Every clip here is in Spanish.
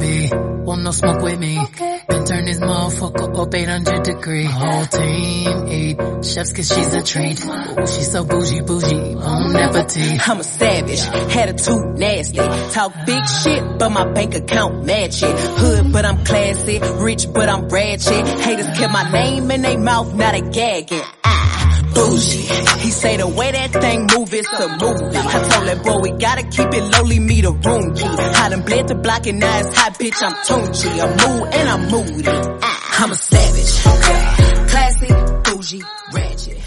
Bee, want no smoke with me. Then turn this motherfucker up 800 degree. Whole team eat chefs cause she's a treat. Ooh, she's so bougie, bougie, on appetite. I'm a savage, attitude nasty. Talk big shit, but my bank account match it. Hood, but I'm classy. Rich, but I'm ratchet. Haters kept my name in their mouth, now they gagging. Ah, bougie. He say the way that thing move is a movie. I told that boy we gotta keep it lowly, me the room key. I done bled the block and now it's hot, bitch, I'm Tunchi. I'm mood and I'm moody. Ah, I'm a savage. Classy, bougie, ratchet.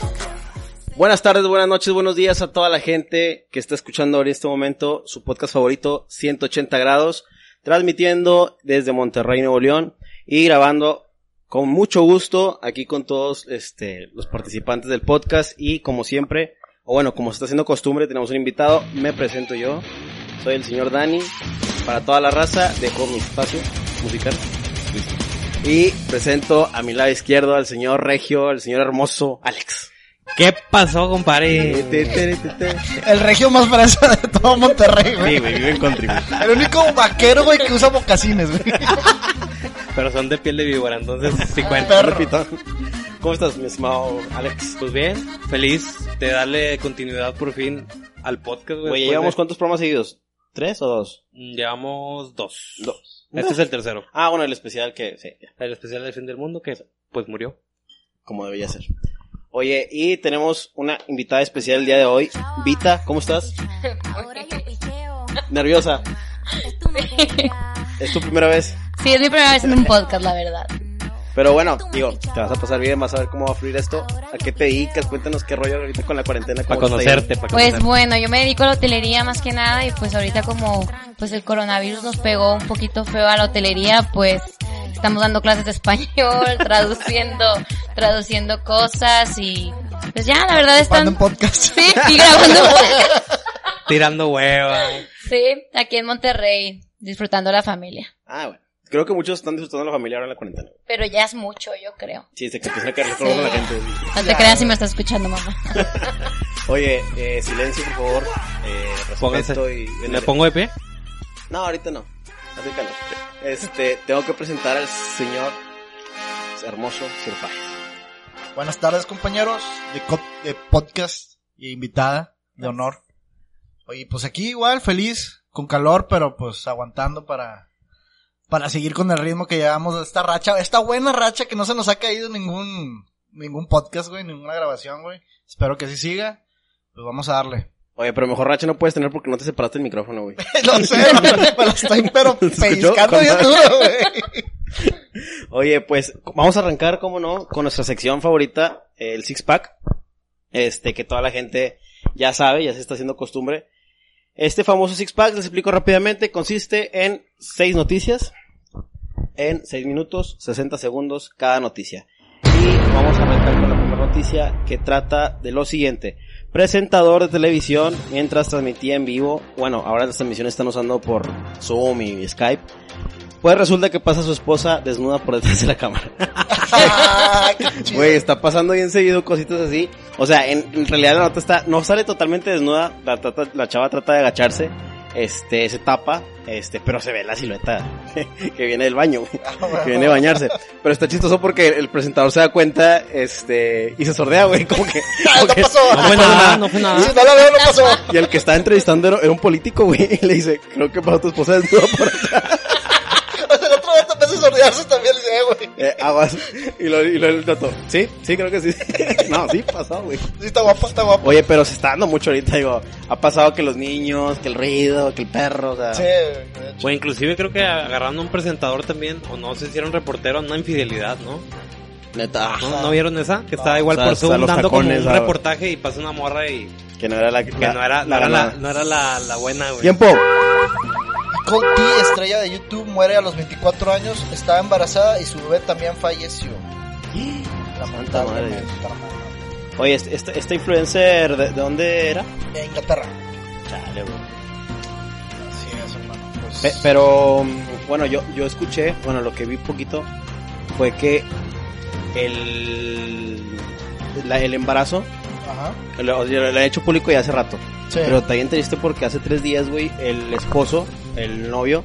Buenas tardes, buenas noches, buenos días a toda la gente que está escuchando en este momento su podcast favorito 180 grados, transmitiendo desde Monterrey, Nuevo León y grabando con mucho gusto aquí con todos este, los participantes del podcast y como siempre, o bueno, como se está haciendo costumbre, tenemos un invitado, me presento yo, soy el señor Dani, para toda la raza, dejo mi espacio musical. Y presento a mi lado izquierdo al señor Regio, al señor hermoso Alex. ¿Qué pasó, compadre? El regio más fresa de todo Monterrey, güey. Sí, güey, vive en country, güey. El único vaquero, güey, que usa mocasines, güey. Pero son de piel de víbora, entonces sí cuenta. Perro. Repito. ¿Cómo estás, mi estimado Alex? Pues bien, feliz de darle continuidad por fin al podcast, güey. ¿llevamos de- cuántos programas seguidos? ¿Tres o dos? Llevamos dos. Dos. Este es el tercero. Ah, bueno, el especial que, sí, ya, El especial del fin del mundo que pues murió. como debía ser. Oye, y tenemos una invitada especial el día de hoy. Vita, ¿cómo estás? ¿Nerviosa? ¿Es tu primera vez? Sí, es mi primera vez en un podcast, la verdad. Pero bueno, digo, te vas a pasar bien, vas a ver cómo va a fluir esto. ¿A qué te dedicas? Cuéntanos qué rollo ahorita con la cuarentena. Para conocerte, para Pues conocerte. bueno, yo me dedico a la hotelería más que nada y pues ahorita como pues el coronavirus nos pegó un poquito feo a la hotelería, pues estamos dando clases de español, traduciendo, traduciendo cosas y pues ya, la verdad están... en podcast. Sí, y grabando podcast. Tirando hueva. Sí, aquí en Monterrey, disfrutando la familia. Ah, bueno. Creo que muchos están disfrutando de la familia ahora en la cuarentena. Pero ya es mucho, yo creo. Sí, se que empieza a caer el color de la gente. No te creas si me estás escuchando, mamá. Oye, eh, silencio, por favor. Eh, respeto y... ¿Me pongo de pie? No, ahorita no. Hace calor. Este, tengo que presentar al señor hermoso Sir Páez. Buenas tardes, compañeros de, co- de podcast y invitada de honor. Oye, pues aquí igual, feliz, con calor, pero pues aguantando para, para seguir con el ritmo que llevamos de esta racha, esta buena racha que no se nos ha caído ningún, ningún podcast, güey, ninguna grabación, güey. Espero que así siga. Pues vamos a darle. Oye, pero mejor racha no puedes tener porque no te separaste el micrófono, güey. no sé, me lo estoy pero Con bien duro, güey. Oye, pues vamos a arrancar, como no, con nuestra sección favorita, el Six Pack. Este, que toda la gente ya sabe, ya se está haciendo costumbre. Este famoso Six Pack, les explico rápidamente, consiste en seis noticias, en seis minutos, 60 segundos cada noticia. Y vamos a arrancar con la primera noticia que trata de lo siguiente. Presentador de televisión mientras transmitía en vivo, bueno, ahora las transmisiones están usando por Zoom y Skype. Pues resulta que pasa su esposa desnuda por detrás de la cámara. Ah. Güey, está pasando bien seguido cositas así. O sea, en, en realidad la nota está, no sale totalmente desnuda, la, trata- la chava trata de agacharse, este, se tapa, este, pero se ve la silueta que viene del baño, güey, que viene a bañarse. Pero está chistoso porque el presentador se da cuenta, este, y se sordea, güey, como que, Ah, como no que- pasó. No fue nada, no fue nada. No la veo, no pasó. y el que estaba entrevistando era, era un político, güey, y le dice, creo que pasó tu esposa desnuda por atrás. También le eh, güey. Eh, aguas. Y lo, y lo el dato, sí, sí, creo que sí. no, sí, pasó, güey. Sí, está guapo, está guapo. Oye, pero se está dando mucho ahorita, digo. Ha pasado que los niños, que el ruido, que el perro, o sea. Sí. O inclusive creo que agarrando a un presentador también, o no sé si era un reportero, una infidelidad, ¿no? Neta. ¿No, ¿No vieron esa? Que estaba igual O sea, por Zoom dando como tacones, un ah. reportaje y pasa una morra y Que no era la que no era, no era, la, no era la, la buena, güey. Tiempo. T, estrella de YouTube, muere a los 24 años, estaba embarazada y su bebé también falleció. Lamentablemente. Oye, este- esta, esta influencer, ¿de, de dónde era? De Inglaterra. Chale, bro. Así es, hermano. Pues, Pe- pero, bueno, yo, yo escuché, bueno, lo que vi poquito fue que el, la- el embarazo Ajá. Lo, lo- lo he hecho público ya hace rato. Sí. Pero está bien triste porque hace tres días, güey, el esposo, el novio,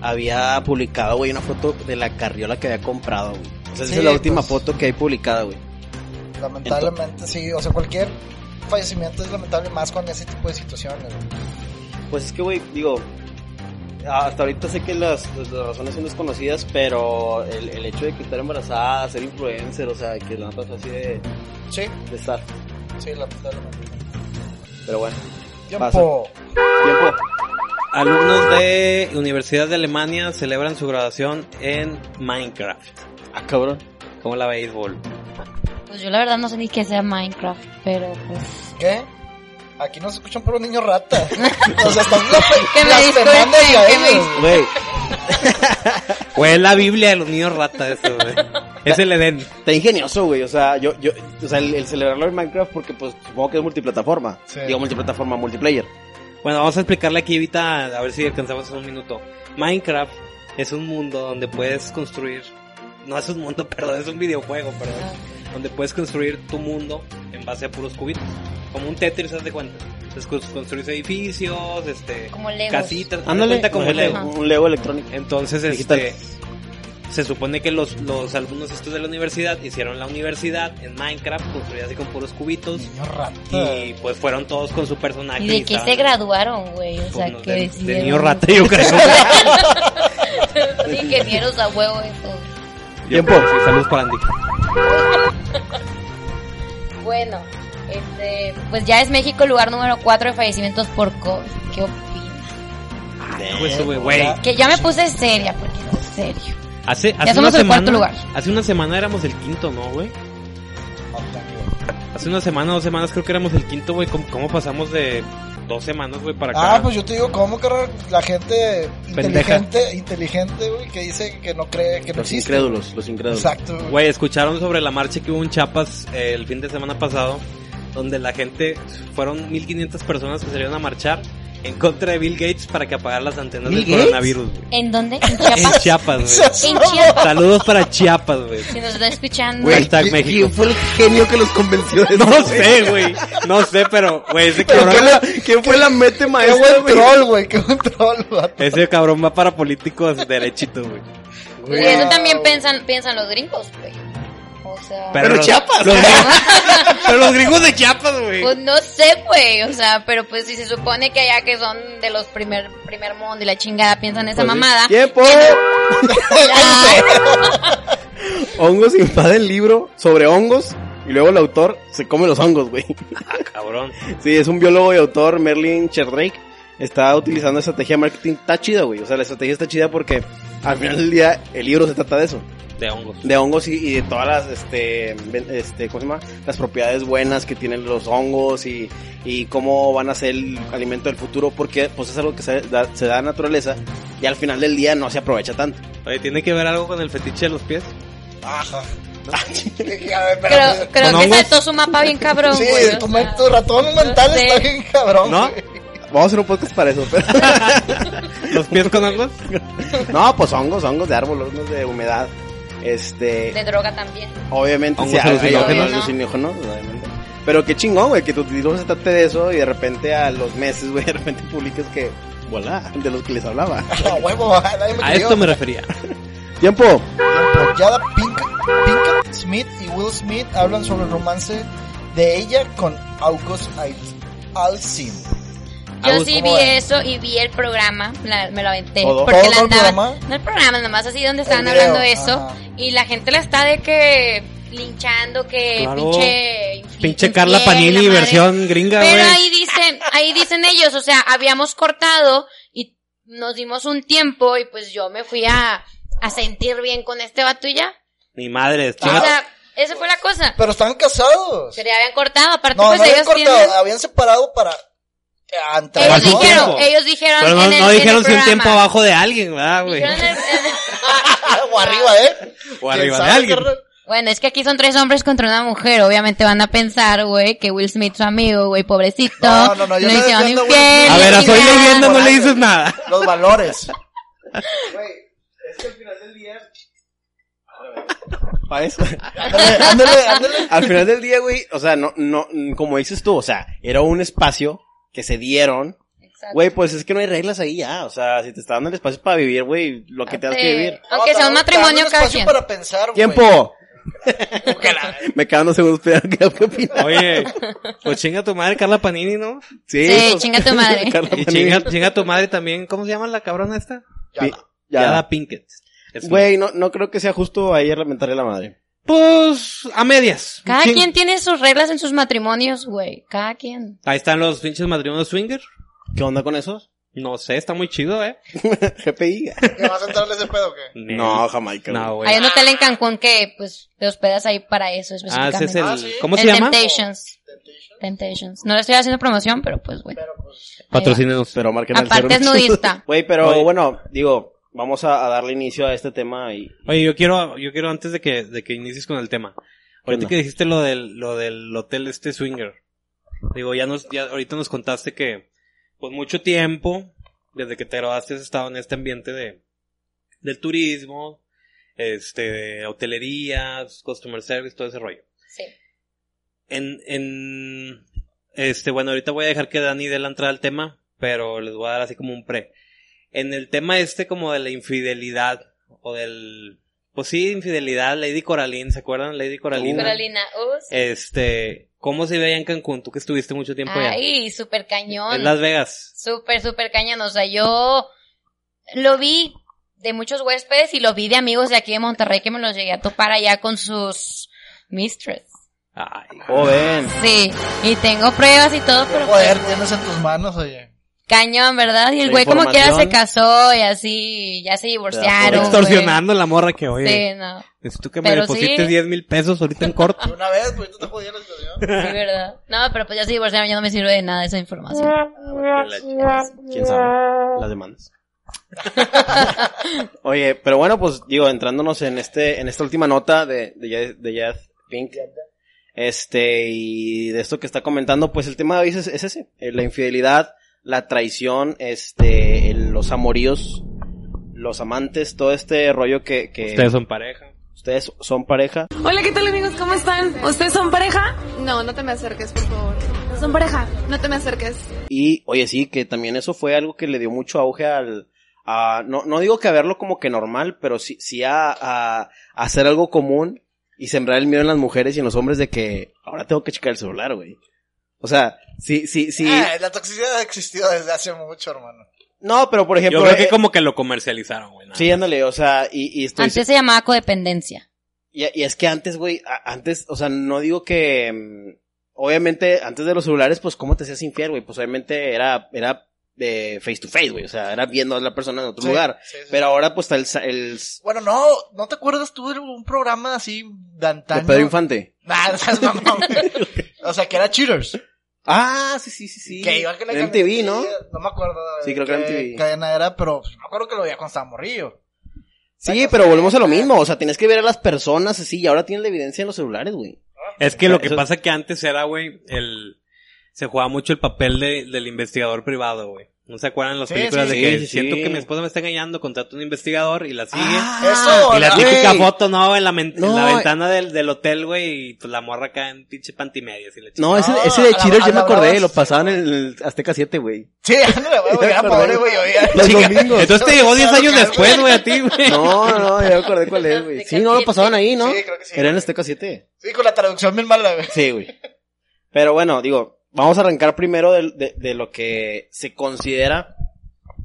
había publicado, güey, una foto de la carriola que había comprado, güey. O sea, esa Sí, es la última pues. foto que hay publicada, güey. Lamentablemente, sí. O sea, cualquier fallecimiento es lamentable más con ese tipo de situaciones. güey. Pues es que, güey, digo, hasta ahorita sé que las, las razones son desconocidas, pero el, el hecho de que estar embarazada, ser influencer, o sea, que la nota así de, Sí, de estar. Sí, lamentablemente. Pero bueno, Tiempo. tiempo. Alumnos de Universidad de Alemania celebran su graduación en Minecraft. Ah, cabrón. ¿Cómo la béisbol? Pues yo la verdad no sé ni qué sea Minecraft, pero pues... ¿Qué? Aquí nos escuchan por un niño rata. o sea, están Que me. Güey, Güey, es la Biblia de los niños rata eso, güey. Es el Edén. está ingenioso, güey. O sea, yo, yo, o sea, el, el celebrarlo en Minecraft porque, pues, supongo que es multiplataforma. Sí. Digo, multiplataforma, multiplayer. Bueno, vamos a explicarle aquí ahorita, a ver si alcanzamos en un minuto. Minecraft es un mundo donde puedes construir, no es un mundo, perdón, es un videojuego, perdón, donde puedes construir tu mundo en base a puros cubitos. Como un Tetris, haz de cuenta. Entonces cons- construís edificios, este, Como Legos. casitas, Ándale, cuenta como un Lego. Ajá. Un Lego electrónico. Entonces, Digital. este, se supone que los, los alumnos estos de la universidad hicieron la universidad en Minecraft, construida así con puros cubitos. Niño rata. Y pues fueron todos con su personaje. ¿Y de qué estaban- se graduaron, güey? O sea, que de, de niño rata, yo creo. Ingenieros a huevo eso. Tiempo. Sí, saludos para Andy. Bueno, este, pues ya es México el lugar número 4 de fallecimientos por COVID. ¿Qué opinas? Pues. Que ya me puse seria, porque no es serio. Hace, hace Ya somos una el cuarto semana, lugar. Hace una semana éramos el quinto, ¿no, güey? Hace una semana, dos semanas creo que éramos el quinto, güey. ¿Cómo, cómo pasamos de dos semanas, güey, para acá? Ah, pues yo te digo, ¿cómo, carnal? La gente Pendeja. inteligente, inteligente, güey, que dice que no cree, que no Los existe. incrédulos, los incrédulos. Exacto, güey. Güey, escucharon sobre la marcha que hubo en Chiapas eh, el fin de semana pasado, donde la gente, fueron 1500 personas que salieron a marchar en contra de Bill Gates para que apagara las antenas ¿Bill del Gates? coronavirus, güey. ¿En dónde? En En Chiapas. Güey. En. Chiapas. Saludos para Chiapas, güey. Si nos está escuchando. Güey, Hashtag ¿quién- México. ¿quién fue el genio que los convenció de No eso? sé, güey. No sé, pero, güey, ese ¿Pero cabrón, quién, la- quién fue la mete Qué maestra, buen güey? troll, güey, qué buen troll, vato. ese cabrón va para políticos derechito, güey. Pues eso también piensan, piensan los gringos, güey. O sea, Pero los- Chiapas. los pero los gringos de Chiapas, güey. pues no sé, güey. O sea, pero pues si se supone que allá que son de los primer, primer mundo y la chingada piensan esa Pues sí. mamada. ¡Tiempo! Ya. Hongos invade el libro sobre hongos y luego el autor se come los hongos, güey. Ah, cabrón. Sí, es un biólogo y autor, Merlin Sheldrake. Está utilizando estrategia de marketing. Está chida, güey. O sea, la estrategia está chida porque al final del día el libro se trata de eso. De hongos. De hongos y, y de todas las, este, este, ¿cómo se llama? Las propiedades buenas que tienen los hongos y, y cómo van a ser el alimento del futuro. Porque, pues, es algo que se da, se da a naturaleza y al final del día no se aprovecha tanto. Oye, ¿tiene que ver algo con el fetiche de los pies? Ajá. Creo, creo ¿Con que hongos? saltó su mapa bien cabrón, Sí, güey. o tu, sea. tu ratón mental está bien cabrón. ¿No? Vamos a hacer un podcast para eso. pero- ¿Los pies con hongos? no, pues hongos, hongos de árbol, hongos de humedad. Este, De droga también. obviamente sí, alucinógenos. alucinógenos, obviamente. Pero qué chingón, güey, que tu libro se trate de eso y de repente a los meses, güey, de repente publicas que, voilà, de los que les hablaba. A huevo, nadie me A creyó. esto me refería. Tiempo. Tiempo. Yada Pinkett, Pinkett Smith y Will Smith hablan sobre el romance de ella con August Al- Alsina. Yo Agus, sí ¿cómo vi eso y vi el programa, la- me lo aventé. ¿Todo? Porque ¿Todo la el andaban, programa? no el programa, nomás así donde estaban hablando eso. ajá. Y la gente la está de que linchando, que Claro. pinche... Pinche Carla Panini, versión gringa. Pero ahí dicen, ahí dicen ellos, o sea, habíamos cortado y nos dimos un tiempo y pues yo me fui a, a sentir bien con este vato y ya. Ni madre, O chinga- sea, esa fue la cosa. Pero están casados. Se le habían cortado, aparte No, pues no habían ellos cortado, tienen... habían separado para Ellos dijeron, ellos dijeron Pero no, en el, no en el dijeron si un tiempo abajo de alguien, ¿verdad, güey? Dijeron en el- en el- o arriba, ¿eh? O ¿Quién arriba de sabe, alguien. carnal? Bueno, es que aquí son tres hombres contra una mujer. Obviamente van a pensar, güey, que Will Smith su amigo, güey, pobrecito. No, no, no, yo le no hicieron defiendo a Will infiel, Smith. A ver, a Soy chingada. leyenda no le dices nada. Los valores. Güey, es que al final del día... para eso. Ándale, ándale, ándale. Al final del día, güey, o sea, no, no, como dices tú, o sea, era un espacio que se dieron. Exacto. Güey, pues es que no hay reglas ahí ya, o sea, si te está dando el espacio para vivir, güey, lo que tengas que Date- vivir. Aunque sea un te- te matrimonio cada espacio quien. para pensar, güey. ¡Tiempo! Me quedan dos segundos para ¿qué, opinas? Oye, pues chinga tu madre Carla Panini, ¿no? Sí, Sí, pues, chinga tu madre. Carla Y chinga, chinga tu madre también, ¿cómo se llama la cabrona esta? Ya, Pi- Ya, Ya. da Pinkett. Güey, no, no creo que sea justo ahí lamentarle la madre. Pues, a medias. Cada Ching- quien tiene sus reglas en sus matrimonios, güey. Cada quien. Ahí están los pinches matrimonios swinger. ¿Qué onda con esos? No sé, está muy chido, eh. GPI. ¿Que vas a entrarle ese pedo o qué? No, Jamaica. No, güey. Hay un hotel en Cancún que, pues, te hospedas ahí para eso Ah, ese específicamente. es el... Ah, sí. ¿Cómo se El llama? Temptations. Temptations. No le estoy haciendo promoción, pero pues, güey. Pero pues, Patrocínenos. Pero marquen Aparte es nudista. Güey, pero bueno, digo, vamos a, a darle inicio a este tema y... Oye, yo quiero, yo quiero antes de que, de que inicies con el tema. Ahorita que dijiste lo del, lo del hotel este swinger. Digo, ya nos, ya ahorita nos contaste que, pues mucho tiempo, desde que te graduaste has estado en este ambiente de, del turismo, este, de hotelería, customer service, todo ese rollo. Sí. En, en, este, bueno, ahorita voy a dejar que Dani dé la entrada al tema, pero les voy a dar así como un pre. En el tema este como de la infidelidad, o del, pues sí, infidelidad, Lady Coraline, ¿se acuerdan? Lady Coralina. Coralina, uh, sí. Este, ¿cómo se veía en Cancún? Tú que estuviste mucho tiempo allá. Ay, súper cañón. En Las Vegas. Súper, súper cañón. O sea, yo lo vi de muchos huéspedes y lo vi de amigos de aquí de Monterrey que me los llegué a topar allá con sus mistress. Ay, Joven. Sí, y tengo pruebas y todo, pero poder pues, tienes en tus manos, oye. Cañón, ¿verdad? Y el güey como quiera se casó y así, ya se divorciaron. extorsionando a la morra que, oye, Sí, no. necesito que me Pero deposites sí. 10 mil pesos ahorita en corto. Una vez, pues tú te la situación. Sí, ¿verdad? No, pero pues ya se divorciaron, ya no me sirve de nada esa información. ¿Quién sabe? Las demandas. Oye, pero bueno, pues digo, entrándonos en este, en esta última nota de, de, Jazz- de Jazz Pink, este, y de esto que está comentando, pues el tema de hoy es, es ese, eh, la infidelidad, la traición, este, el- los amoríos, los amantes, todo este rollo que, que Ustedes son pareja. ustedes son pareja. Hola, ¿qué tal amigos? ¿Cómo están? ¿Ustedes son pareja? No, no te me acerques, por favor. ¿No son pareja? No te me acerques. Y, oye, sí, que también eso fue algo que le dio mucho auge al, a, no, no digo que a verlo como que normal, pero sí, sí a, a, a hacer algo común y sembrar el miedo en las mujeres y en los hombres de que ahora tengo que checar el celular, güey. O sea, sí, sí, sí. Ah, la toxicidad ha existido desde hace mucho, hermano. No, pero por ejemplo. Yo creo que eh, como que lo comercializaron, güey. Sí, ándale, o sea, y, y estoy. Antes se llamaba codependencia. Y, y es que antes, güey, antes, o sea, no digo que, mm, obviamente, antes de los celulares, pues, ¿cómo te hacías infiel, güey? Pues, obviamente, era, era de face to face, güey, o sea, era viendo a la persona en otro Sí, lugar. sí, sí. Pero ahora, pues, está el, sa- el, Bueno, no, ¿no te acuerdas tú de un programa así de de antaño? Pedro Infante. Nah, no seas mamón. o sea, que era Cheaters. Ah, sí, sí, sí, sí. Que iba que la En MTV, ¿no? No me acuerdo. de Sí, creo que MTV. cadena era, pero pues, me acuerdo que lo veía cuando estaba morrillo. Sí, pero volvemos a lo mismo, o sea, tienes que ver a las personas así, y ahora tienes la evidencia en los celulares, güey. Es que lo que Eso- pasa que antes era, güey, el... Se jugaba mucho el papel de, del investigador privado, güey. ¿No se acuerdan las Sí, películas sí, de que sí, siento que mi esposa me está engañando, contrato un investigador y la sigue? Eso, y la típica foto, ¿no? En la, men- en No, la eh. ventana del, del hotel, güey, y pues la morra acá en pinche la No, ese, No, ese de Cheaters yo me acordé, lo pasaban en el Azteca 7, güey. Sí, ándale, güey, era pobre, güey. Los domingos. Entonces te llegó 10 años después, güey, a ti, güey. No, no, no, ya me acordé cuál es, güey. Sí, no lo pasaban ahí, ¿no? Sí, creo que sí. Era en Azteca 7. Sí, con la traducción bien mala, güey. Sí, güey. Pero bueno, digo, vamos a arrancar primero de, de- lo que se considera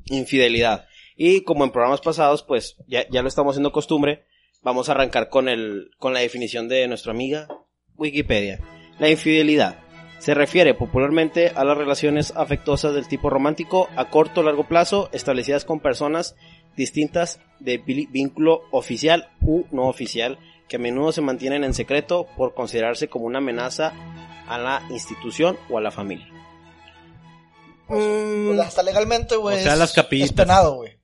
infidelidad. Y como en programas pasados, pues ya, ya lo estamos haciendo costumbre, vamos a arrancar con el, con la definición de nuestra amiga Wikipedia. La infidelidad se refiere popularmente a las relaciones afectuosas del tipo romántico a corto o largo plazo establecidas con personas distintas de vínculo oficial u no oficial que a menudo se mantienen en secreto por considerarse como una amenaza a la institución o a la familia. Mm, Pues hasta legalmente, güey. O sea, las capillitas. Es penado, güey.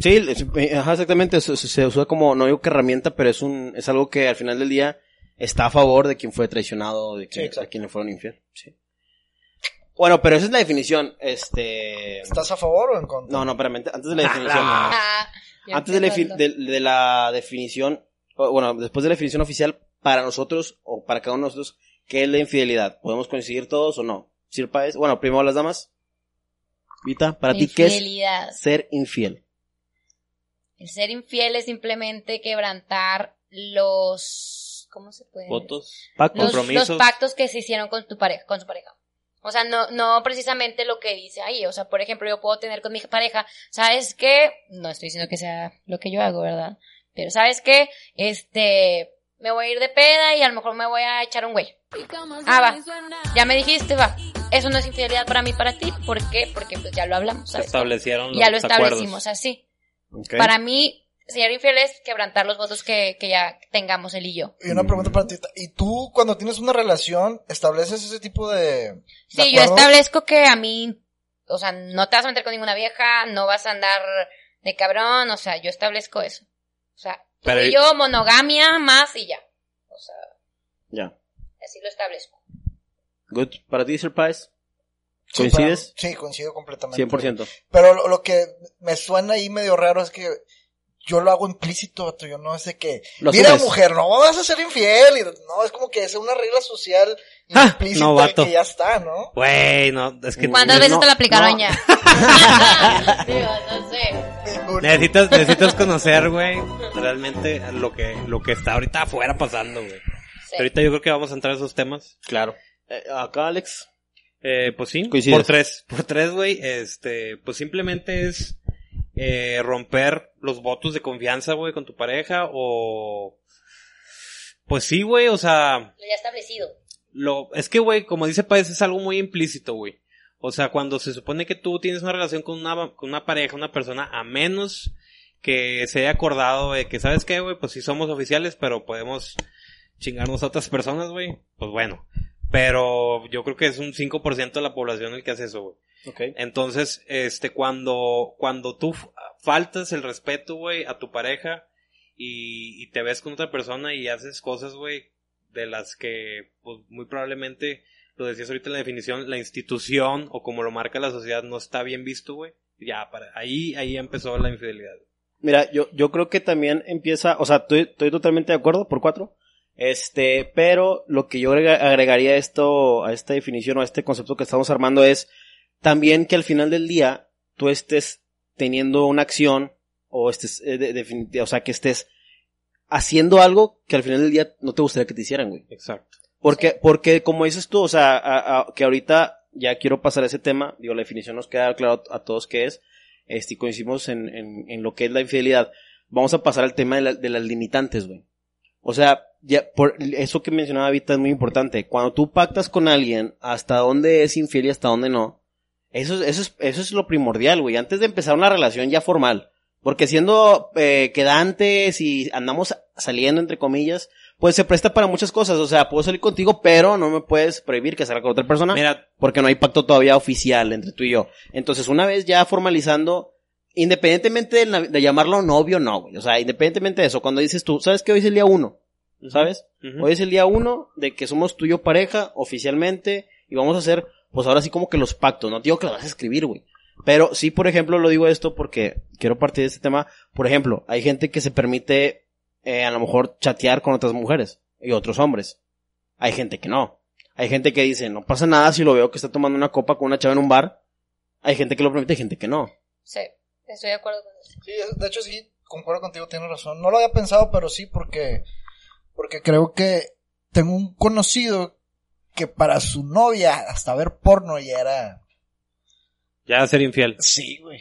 Sí, es- eh, ajá, exactamente, se, usa como, no digo que herramienta, pero es un, es algo que al final del día está a favor de quien fue traicionado, de, Sí, que, exacto. de quien le fueron infiel. Sí. Bueno, pero esa es la definición, este... ¿Estás a favor o en contra? No, no, espérame, antes de la definición. Ah, ya antes de la, de- de la definición, bueno, después de la definición oficial, para nosotros, o para cada uno de nosotros, ¿qué es la infidelidad? ¿Podemos coincidir todos o no? Sir Páez, bueno, primero las damas. Vita, para ti, ¿qué es ser infiel? El ser infiel es simplemente quebrantar los, ¿cómo se puede? Votos, Paco. Los, compromisos. los pactos que se hicieron con tu pareja, con su pareja. O sea, no, no precisamente lo que dice ahí. O sea, por ejemplo, yo puedo tener con mi pareja, ¿sabes qué? No estoy diciendo que sea lo que yo hago, ¿verdad? Pero ¿sabes qué? Este, me voy a ir de peda y a lo mejor me voy a echar un güey. Ah, va. Ya me dijiste, va. Eso no es infidelidad para mí, para ti. ¿Por qué? Porque pues ya lo hablamos, ¿sabes? establecieron los Ya lo acuerdos. establecimos así. Para mí, ser infiel es quebrantar los votos que, que ya tengamos él y yo. Y una pregunta para ti. ¿Y tú, cuando tienes una relación, estableces ese tipo de... de Sí, yo establezco que a mí, o sea, no te vas a meter con ninguna vieja, no vas a andar de cabrón, o sea, yo establezco eso. O sea, Pero- y yo, monogamia más y ya. O sea, Ya. así lo establezco. Good. ¿Para ti, Sir Páez? Sí, ¿Coincides? para- Sí, coincido completamente. 100%. Pero lo, lo que me suena ahí medio raro es que yo lo hago implícito, vato, yo no que, Lo mira asumes. mujer, no vas a ser infiel, y no, es como que es una regla social ¡Ja! implícita No, vato. que ya está, ¿no? Güey, no, es que ¿Cuántas no, veces no, te lo aplicaron no. ya? Digo, no sé. Ninguna. necesitas, necesitas conocer, güey, realmente lo que, lo que está ahorita afuera pasando, güey. Sí. Ahorita yo creo que vamos a entrar a esos temas. Claro. Eh, acá, Alex. Eh, pues sí, Coincides. por tres, por tres, güey, este, pues simplemente es eh, romper los votos de confianza, güey, con tu pareja o, pues sí, güey, o sea, Lo ya establecido. lo, es que, güey, como dice Paez, es algo muy implícito, güey. O sea, cuando se supone que tú tienes una relación con una, con una pareja, una persona, a menos que se haya acordado de que, ¿sabes qué, güey? Pues sí somos oficiales, pero podemos chingarnos a otras personas, güey. Pues bueno. Pero yo creo que es un 5% de la población el que hace eso, güey. Ok. Entonces, este, cuando, cuando tú faltas el respeto, güey, a tu pareja y, y te ves con otra persona y haces cosas, güey, de las que, pues, muy probablemente, lo decías ahorita en la definición, la institución o como lo marca la sociedad no está bien visto, güey. Ya, para, ahí, ahí empezó la infidelidad. Mira, yo, yo creo que también empieza, o sea, estoy, estoy totalmente de acuerdo por cuatro. Este, pero lo que yo agrega- agregaría a esto, a esta definición o a este concepto que estamos armando es también que al final del día tú estés teniendo una acción o estés, eh, de- o sea, que estés haciendo algo que al final del día no te gustaría que te hicieran, güey. Exacto. Porque, porque como dices tú, o sea, a- a- que ahorita ya quiero pasar a ese tema, digo, la definición nos queda claro a todos qué es, este, coincidimos en, en, en lo que es la infidelidad. Vamos a pasar al tema de, la- de las limitantes, güey. O sea, ya, por eso que mencionaba Vita es muy importante. Cuando tú pactas con alguien, hasta dónde es infiel y hasta dónde no, eso, es- eso es, eso es lo primordial, güey. Antes de empezar una relación ya formal. Porque siendo eh, quedantes y andamos saliendo, entre comillas, pues se presta para muchas cosas. O sea, puedo salir contigo, pero no me puedes prohibir que salga con otra persona. Mira, Porque no hay pacto todavía oficial entre tú y yo. Entonces, una vez ya formalizando, independientemente de, la- de llamarlo novio, no, güey. O sea, independientemente de eso, cuando dices tú, ¿sabes que hoy es el día uno? ¿Sabes? Hoy es el día uno de que somos tú y yo pareja, oficialmente, y vamos a hacer, pues ahora sí como que los pactos. No te digo que lo vas a escribir, güey. Pero sí, por ejemplo, lo digo esto porque quiero partir de este tema. Por ejemplo, hay gente que se permite, eh, a lo mejor, chatear con otras mujeres y otros hombres. Hay gente que no. Hay gente que dice, no pasa nada si lo veo que está tomando una copa con una chava en un bar. Hay gente que lo permite, hay gente que no. Sí, estoy de acuerdo con eso. Sí, de hecho sí, concuerdo contigo, tienes razón. No lo había pensado, pero sí, porque, porque creo que tengo un conocido que para su novia hasta ver porno ya era... ya ser infiel. Sí, güey.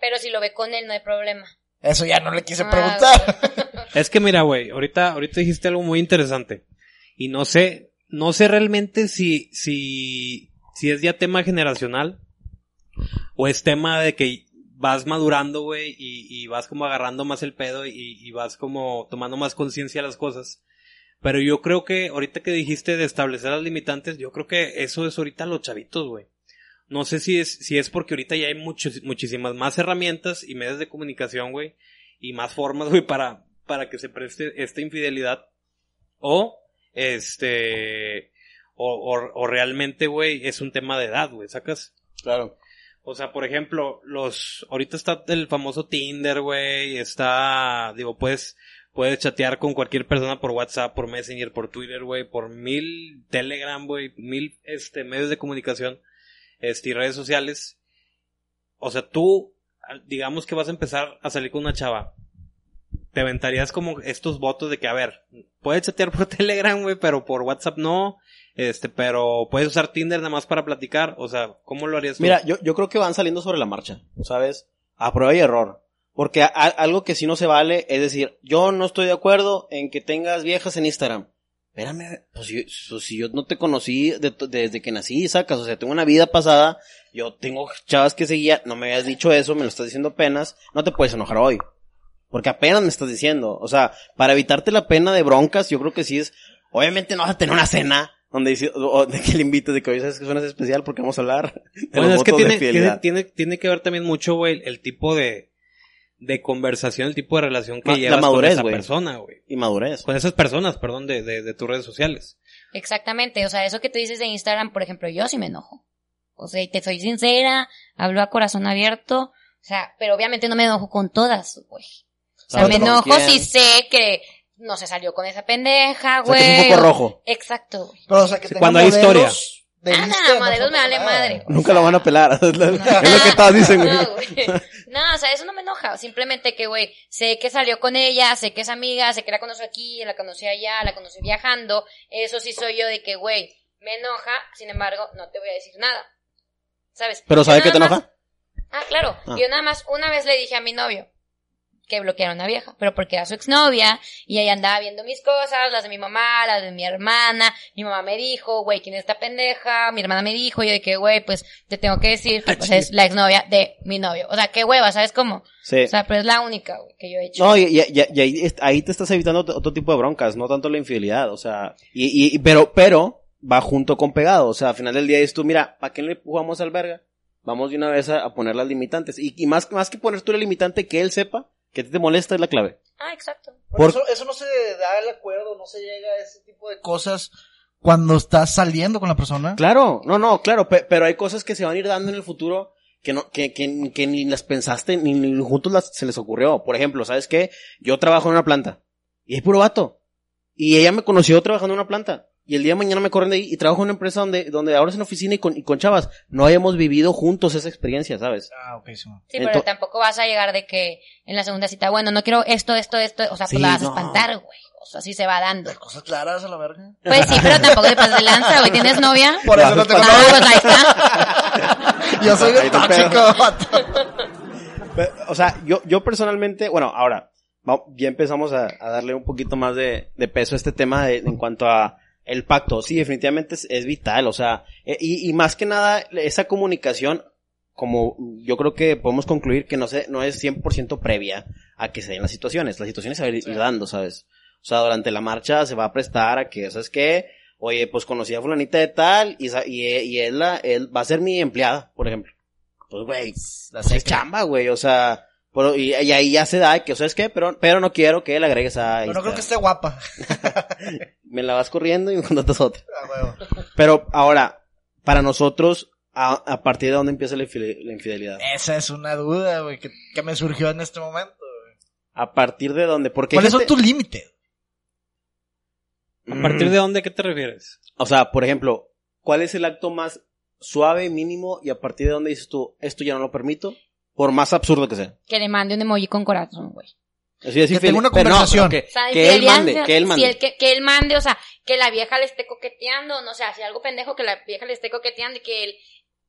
Pero si lo ve con él, no hay problema. Eso ya no le quise Ah, preguntar. Es que mira, güey, ahorita, ahorita dijiste algo muy interesante. Y no sé, no sé realmente si, si, si es ya tema generacional o es tema de que vas madurando, güey, y, vas como agarrando más el pedo y, y vas como tomando más conciencia de las cosas. Pero yo creo que ahorita que dijiste de establecer las limitantes, yo creo que eso es ahorita los chavitos, güey. No sé si es, si es porque ahorita ya hay muchos, muchísimas más herramientas y medios de comunicación, güey, y más formas, güey, para, para que se preste esta infidelidad. O, este, o, o, o realmente, güey, es un tema de edad, güey, ¿sacas? Claro. O sea, por ejemplo, los, ahorita está el famoso Tinder, güey, está, digo, puedes, Puedes chatear con cualquier persona por WhatsApp, por Messenger, por Twitter, güey, por mil Telegram, güey, mil este medios de comunicación, este y redes sociales. O sea, tú digamos que vas a empezar a salir con una chava. Te aventarías como estos votos de que, a ver, puedes chatear por Telegram, güey, pero por WhatsApp no. Este, pero puedes usar Tinder nada más para platicar. O sea, ¿cómo lo harías? Mira, yo, yo creo que van saliendo sobre la marcha, ¿sabes? A prueba y error. Porque algo que sí no se vale es decir, yo no estoy de acuerdo en que tengas viejas en Instagram. Espérame, pues yo- pues si yo no te conocí de- desde que nací, sacas, o sea, tengo una vida pasada, yo tengo chavas que seguía, no me habías dicho eso, me lo estás diciendo apenas, no te puedes enojar hoy. Porque apenas me estás diciendo, o sea, para evitarte la pena de broncas, yo creo que sí es, obviamente no vas a tener una cena donde dice, de que le invites de que hoy sabes que suena especial porque vamos a hablar de Bueno, los es que tiene, tiene, tiene, tiene que ver también mucho, güey, el tipo de, de conversación, el tipo de relación que Ma- la llevas madurez, con esa persona, güey. y madurez. Con esas personas, perdón, de, de, de tus redes sociales. Exactamente, o sea, eso que tú dices de Instagram, por ejemplo, yo sí me enojo. O sea, y te soy sincera, hablo a corazón abierto, o sea, pero obviamente no me enojo con todas, güey. O sea, ¿Sabes me enojo si sé que no se salió con esa pendeja, O sea, güey. que es un foco rojo. Exacto, güey. Pero, o sea, que Sí, cuando hay modelos de Ah, lista, no, no modelos son me vale nada. madre. Nunca lo van a pelar. es lo No. que todas dicen, güey. No, güey. No, o sea, eso no me enoja. Simplemente que, güey, sé que salió con ella, sé que es amiga, sé que la conocí aquí, la conocí allá, la conocí viajando. Eso sí soy yo de que, güey, me enoja, sin embargo, no te voy a decir nada. ¿Sabes? Pero ¿sabe qué nada te más- enoja? Ah, claro. Ah. Yo nada más una vez le dije a mi novio que bloqueara a una vieja, pero porque era su exnovia y ella andaba viendo mis cosas, las de mi mamá, las de mi hermana. Mi mamá me dijo, güey, ¿quién es esta pendeja? Mi hermana me dijo, yo de que, güey, pues te tengo que decir que pues, es la exnovia de mi novio. O sea, qué hueva, ¿sabes cómo? Sí. O sea, pero es la única, güey, que yo he hecho. No, y, y- y- y ahí, ahí te estás evitando otro, tipo de broncas, no tanto la infidelidad, o sea, y, y, pero, pero, va junto con pegado, o sea, al final del día dices tú, mira, ¿para qué le jugamos al verga? Vamos de una vez a, a poner las limitantes, y, y más, más que poner tú la limitante, que él sepa que a ti te molesta es la clave. Ah, exacto. Por eso, eso no se da el acuerdo, no se llega a ese tipo de cosas cuando estás saliendo con la persona. Claro, no, no, claro, pe- pero hay cosas que se van a ir dando en el futuro que no, que, que, que ni las pensaste, ni, ni juntos las, se les ocurrió. Por ejemplo, ¿sabes qué? Yo trabajo en una planta, y es puro vato. Y ella me conoció trabajando en una planta. Y el día de mañana me corren de ahí y trabajo en una empresa donde, donde ahora es en oficina y con, y con chavas. No hayamos vivido juntos esa experiencia, ¿sabes? Ah, ok, sí. Sí, pero tampoco vas a llegar de que en la segunda cita, bueno, no quiero esto, esto, esto, o sea, pues Sí, la vas a no. espantar, güey. O sea, así se va dando. Cosas claras a la verga. Pues sí, pero tampoco te pases de lanza, güey. ¿Tienes novia? Por eso no te Ah, pues ahí está. Yo soy te tóxico, O sea, yo, yo personalmente, bueno, ahora, ya empezamos a, a darle un poquito más de, de peso a este tema de- en cuanto a el pacto. Sí, definitivamente es, es vital, o sea, eh, y, y más que nada, esa comunicación, como yo creo que podemos concluir que no, se, no es 100% previa a que se den las situaciones. Las situaciones se van a ir dando, ¿sabes? O sea, durante la marcha se va a prestar a que, ¿sabes qué? Oye, pues conocí a fulanita de tal y, y, y él, la- él va a ser mi empleada, por ejemplo. Pues, güey, La pues es chamba, güey, o sea, pero- y, y ahí ya se da que, ¿sabes qué? Pero, pero no quiero que le agregues a Pero no creo que esté guapa. Me la vas corriendo y me contratas otra. Ah. Pero ahora, para nosotros, a, a partir de dónde empieza la, infide- la infidelidad. Esa es una duda, güey, que, que me surgió en este momento. güey. A partir de dónde, porque... ¿Cuáles son gente- tus límites? ¿A partir de dónde qué te refieres? O sea, por ejemplo, ¿cuál es el acto más suave, mínimo, y a partir de dónde dices tú, esto ya no lo permito? Por más absurdo que sea. Que le mande un emoji con corazón, güey. Así es Que tenga una pero no, conversación. pero que, O sea, que él mande, que él si mande. él- que, que él mande, o sea, que la vieja le esté coqueteando, no sé, si algo pendejo que la vieja le esté coqueteando y que él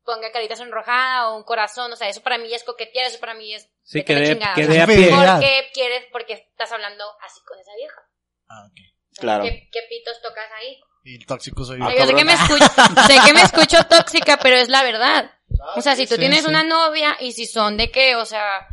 ponga carita sonrojada o un corazón, o sea, eso para mí es coquetear, eso para mí es... Sí, que chingada, que sea, a pie. Infidelidad. ¿Por qué quieres, porque estás hablando así con esa vieja? Ah, ok. O sea, Claro. ¿Qué, qué pitos tocas ahí? Y el tóxico soy yo. sea, yo sé que, me escucho, sé que me escucho tóxica, pero es la verdad. O sea, si tú sí, tienes sí. una novia y si son de que, o sea,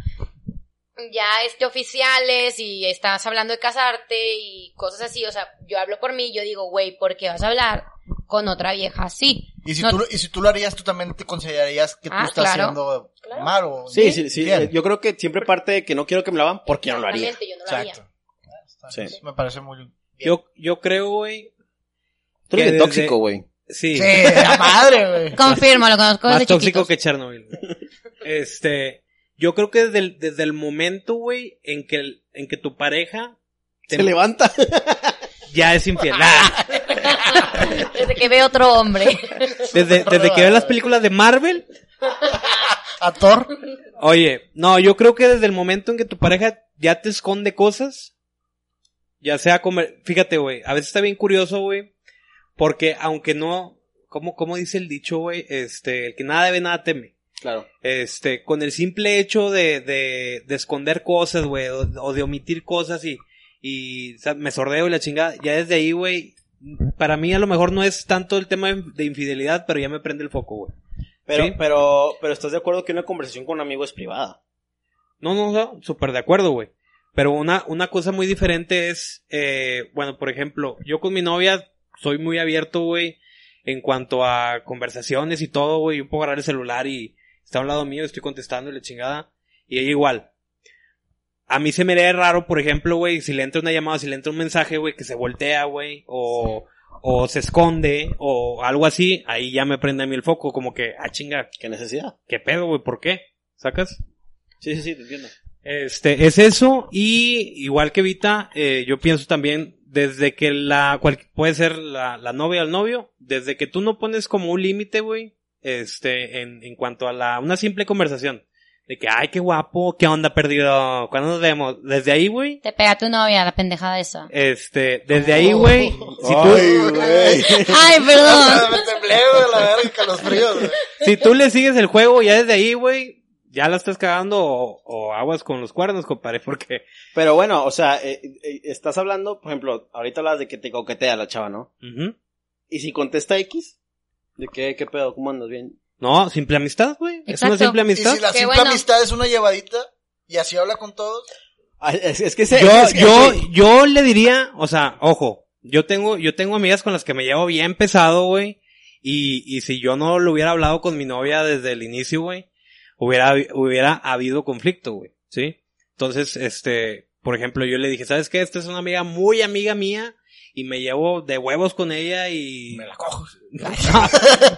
ya este oficiales y estás hablando de casarte y cosas así, o sea, yo hablo por mí, yo digo, güey, ¿por qué vas a hablar con otra vieja así? Y si, No- tú, lo- y si tú lo harías, tú también te considerarías que tú Ah, estás claro. haciendo Claro. mal o Sí, sí, sí. Yo creo que siempre parte de que no quiero que me la hagan porque no lo haría. Yo no lo haría. Exacto. Sí. Me parece muy bien. Yo, yo creo, güey. Tú eres tóxico, güey. Sí. Sí, la madre, güey. Confirmo, lo conozco Más desde tóxico chiquitos. que Chernobyl. Este, yo creo que desde el, desde el momento, güey, en que, el- en que tu pareja Se levanta. ya es infiel. Ah, Desde que ve otro hombre. desde, desde que ve las películas de Marvel, A Thor. Oye, no, yo creo que desde el momento en que tu pareja ya te esconde cosas, ya sea comer, fíjate, güey, a veces está bien curioso, güey, porque aunque no, ¿cómo, cómo dice el dicho, güey? Este, el que nada debe, nada teme. Claro. Este, con el simple hecho de, de, de esconder cosas, güey, o, o de omitir cosas y, y, o sea, me sordeo y la chingada, ya desde ahí, güey, para mí a lo mejor no es tanto el tema de- de infidelidad, pero ya me prende el foco, güey. Pero, Sí. pero, pero estás de acuerdo que una conversación con un amigo es privada. No, no, no, súper de acuerdo, güey. Pero una, una cosa muy diferente es, eh, bueno, por ejemplo, yo con mi novia soy muy abierto, güey, en cuanto a conversaciones y todo, güey. Yo puedo agarrar el celular y está a un lado mío, estoy contestando y la chingada. Y ella igual. A mí se me haría raro, por ejemplo, güey, si le entra una llamada, si le entra un mensaje, güey, que se voltea, güey, o, o se esconde, o algo así, ahí ya me prende a mí el foco, como que, ah, chinga, ¿Qué necesidad? ¿qué pedo, güey? ¿Por qué? ¿Sacas? Sí, sí, sí, te entiendo. Este, es eso, y igual que Vita, eh, yo pienso también, desde que la, cual, puede ser la, la novia o el novio, desde que tú no pones como un límite, güey, este, en, en cuanto a la, una simple conversación, de que, ay, qué guapo, qué onda perdido, cuando nos vemos, desde ahí, güey, Te pega tu novia, la pendejada esa. este, desde ahí, güey, si tú, Ay, güey. Ay, perdón. Me temblé, güey, la verga, calosfríos, güey. si tú le sigues el juego, ya desde ahí, güey, ya la estás cagando o, o aguas con los cuernos, compadre, porque, Pero bueno, o sea, eh, eh, estás hablando, por ejemplo, ahorita hablas de que te coquetea la chava, ¿no? ujú. ¿Y si contesta X? ¿De qué, qué pedo? ¿Cómo andas? ¿Bien? no, simple amistad, güey, es una simple Y amistad. si la simple bueno. amistad es una llevadita y así habla con todos. Ah, Es, es que se, yo, es que- yo, yo le diría, o sea, ojo, yo tengo, yo tengo amigas con las que me llevo bien pesado, güey, y, y si yo no lo hubiera hablado con mi novia desde el inicio, güey, hubiera, hubiera habido conflicto, güey, ¿sí? Entonces, este, por ejemplo, yo le dije, ¿sabes qué? Esta es una amiga muy amiga mía, y me llevo de huevos con ella y... Me la cojo.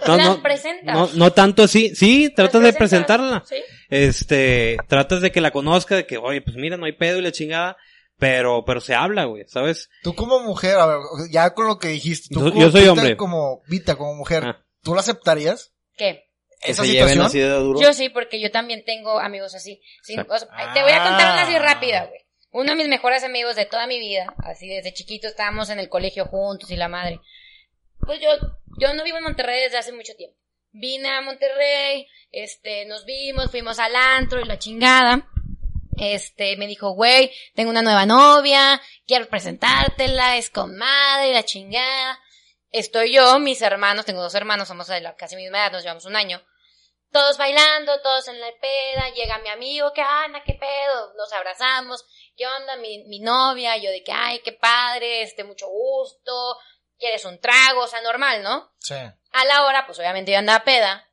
No, Las no, presentas. no, no tanto así, sí, tratas de presentarla Sí. este, tratas de que la conozca, de que, oye, pues mira, no hay pedo y la chingada, pero, pero se habla, güey, ¿sabes? Tú como mujer, a ver, ya con lo que dijiste, tú Yo- como yo soy Vita, hombre. como Vita, como mujer, Ah. ¿tú la aceptarías? ¿Qué? Que Esa se lleven situación. así de duro. Yo sí, porque yo también tengo amigos así. Sí, o sea, ay, te voy a contar una así rápida, güey. Uno de mis mejores amigos de toda mi vida, así desde chiquito estábamos en el colegio juntos y la madre. Pues yo, yo no vivo en Monterrey desde hace mucho tiempo. Vine a Monterrey, este, nos vimos, fuimos al antro y la chingada. Este, me dijo, güey, tengo una nueva novia, quiero presentártela, es con madre, la chingada. Estoy yo, mis hermanos, tengo dos hermanos, somos de la casi misma edad, nos llevamos un año todos bailando, todos en la peda, llega mi amigo, ¿qué onda? ¿Qué pedo? Nos abrazamos, ¿qué onda? Mi, mi novia, yo de que, ay, qué padre, este, mucho gusto, quieres un trago, o sea, normal, ¿no? Sí. A la hora, pues obviamente yo andaba peda,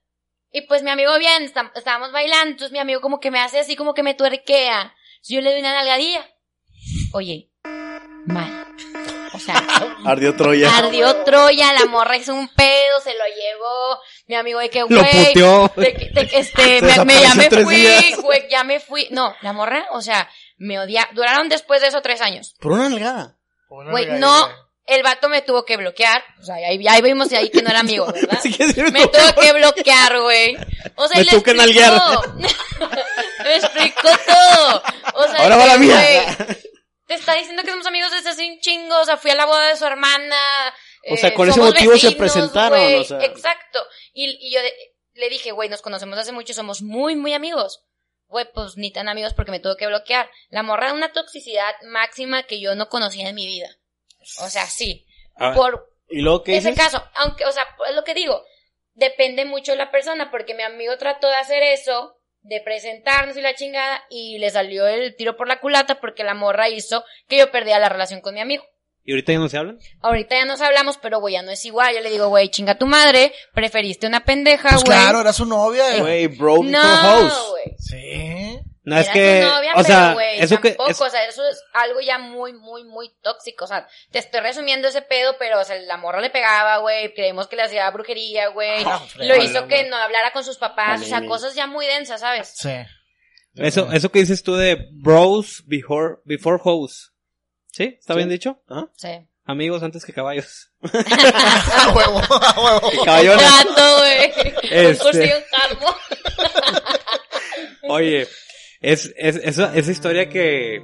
y pues mi amigo bien, está- estábamos bailando, entonces mi amigo como que me hace así, como que me tuerquea, si yo le doy una nalgadilla, oye, Ardió Troya. Ardió Troya, la morra hizo un pedo, se lo llevó. Mi amigo de que, Lo güey. puteó. de que- de que, este, me, me, ya me fui, güey, ya me fui. No, la morra, o sea, me odia. Duraron después de eso tres años. Por una nalgada. Güey, no, el vato me tuvo que bloquear. O sea, ahí, ahí vimos ahí que no era amigo, ¿verdad? Así que decirlo. Me tuvo que bloquear, güey. O sea, Me y le tuvo que nalguear. me explicó todo. O sea, Ahora va la mía. Te está diciendo que somos amigos desde hace un chingo. O sea, fui a la boda de su hermana. O sea, eh, con ese somos motivo se presentaron, o sea. Exacto. Y, y yo de- le dije, güey, nos conocemos hace mucho, somos muy, muy amigos. Güey, pues ni tan amigos porque me tuvo que bloquear. La morra una toxicidad máxima que yo no conocía en mi vida. O sea, sí. Ah, Por ¿Y luego qué ese dices? caso, aunque, o sea, es lo que digo, depende mucho de la persona, porque mi amigo trató de hacer eso, de presentarnos y la chingada, y le salió el tiro por la culata porque la morra hizo que yo perdía la relación con mi amigo. ¿Y ahorita ya no se hablan? Ahorita ya nos hablamos, pero güey, ya no es igual. Yo le digo, güey, chinga tu madre, preferiste una pendeja, Pues güey. claro, era su novia. eh. Güey, bro, no, house. güey. Sí. No, Era es que, tu novia, o sea, pero, güey, eso que, tampoco, es- o sea, eso es algo ya muy, muy, muy tóxico, o sea, te estoy resumiendo ese pedo, pero, o sea, la morra le pegaba, güey, creemos que le hacía brujería, güey, Ah, lo hizo que no hablara con sus papás, o sea, cosas ya muy densas, ¿sabes? Sí. eso, eso que dices tú de bros before, before hoes. ¿Sí? ¿Está bien dicho? Ajá. Sí. Amigos antes que caballos. A huevo, a huevo. Caballona. Trato, güey. Este. Un cursillo en calmo. Oye, es, es, esa, esa historia que,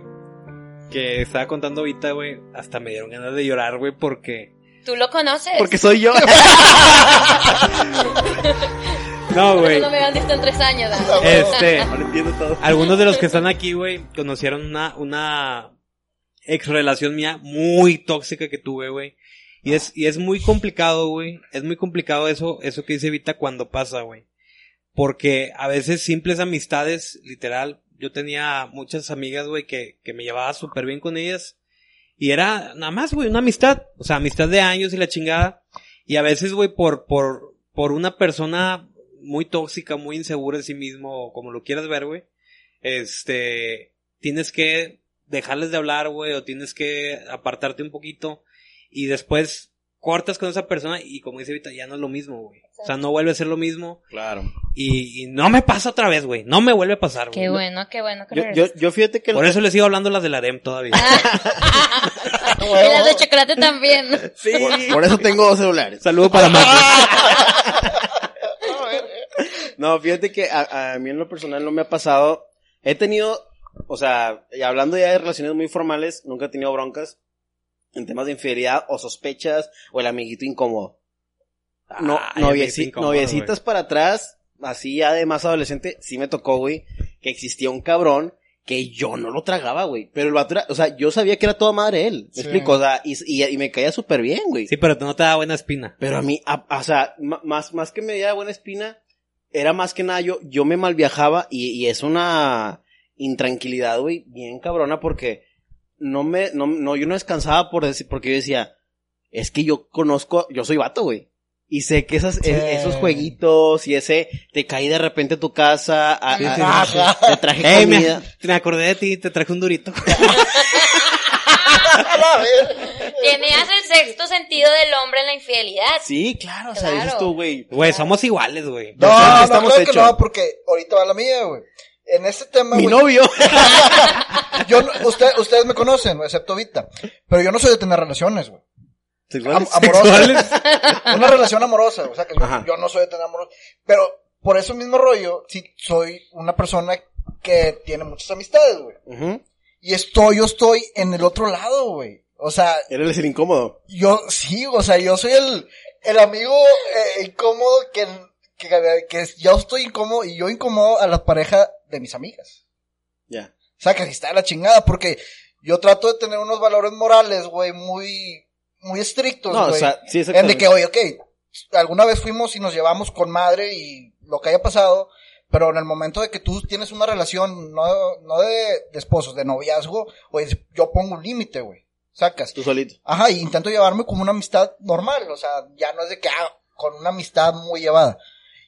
que estaba contando ahorita, güey, hasta me dieron ganas de llorar, güey, porque... ¿Tú lo conoces? Porque soy yo. No, güey. No me habían visto en tres años. ¿ah? Huevo. Este, entiendo todo. algunos de los que están aquí, güey, conocieron una, una ex relación mía muy tóxica que tuve, güey. Y es, y es muy complicado, güey. Es muy complicado eso, eso que dice Vita cuando pasa, güey. Porque a veces simples amistades, literal, yo tenía muchas amigas, güey, que, que me llevaba súper bien con ellas. Y era nada más, güey, una amistad. O sea, amistad de años y la chingada. Y a veces, güey, por, por, por una persona muy tóxica, muy insegura de sí mismo, como lo quieras ver, güey, este, tienes que dejarles de hablar, güey, o tienes que apartarte un poquito y después cortas con esa persona y como dice ahorita, ya no es lo mismo, güey. O sea, no vuelve a ser lo mismo Claro. y, y no me pasa otra vez, güey. No me vuelve a pasar, güey. Qué bueno, qué bueno que Yo, yo, yo fíjate que... Por eso les sigo hablando las del harem todavía. y las de chocolate también. por, por eso tengo dos celulares. Saludo para Marcos. No, fíjate que a, a mí en lo personal no me ha pasado. He tenido, o sea, y hablando ya de relaciones muy formales, nunca he tenido broncas en temas de infidelidad o sospechas o el amiguito incómodo. No, novieci- incómodo, noviecitas para atrás, así ya de más adolescente, sí me tocó, güey, que existía un cabrón que yo no lo tragaba, güey. Pero el vato era, o sea, yo sabía que era toda madre él. ¿Me Sí. explico? O sea, y, y, y me caía súper bien, güey. Sí, pero no te da buena espina. Pero a mí, a- o sea, más, más que me diera buena espina, era más que nada yo, yo me malviajaba y, y es una intranquilidad, güey, bien cabrona porque no me, no, no, yo no descansaba por decir, porque yo decía, es que yo conozco, yo soy vato, güey. Y sé que esas, Sí. e- esos jueguitos y ese, te caí de repente a tu casa, a- Sí, a- sí, a- sí. te traje comida. me acordé de ti, te traje un durito. Tenías el sexto sentido del hombre en la infidelidad. Sí, claro, o sea, Claro. dices tú, güey. Güey, somos iguales, güey. No, no, estamos creo que hechos. no, porque ahorita va la mía, güey. En este tema, Mi novio. yo, no- usted, ustedes me conocen, excepto Vita. Pero yo no soy de tener relaciones, güey. Am- amorosas. Una relación amorosa, o sea, que yo, no soy de tener amorosa. Pero por eso mismo rollo, sí soy una persona que tiene muchas amistades, güey. Y estoy, yo estoy en el otro lado, güey. O sea, Eres el incómodo. yo sí, o sea, yo soy el, el amigo eh, incómodo que, que, que yo estoy incómodo y yo incomodo a la pareja de mis amigas. Ya. O sea, que si está de la chingada, porque yo trato de tener unos valores morales, güey, muy, muy estrictos, No, güey. o sea, sí, en de que, oye, ok, alguna vez fuimos y nos llevamos con madre y lo que haya pasado, pero en el momento de que tú tienes una relación, no, no de, de esposos, de noviazgo, oye, yo pongo un límite, güey. Sacas. Tú solito. Ajá, y intento llevarme como una amistad normal, o sea, ya no es de que, ah, con una amistad muy llevada.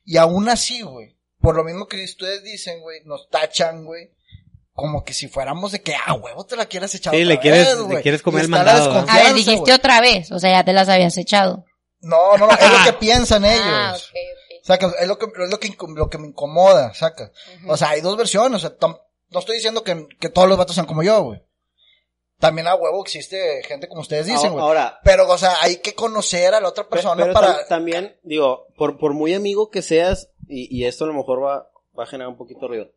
Y aún así, güey, por lo mismo que ustedes dicen, güey, nos tachan, güey, como que si fuéramos de que, ah, huevo, te la quieres echar Sí, otra le quieres- vez, le quieres comer el mandado, ¿no? A ver, desconfianza, dijiste otra vez. O sea, ya te las habías echado. No, no, no, es lo que piensan ellos. Ah, ok, ok. Saca, es lo que, es lo que, inco- lo que me incomoda, saca. O sea, hay dos versiones, o sea, tam- no estoy diciendo que, que todos los vatos sean como yo, güey. También a huevo existe gente como ustedes dicen, güey. Ahora, Pero, o sea, hay que conocer a la otra persona pero para... tam- también, digo, por, por muy amigo que seas, y, y esto a lo mejor va, va a generar un poquito de ruido.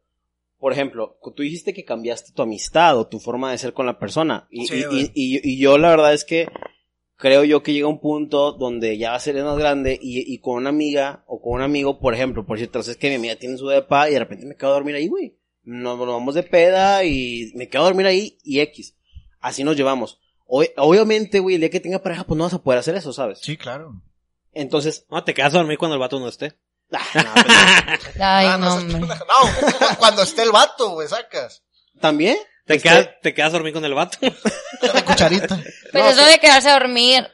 Por ejemplo, tú dijiste que cambiaste tu amistad o tu forma de ser con la persona. Y, Sí, y- y, y- y yo la verdad es que creo yo que llega un punto donde ya va a ser más grande y, y con una amiga o con un amigo, por ejemplo, por cierto, es que mi amiga tiene su depa y de repente me quedo a dormir ahí, güey. Nos, nos vamos de peda y me quedo a dormir ahí y X. Así nos llevamos. Ob- obviamente, güey, el día que tenga pareja, pues no vas a poder hacer eso, ¿sabes? Sí, claro. Entonces, No, te quedas a dormir cuando el vato no esté. Ah, no, Ay, Ah, no, seas hombre. pendeja. No, cu- cuando esté el vato, güey, sacas. ¿también? Te Este, quedas, te quedas a dormir con el vato. De cucharita. Pero No, eso de quedarse a dormir,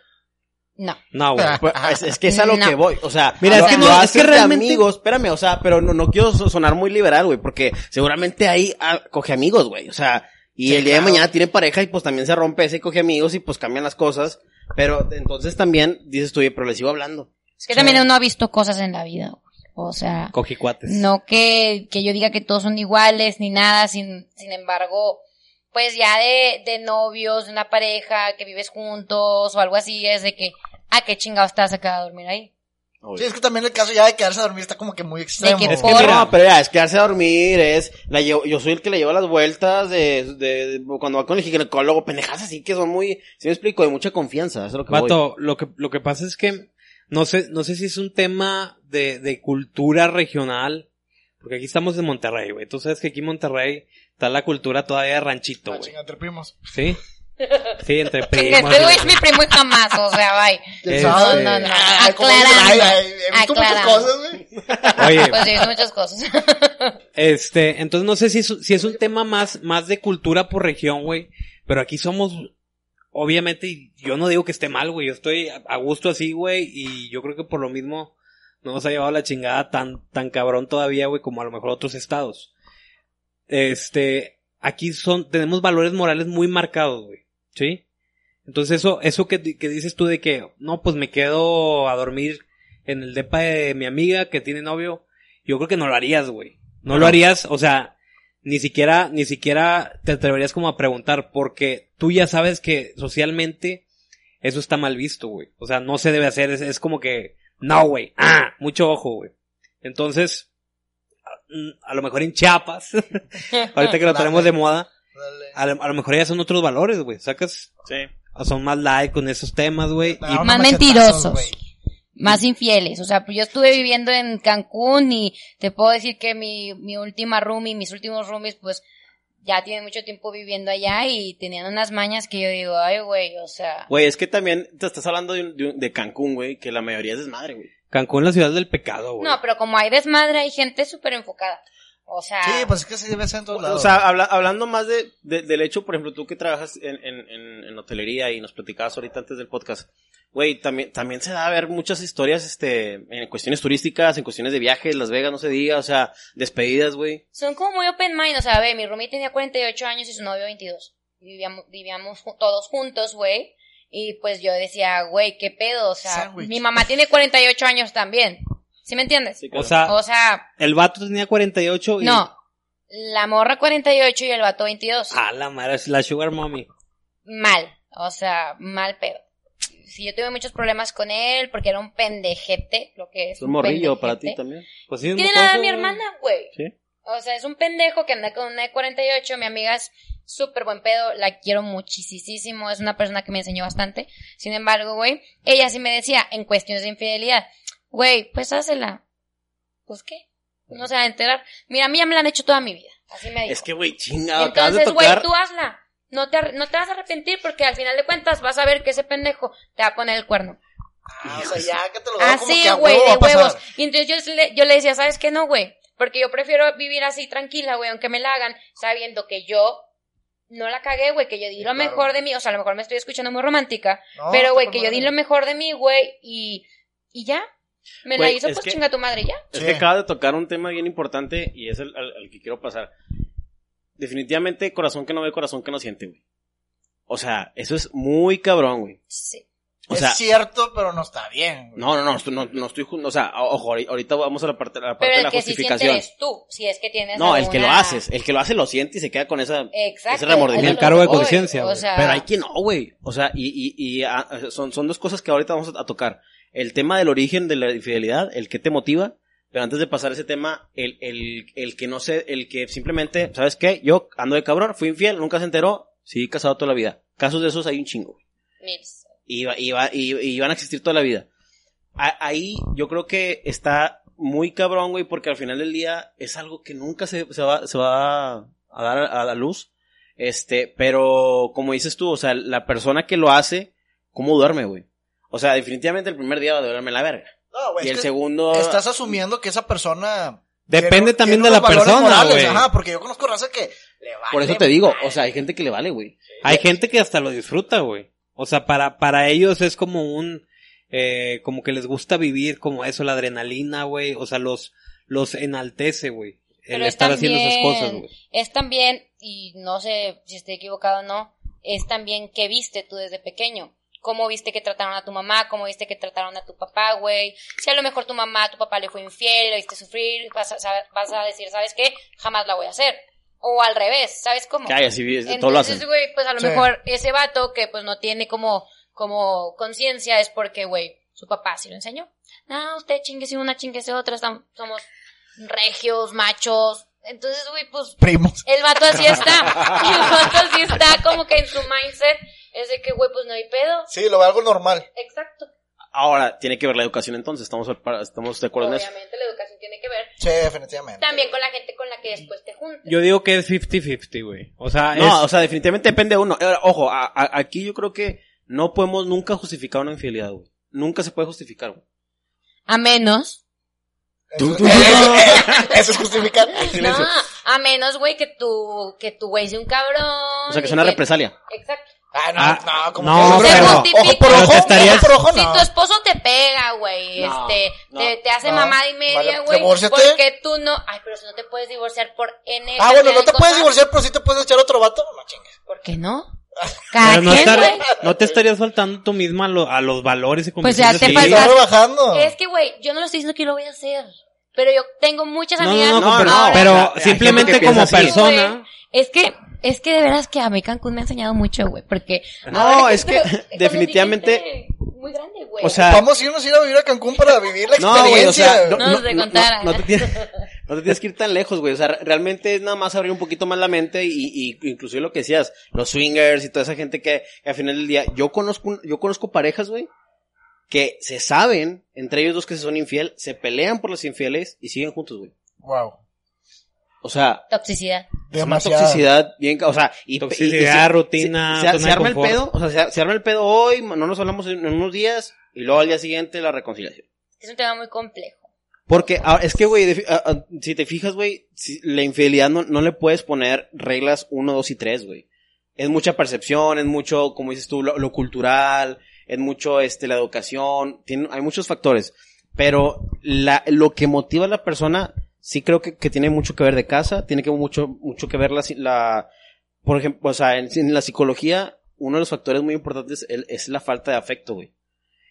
no. No, güey. Pues, es, es que es a lo No. que voy, o sea, Mira, es que no, es que realmente- amigos, espérame, o sea, pero no, no quiero so- sonar muy liberal, güey, porque seguramente ahí ah, coge amigos, güey, o sea, y Sí, el día claro. de mañana tiene pareja y pues también se rompe ese y coge amigos y pues cambian las cosas, pero entonces también dices tú, oye, pero les sigo hablando. Es que también uno ha visto cosas en la vida. O sea, Cogicuates. no que, que yo diga que todos son iguales ni nada, sin, sin embargo, pues ya de, de novios, de una pareja, que vives juntos o algo así, es de que, ah, qué chingados te vas a quedar a dormir ahí. Sí, es que también el caso ya de quedarse a dormir está como que muy extremo. que Es que No, pero ya, es quedarse a dormir, es, la llevo- yo soy el que le lleva las vueltas de, de, de- cuando va con el ginecólogo, pendejas así que son muy, si me explico, de mucha confianza, eso es lo que voy. Vato, lo que, lo que pasa es que no sé, no sé si es un tema de, de cultura regional, porque aquí estamos en Monterrey, güey. Tú sabes que aquí en Monterrey está la cultura todavía de ranchito, Ah, güey. entre primos. ¿Sí? Sí, entre Que primos. este güey es mi primo y jamás, o sea, bye. ¿Quién Este- sabe? No, no, no. Aclarando. ay, ay, he visto muchas Aclarando. cosas, güey. Oye, Pues sí, muchas cosas. Este, entonces no sé si es, si es un tema más, más de cultura por región, güey. Pero aquí somos, obviamente, yo no digo que esté mal, güey. Yo estoy a gusto así, güey. Y yo creo que por lo mismo no nos ha llevado la chingada tan, tan cabrón todavía, güey, como a lo mejor otros estados. Este, aquí son, tenemos valores morales muy marcados, güey. ¿Sí? Entonces eso, eso que, que dices tú de que, no, pues me quedo a dormir en el depa de mi amiga que tiene novio. Yo creo que no lo harías, güey. No lo harías, o sea, ni siquiera, ni siquiera te atreverías como a preguntar, porque tú ya sabes que socialmente eso está mal visto, güey. O sea, no se debe hacer, es, es como que, no, güey, ah, mucho ojo, güey. Entonces, a, a lo mejor en Chiapas, ahorita que lo tenemos de moda, a lo, a lo mejor ya son otros valores, güey. Sacas, Sí. son más light con esos temas, güey. Y- agarran Más mentirosos. güey. Más infieles. O sea, pues yo estuve viviendo en Cancún y te puedo decir que mi, mi última roomie, mis últimos roomies, pues ya tienen mucho tiempo viviendo allá y tenían unas mañas que yo digo, ay, güey, o sea. Güey, es que también te estás hablando de, un- de, un- de Cancún, güey, que la mayoría es desmadre, güey. Cancún, la ciudad del pecado, güey. No, pero como hay desmadre, hay gente súper enfocada. O sea. Sí, pues es que sí debe ser en todos lados. O sea, habla- hablando más de, de- del hecho, por ejemplo, tú que trabajas en, en, en, en hotelería y nos platicabas ahorita antes del podcast, güey, también, también se da a ver muchas historias, este, en cuestiones turísticas, en cuestiones de viajes, Las Vegas, no se diga, o sea, despedidas, güey. Son como muy open mind, o sea, ve, mi roomie tenía 48 años y su novio 22. Vivíamos, vivíamos todos juntos, güey. Y pues yo decía, güey, ¿qué pedo? O sea, mi mamá tiene 48 años también. ¿Sí me entiendes? Sí, o sea, O sea, el vato tenía 48 y... no. La morra 48 y el vato 22. Ah, la madre, es la sugar mommy. Mal. O sea, mal pedo. Sí, yo tuve muchos problemas con él porque era un pendejete, lo que es. Es un morrillo para ti también. Pues sí, es Tiene la edad de mi hermana, güey. Sí. O sea, es un pendejo que anda con una de 48. Mi amiga es súper buen pedo. La quiero muchísimo. Es una persona que me enseñó bastante. Sin embargo, güey, ella sí me decía en cuestiones de infidelidad, güey, pues hácela. Pues qué. No se va a enterar. Mira, a mí ya me la han hecho toda mi vida. Así me dijo. Es que, güey, chingado, Entonces, güey, tocar. tú hazla. No te, no te vas a arrepentir porque al final de cuentas vas a ver que ese pendejo te va a poner el cuerno. Ah, o sea, ya que te lo Así, que a güey, de huevos. Y entonces yo le, yo le decía, ¿sabes qué no, güey? Porque yo prefiero vivir así tranquila, güey, aunque me la hagan, sabiendo que yo no la cagué, güey, que yo di lo claro. mejor de mí. O sea, a lo mejor me estoy escuchando muy romántica, No, pero, güey, que yo di lo mejor de mí, güey, y, y ya. Me la hizo, es pues que- chinga tu madre, ya. Es Sí. que acabas de tocar un tema bien importante y es el al, al que quiero pasar. Definitivamente, corazón que no ve, corazón que no siente, güey. O sea, eso es muy cabrón, güey. Sí. O es sea, cierto, pero no está bien. güey. no, no, no, estoy- no, no estoy, o sea, ojo, ahori- ahorita vamos a la parte, a la parte Pero de el la que sí siente justificación. eres tú, si es que tienes no, el que lo haces, el que lo hace lo siente y se queda con esa, Exacto. ese remordimiento. El cargo de conciencia, O sea, Pero hay quien no, güey. O sea, y, y, y ah, son, son dos cosas que ahorita vamos a, a tocar. El tema del origen de la infidelidad, el que te motiva, pero antes de pasar ese tema, el, el, el que no sé, el que simplemente, ¿sabes qué? Yo ando de cabrón, fui infiel, nunca se enteró, sí, casado toda la vida. Casos de esos hay un chingo, güey. Mirs. Y, y, y, y van a existir toda la vida. A- ahí yo creo que está muy cabrón, güey, porque al final del día es algo que nunca se, se va, se va a dar a la luz. Este, pero como dices tú, o sea, la persona que lo hace, ¿cómo duerme, güey? O sea, definitivamente el primer día va a duerme la verga. No, güey, y el que segundo... Estás asumiendo que esa persona... Depende tiene- también tiene de la persona, güey. Ajá, porque yo conozco raza que le vale Por eso te digo, o sea, hay gente que le vale, güey. Hay gente que hasta lo disfruta, güey. O sea, para, para ellos es como un, eh, como que les gusta vivir como eso, la adrenalina, güey. O sea, los, los enaltece, güey. El Pero es estar haciendo esas también- cosas, güey. Es también, y no sé si estoy equivocado o no, es también qué viste tú desde pequeño. Cómo viste que trataron a tu mamá, cómo viste que trataron a tu papá, güey. Si a lo mejor tu mamá, tu papá le fue infiel, le viste sufrir, vas a, saber- vas a decir, ¿sabes qué? Jamás la voy a hacer. O al revés, ¿sabes cómo? Hay así, todo lo hacen. Entonces, güey, pues a lo Sí. mejor ese vato que pues no tiene como, como conciencia es porque, güey, su papá sí lo enseñó. No, usted chinguese una, chinguese otra, estamos, somos regios, machos. Entonces, güey, pues Primos. el vato así está. El vato así está como que en su mindset es de que, güey, pues no hay pedo. Sí, lo veo algo normal. Exacto. Ahora, tiene que ver la educación entonces, estamos, estamos de acuerdo en eso. Obviamente la educación tiene que ver Sí, definitivamente. también con la gente con la que después te juntas. Yo digo que es 50-50, güey. O sea, No, es... o sea, definitivamente depende de uno. Ahora, Ojo, a- a- aquí yo creo que no podemos nunca justificar una infidelidad, güey. Nunca se puede justificar, güey. A menos. Eso, eso es justificar. No, a menos, güey, que tu, que tu güey sea un cabrón. O sea, que es una represalia. Exacto. Ah, no, Ah, no, como no, que Se pero- justifica. ojo por pero ojo, te estarías- ojo por ojo, Si no. tu esposo te pega, güey, No, este, no, te, te hace no. mamada y media, Vale, güey, divórciate. porque tú no, ay, pero si no te puedes divorciar por N Ah, bueno, no te de puedes divorciar, pero sí te puedes echar otro vato. No chingues. ¿Por qué no? Pero no, estar- no te estarías faltando tú misma a, lo- a los valores y Pues ya te que- falta- Está rebajando. Es que, güey, yo no lo estoy diciendo que lo voy a hacer, pero yo tengo muchas No, amigas. no, no, No, pero, no, pero o sea, hay simplemente como persona... Güey, Es que, es que de veras que a mí Cancún me ha enseñado mucho, güey, porque... No, es que definitivamente- Muy grande, güey. O sea, Vamos a irnos a ir a vivir a Cancún para vivir la no, güey, o experiencia. sea, no, No no, se no, contara. no- no te tienes, no te tienes que ir tan lejos, güey. O sea, realmente es nada más abrir un poquito más la mente y, y inclusive lo que decías, los swingers y toda esa gente que, que al final del día, yo conozco, un- yo conozco parejas, güey, que se saben, entre ellos dos que se son infiel, se pelean por los infieles y siguen juntos, güey. Wow. O sea, Toxicidad. es Demasiado. toxicidad bien, o sea, y Toxicidad, rutina, se, arma el pedo, o sea, se, se arma el pedo hoy, no nos hablamos en, en unos días y luego al día siguiente la reconciliación. Es un tema muy complejo. Porque ah, es que, güey, de- ah, ah, si te fijas, güey, si- la infidelidad no, no le puedes poner reglas 1, 2 y 3, güey. Es mucha percepción, es mucho, como dices tú, lo, lo cultural, es mucho, este, la educación, tiene, hay muchos factores. Pero la, lo que motiva a la persona, sí creo que, que tiene mucho que ver de casa, tiene que mucho, mucho que ver la, la por ejemplo, o sea, en, la psicología, uno de los factores muy importantes es, la falta de afecto, güey.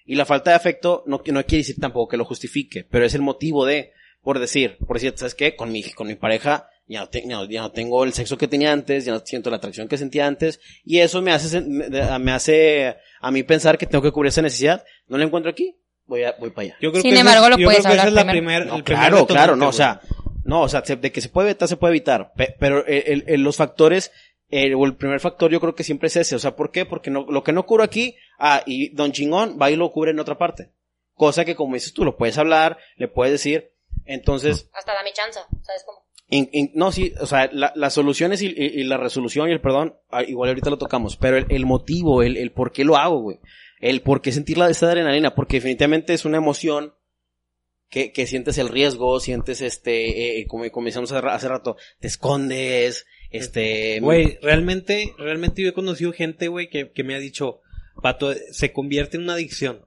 Y la falta de afecto no, no quiere decir tampoco que lo justifique, pero es el motivo de, por decir, por decir, ¿sabes qué? Con mi, con mi pareja ya no, ya no- tengo el sexo que tenía antes, ya no siento la atracción que sentía antes, y eso me hace, me hace a mí pensar que tengo que cubrir esa necesidad. No la encuentro aquí, voy a, voy para allá. Yo creo Sin que embargo, es- lo yo puedes creo que hablar es la primero. primer, No, el primer claro, claro, no, o sea, no, o sea, se- de que se puede evitar, se puede evitar, pe- pero el, el- el- los factores, el, o el primer factor yo creo que siempre es ese, o sea, ¿por qué? Porque no, lo que no cubro aquí, ah, y Don Chingón va y lo cubre en otra parte. Cosa que como dices tú, lo puedes hablar, le puedes decir, entonces, Hasta dame chance, ¿sabes cómo? in- in- no, sí, o sea, la- las soluciones y, y- y la resolución y el perdón, ah, igual ahorita lo tocamos, pero el, el motivo, el, el por qué lo hago, güey, el por qué sentir la esta adrenalina, porque definitivamente es una emoción que, que sientes el riesgo, sientes este, eh, como comenzamos hace, hace rato, te escondes, este, Güey, realmente, realmente yo he conocido gente, güey, que, que me ha dicho, pato, se convierte en una adicción.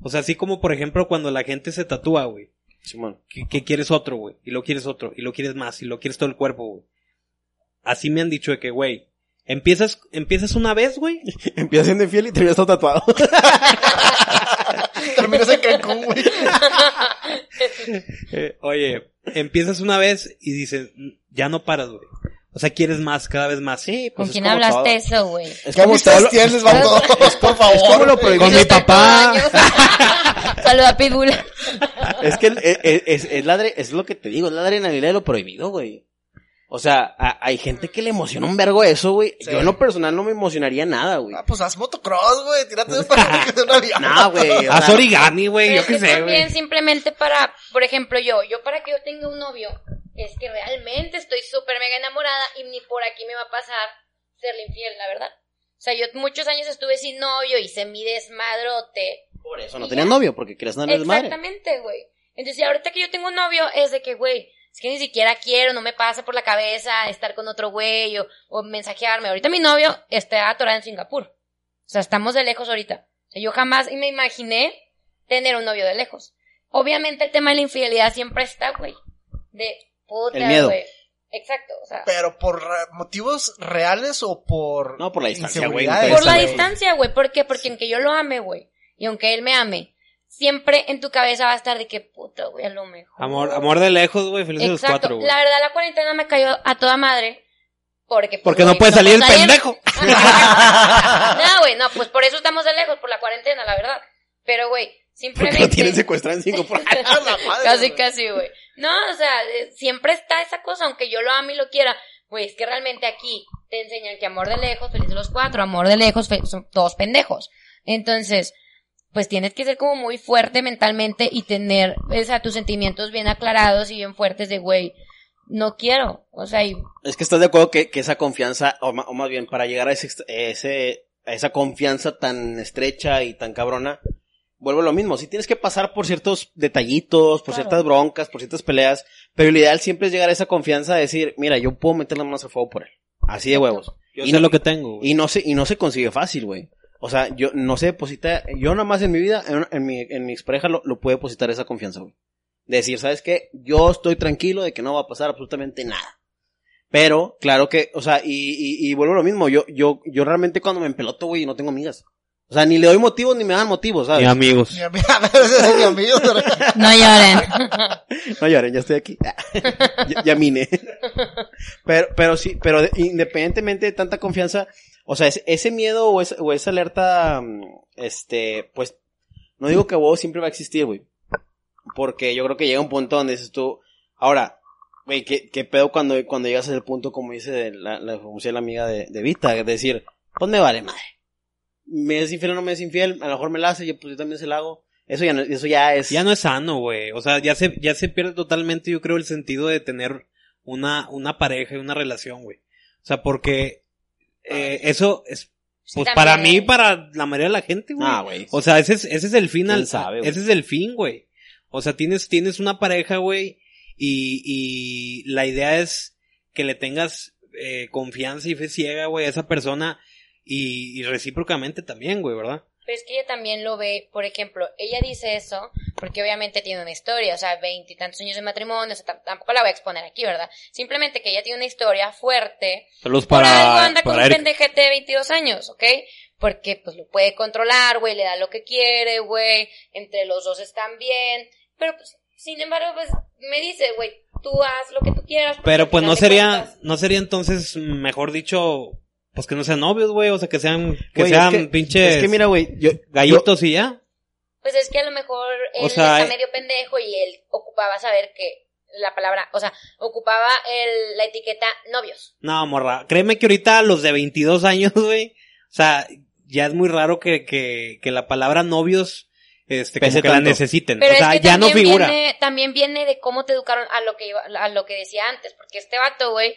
O sea, así como por ejemplo cuando la gente se tatúa, güey, Simón. que, que quieres otro, güey, y lo quieres otro, y lo quieres más, y lo quieres todo el cuerpo, güey. Así me han dicho de que, güey, empiezas, empiezas una vez, güey, Empiezas siendo infiel y te habías tatuado. Terminas en Cancún, güey. Eh, oye, empiezas una vez y dices, "Mm, ya no paras, güey. O sea, quieres más, cada vez más. Sí, ¿Con pues es quién hablaste todo. eso, güey? Es ¿Qué como todo amistades lo- tienes, vato? Por favor. Es como lo prohibido. Con mi papá. Saluda a Pitbull. Es que el- es, es, es la es lo que te digo, es la adrenalina de lo prohibido, güey. O sea, a- hay gente que le emociona un vergo eso, güey. Sí. Yo en lo personal no me emocionaría nada, güey. Ah, pues haz motocross, güey. Tírate de de un avión. No, güey. Haz origami, güey, Pero yo es qué que sé, también güey. simplemente para, por ejemplo, yo, yo para que yo tenga un novio, es que realmente estoy súper mega enamorada y ni por aquí me va a pasar serle infiel, la verdad. O sea, yo muchos años estuve sin novio, hice mi desmadrote. Por eso no Y tenías ya. novio, porque querías darle desmadre. Exactamente, güey. Entonces, ahorita que yo tengo un novio, es de que, güey, es que ni siquiera quiero, no me pasa por la cabeza estar con otro güey o, o mensajearme. Ahorita mi novio está atorado en Singapur. O sea, estamos de lejos ahorita. O sea, yo jamás me imaginé tener un novio de lejos. Obviamente el tema de la infidelidad siempre está, güey. De puta, El miedo. güey. Exacto, o sea. Pero por motivos reales o por. No, por la distancia, güey, Por la distancia, güey. ¿Por qué? Porque aunque yo lo ame, güey, y aunque él me ame, siempre en tu cabeza va a estar de que puta, güey, a lo mejor. Amor, amor de lejos, güey, felices los Exacto. cuatro, güey. la verdad, la cuarentena me cayó a toda madre. Porque, pues, Porque no puede salir el pendejo. no, güey, no, pues por eso estamos de lejos, por la cuarentena, la verdad. Pero, güey, simplemente. lo tienen secuestrado en cinco por casi, casi, güey. No, o sea, eh, siempre está esa cosa, aunque yo lo ame y lo quiera. Güey, es que realmente aquí te enseñan que amor de lejos, felices los cuatro, amor de lejos, fe- son todos pendejos. Entonces, pues tienes que ser como muy fuerte mentalmente y tener, o sea, tus sentimientos bien aclarados y bien fuertes de, güey, no quiero. O sea, y Es que estás de acuerdo que, que esa confianza, o, ma- o más bien, para llegar a ese, ext- ese, a esa confianza tan estrecha y tan cabrona, vuelvo a lo mismo. Si tienes que pasar por ciertos detallitos, por Claro. ciertas broncas, por ciertas peleas, pero lo ideal siempre es llegar a esa confianza de decir, mira, yo puedo meter las manos al fuego por él. Así de huevos. Yo Y sé no- lo que tengo, güey. Y no se, y no se consigue fácil, güey. O sea, yo no se deposita, yo nada más en mi vida, en, en mi, en mi expareja lo, lo puedo depositar esa confianza, güey. De decir, ¿sabes qué? Yo estoy tranquilo de que no va a pasar absolutamente nada. Pero, claro que, o sea, y, y, y vuelvo a lo mismo, yo, yo, yo realmente cuando me empeloto, güey, no tengo amigas. O sea, ni le doy motivos ni me dan motivos, ¿sabes? Mi amigos. Mi amigo, ese es mi amigo. no lloren. No lloren, ya estoy aquí. ya, ya mine. pero, pero sí, pero de- independientemente de tanta confianza, o sea, ese, ese miedo o, o esa alerta, mm, este, pues, no digo que vos siempre va a existir, güey. Porque yo creo que llega un punto donde dices tú, ahora, güey, ¿qué, pedo cuando, cuando llegas a ese punto, como dice la, la, amiga de, de Vita, de decir, pues me vale madre. Me es infiel o no me es infiel, a lo mejor me la hace, yo pues yo también se la hago. Eso ya no, eso ya es. Ya no es sano, güey. O sea, ya se, ya se pierde totalmente, yo creo, el sentido de tener una, una pareja y una relación, güey. O sea, porque eh, eso es, Sí, pues para mí, para la mayoría de la gente, güey. Ah, güey. O sea, ese es, ese es el fin, ¿Quién al- sabe, ese es el fin, güey. O sea, tienes, tienes una pareja, güey, y, y la idea es que le tengas eh, confianza y fe ciega, güey, a esa persona y, y recíprocamente también, güey, ¿verdad? Pero es que ella también lo ve, por ejemplo, ella dice eso porque obviamente tiene una historia, o sea, veintitantos años de matrimonio, o sea, tam- tampoco la voy a exponer aquí, ¿verdad? Simplemente que ella tiene una historia fuerte. Saludos Por algo para, anda con para un Eric. pendejete de 22 años, ¿ok? Porque pues lo puede controlar, güey, le da lo que quiere, güey, entre los dos están bien, pero pues, sin embargo, pues, me dice, güey, tú haz lo que tú quieras. Pero pues no sería, cuentas- no sería entonces, mejor dicho, pues que no sean novios, güey, o sea, que sean, que Güey, sean es que- pinches Es que mira, güey, yo, gallitos y ya. Pues es que a lo mejor él O sea, está eh- medio pendejo y él ocupaba saber que la palabra, o sea, ocupaba el, la etiqueta novios. No, morra, créeme que ahorita los de 22 años, güey, o sea, ya es muy raro que, que, que la palabra novios, este, como que la necesiten. Pero o sea, es que ya no también figura. Viene, también viene de cómo te educaron a lo que iba- a lo que decía antes, porque este vato, güey,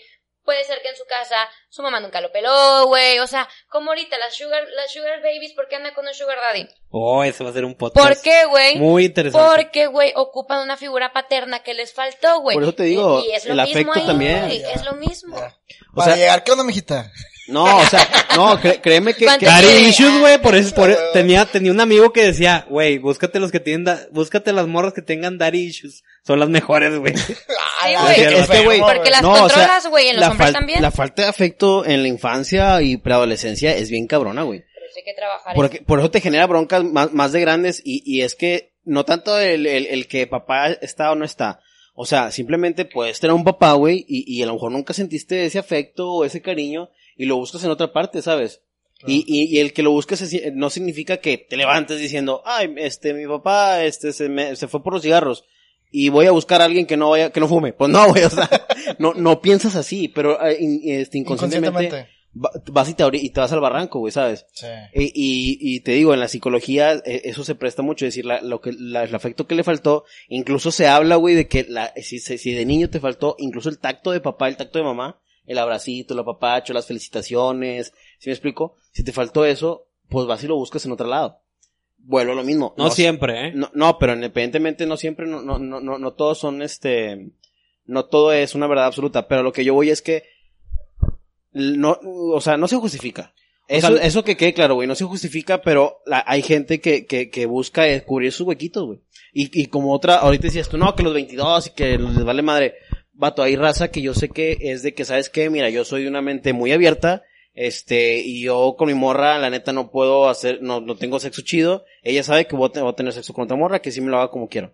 puede ser que en su casa su mamá nunca lo peló, güey, o sea, como ahorita las sugar, las sugar babies, ¿por qué andan con un sugar daddy? Oh, ese va a ser un podcast. ¿Por qué, güey? Muy interesante. Porque, güey, ocupan una figura paterna que les faltó, güey. Por eso te digo, Y, y es lo el mismo afecto ahí, también. güey, Es lo mismo. O Para sea, llegar, ¿qué onda, mijita? no, o sea, no, cre- créeme que, ¿Cuánto que- Daddy issues, güey, por eso, por eso- tenía, tenía un amigo que decía, güey, búscate los que tienen, da- búscate las morras que tengan daddy issues. Son las mejores, güey. Sí, la güey. verga, Es que, güey, Porque las No, o sea, controlas, güey, en los hombres fal- también. la falta de afecto en la infancia y preadolescencia es bien cabrona, güey. Pero eso hay que trabajar. Porque, por eso te genera broncas más, más de grandes y, y es que no tanto el, el, el que papá está o no está. O sea, simplemente puedes tener un papá, güey, y, y a lo mejor nunca sentiste ese afecto o ese cariño y lo buscas en otra parte, ¿sabes? Y, y, y el que lo busques es- no significa que te levantes diciendo, ay, este, mi papá, este, se me, se fue por los cigarros y voy a buscar a alguien que no vaya, que no fume. Pues no, güey, o sea, no, no piensas así, pero eh, in- este, inconscientemente Inconscientemente. va- vas y te, y te vas al barranco, güey, ¿sabes? Sí. Y, y, y te digo, en la psicología eh, eso se presta mucho, es decir, la- lo que, la- el afecto que le faltó, incluso se habla, güey, de que la, si, si si de niño te faltó, incluso el tacto de papá, el tacto de mamá, el abracito, el apapacho, las felicitaciones, ¿sí me explico? Si te faltó eso, pues vas y lo buscas en otro lado. Vuelvo a lo mismo. No siempre, ¿eh? No, no, pero independientemente no siempre, no, no, no, no, no todos son este, no todo es una verdad absoluta, pero lo que yo voy es que, no, o sea, no se justifica. Eso, sea, eso que quede claro, güey, no se justifica, pero la- hay gente que, que, que busca cubrir sus huequitos, güey. Y, y como otra, ahorita decías tú, no, que los 22 y que les vale madre. Vato, hay raza que yo sé que es de que, ¿sabes qué? Mira, yo soy de una mente muy abierta, Este, y yo con mi morra, la neta, no puedo hacer, no, no tengo sexo chido. Ella sabe que voy a, te- voy a tener sexo con otra morra, que sí me lo haga como quiero.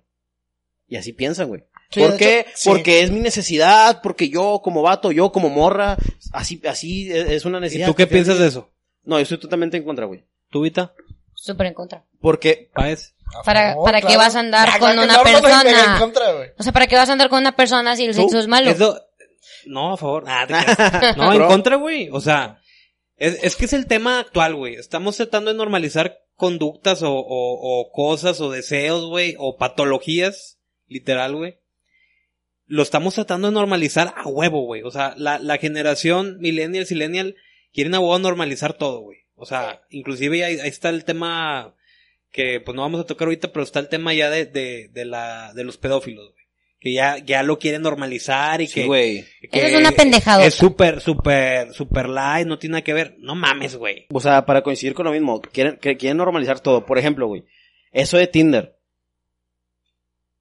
Y así piensan, güey. Sí, ¿Por qué? hecho, sí. Porque es mi necesidad, porque yo como vato, yo como morra, así, así es es una ¿Y necesidad. tú qué piensas de eso? No, yo estoy totalmente en contra, güey. ¿Tú, Vita? Súper en contra. Porque, ¿Paez? A Para- favor, para qué vas a andar Ya, con una persona. en contra, güey. O sea, ¿para qué vas a andar con una persona si el ¿Tú? sexo es malo? Eso... No, a favor. Ah, no, en contra, güey. O sea, es, es que es el tema actual, güey. Estamos tratando de normalizar conductas o, o, cosas o deseos, güey, o patologías, literal, güey. Lo estamos tratando de normalizar a huevo, güey. O sea, la, la generación millennial, millennial, quieren a huevo normalizar todo, güey. O sea, inclusive ahí, ahí está el tema que pues no vamos a tocar ahorita, pero está el tema ya de, de, de la, de los pedófilos, güey. Que ya, ya lo quieren normalizar y sí, que, güey. que Eso es una pendejadota. Es súper, súper, súper light, no tiene nada que ver. No mames, güey. O sea, para coincidir con lo mismo, quieren, que quieren normalizar todo. Por ejemplo, güey, eso de Tinder.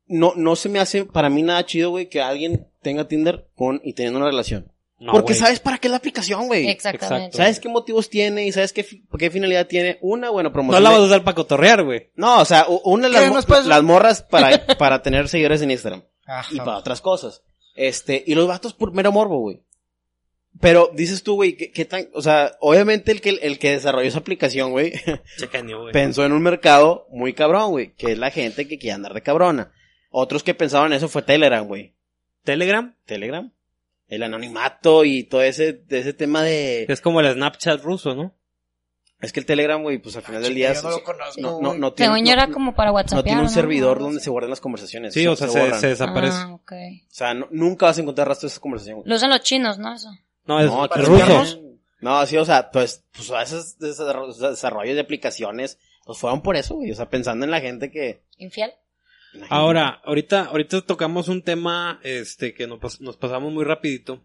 No, no se me hace para mí nada chido, güey, que alguien tenga Tinder con y teniendo una relación. No, Porque sabes para qué es la aplicación, güey. Exactamente. Exacto. ¿Sabes qué motivos tiene y sabes qué, fi- qué finalidad tiene? Una, bueno, No promoción. la de- vas a usar para cotorrear, güey. No, o sea, una ¿Qué? las, ¿No mo- las morras para, para tener seguidores en Instagram. Ajá. y para otras cosas. Este, y los vatos por mero morbo, güey. Pero dices tú, güey, ¿qué, qué tan, o sea, obviamente el que, el que desarrolló esa aplicación, güey, pensó en un mercado muy cabrón, güey, que es la gente que quiere andar de cabrona. Otros que pensaban en eso fue Telegram, güey. Telegram, Telegram. El anonimato y todo ese, de ese tema de... es como el Snapchat ruso, ¿no? Es que el Telegram, güey, pues al final del día... yo no lo conozco, no, no, no tiene, Según yo era como para WhatsApp. no tiene un servidor donde se guardan las conversaciones. Sí, o sea, se, desaparece. Ah, ok. O sea, no- nunca vas a encontrar rastro de esa conversación. Lo usan los chinos, ¿no? Eso. No, es, No, es ruso. rusos. No, sí, o sea, pues, pues a esos desarro- desarrollos de aplicaciones, pues fueron por eso, güey. O sea, pensando en la gente que. Infiel. gente Ahora, ahorita, ahorita tocamos un tema, este, que nos, pas- nos pasamos muy rapidito.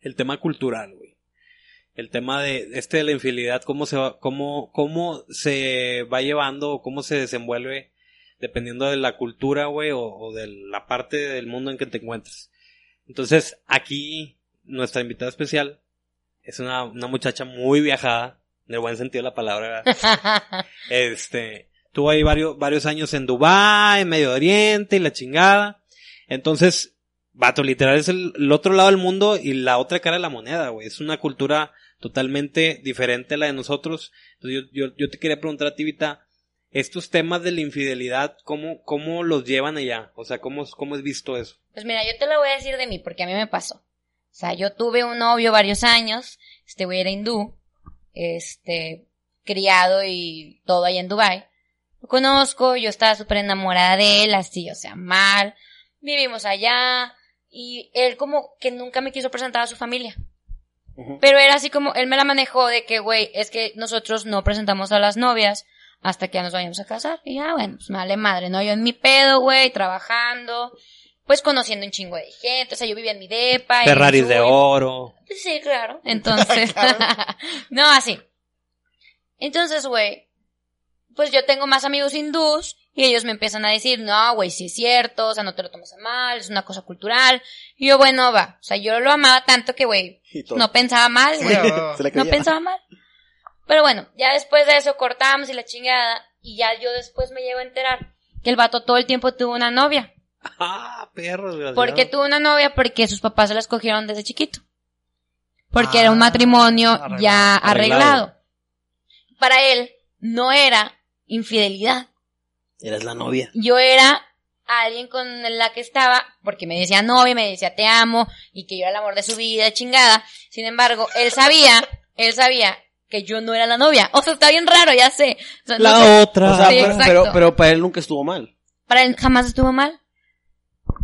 El tema cultural, güey. El tema de, este de la infidelidad, cómo se va, cómo, cómo se va llevando, o cómo se desenvuelve, dependiendo de la cultura, güey, o, o de la parte del mundo en que te encuentres. Entonces, aquí, nuestra invitada especial es una, una muchacha muy viajada, en el buen sentido de la palabra, ¿verdad? Este, tuvo ahí varios, varios años en Dubái, en Medio Oriente y la chingada. Entonces, vato, literal es el, el otro lado del mundo y la otra cara de la moneda, güey. Es una cultura totalmente diferente a la de nosotros. Entonces, yo, yo, yo te quería preguntar a ti, Vita, estos temas de la infidelidad, ¿cómo, cómo los llevan allá? O sea, ¿cómo, cómo es visto eso? Pues mira, yo te lo voy a decir de mí, porque a mí me pasó. O sea, yo tuve un novio varios años, este güey era hindú, este, criado y todo ahí en Dubai. Lo conozco, yo estaba súper enamorada de él, así, o sea, mal. Vivimos allá, y él como que nunca me quiso presentar a su familia. Pero era así como, él me la manejó de que, güey, es que nosotros no presentamos a las novias hasta que ya nos vayamos a casar. Y ya, bueno, pues me vale madre, ¿no? Yo en mi pedo, güey, trabajando, pues conociendo un chingo de gente, o sea, yo vivía en mi depa. y Ferraris de oro. Sí, claro. Entonces, no, así. Entonces, güey, pues yo tengo más amigos hindús y ellos me empiezan a decir, no, güey, sí es cierto, o sea, no te lo tomes a mal, es una cosa cultural. Y yo, bueno, va. O sea, yo lo amaba tanto que, güey, no pensaba mal, güey. No pensaba mal. Pero bueno, ya después de eso cortamos y la chingada. Y ya yo después me llevo a enterar que el vato todo el tiempo tuvo una novia. Ah, perros, desgraciado. ¿Por qué tuvo una novia? Porque sus papás se la escogieron desde chiquito. Porque era un Ah, matrimonio arreglado. ya Arreglado. arreglado. Para él no era infidelidad. Eres la novia. Yo era alguien con la que estaba, porque me decía novia, me decía te amo, y que yo era el amor de su vida, chingada. Sin embargo, él sabía, él sabía que yo no era la novia. O sea, está bien raro, ya sé. O sea, no La sé. otra. O sea, Sí, pero, exacto. pero, pero para él nunca estuvo mal. Para él jamás estuvo mal.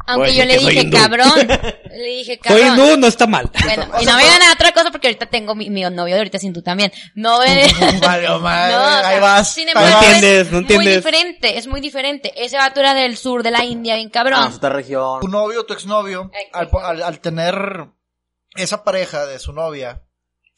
Aunque yo le soy dije, cabrón. Le dije, cabrón. hindú, no está mal. Bueno, y no me digan a otra cosa porque ahorita tengo mi, mi novio de ahorita sin tú también. No madre, No, o sea, ahí vas. Sin embargo, vas. entiendes, es no entiendes. muy diferente, es muy diferente. Ese vato era del sur de la India, bien cabrón. Ah, otra región. Tu novio, tu exnovio, al, al, al tener esa pareja de su novia,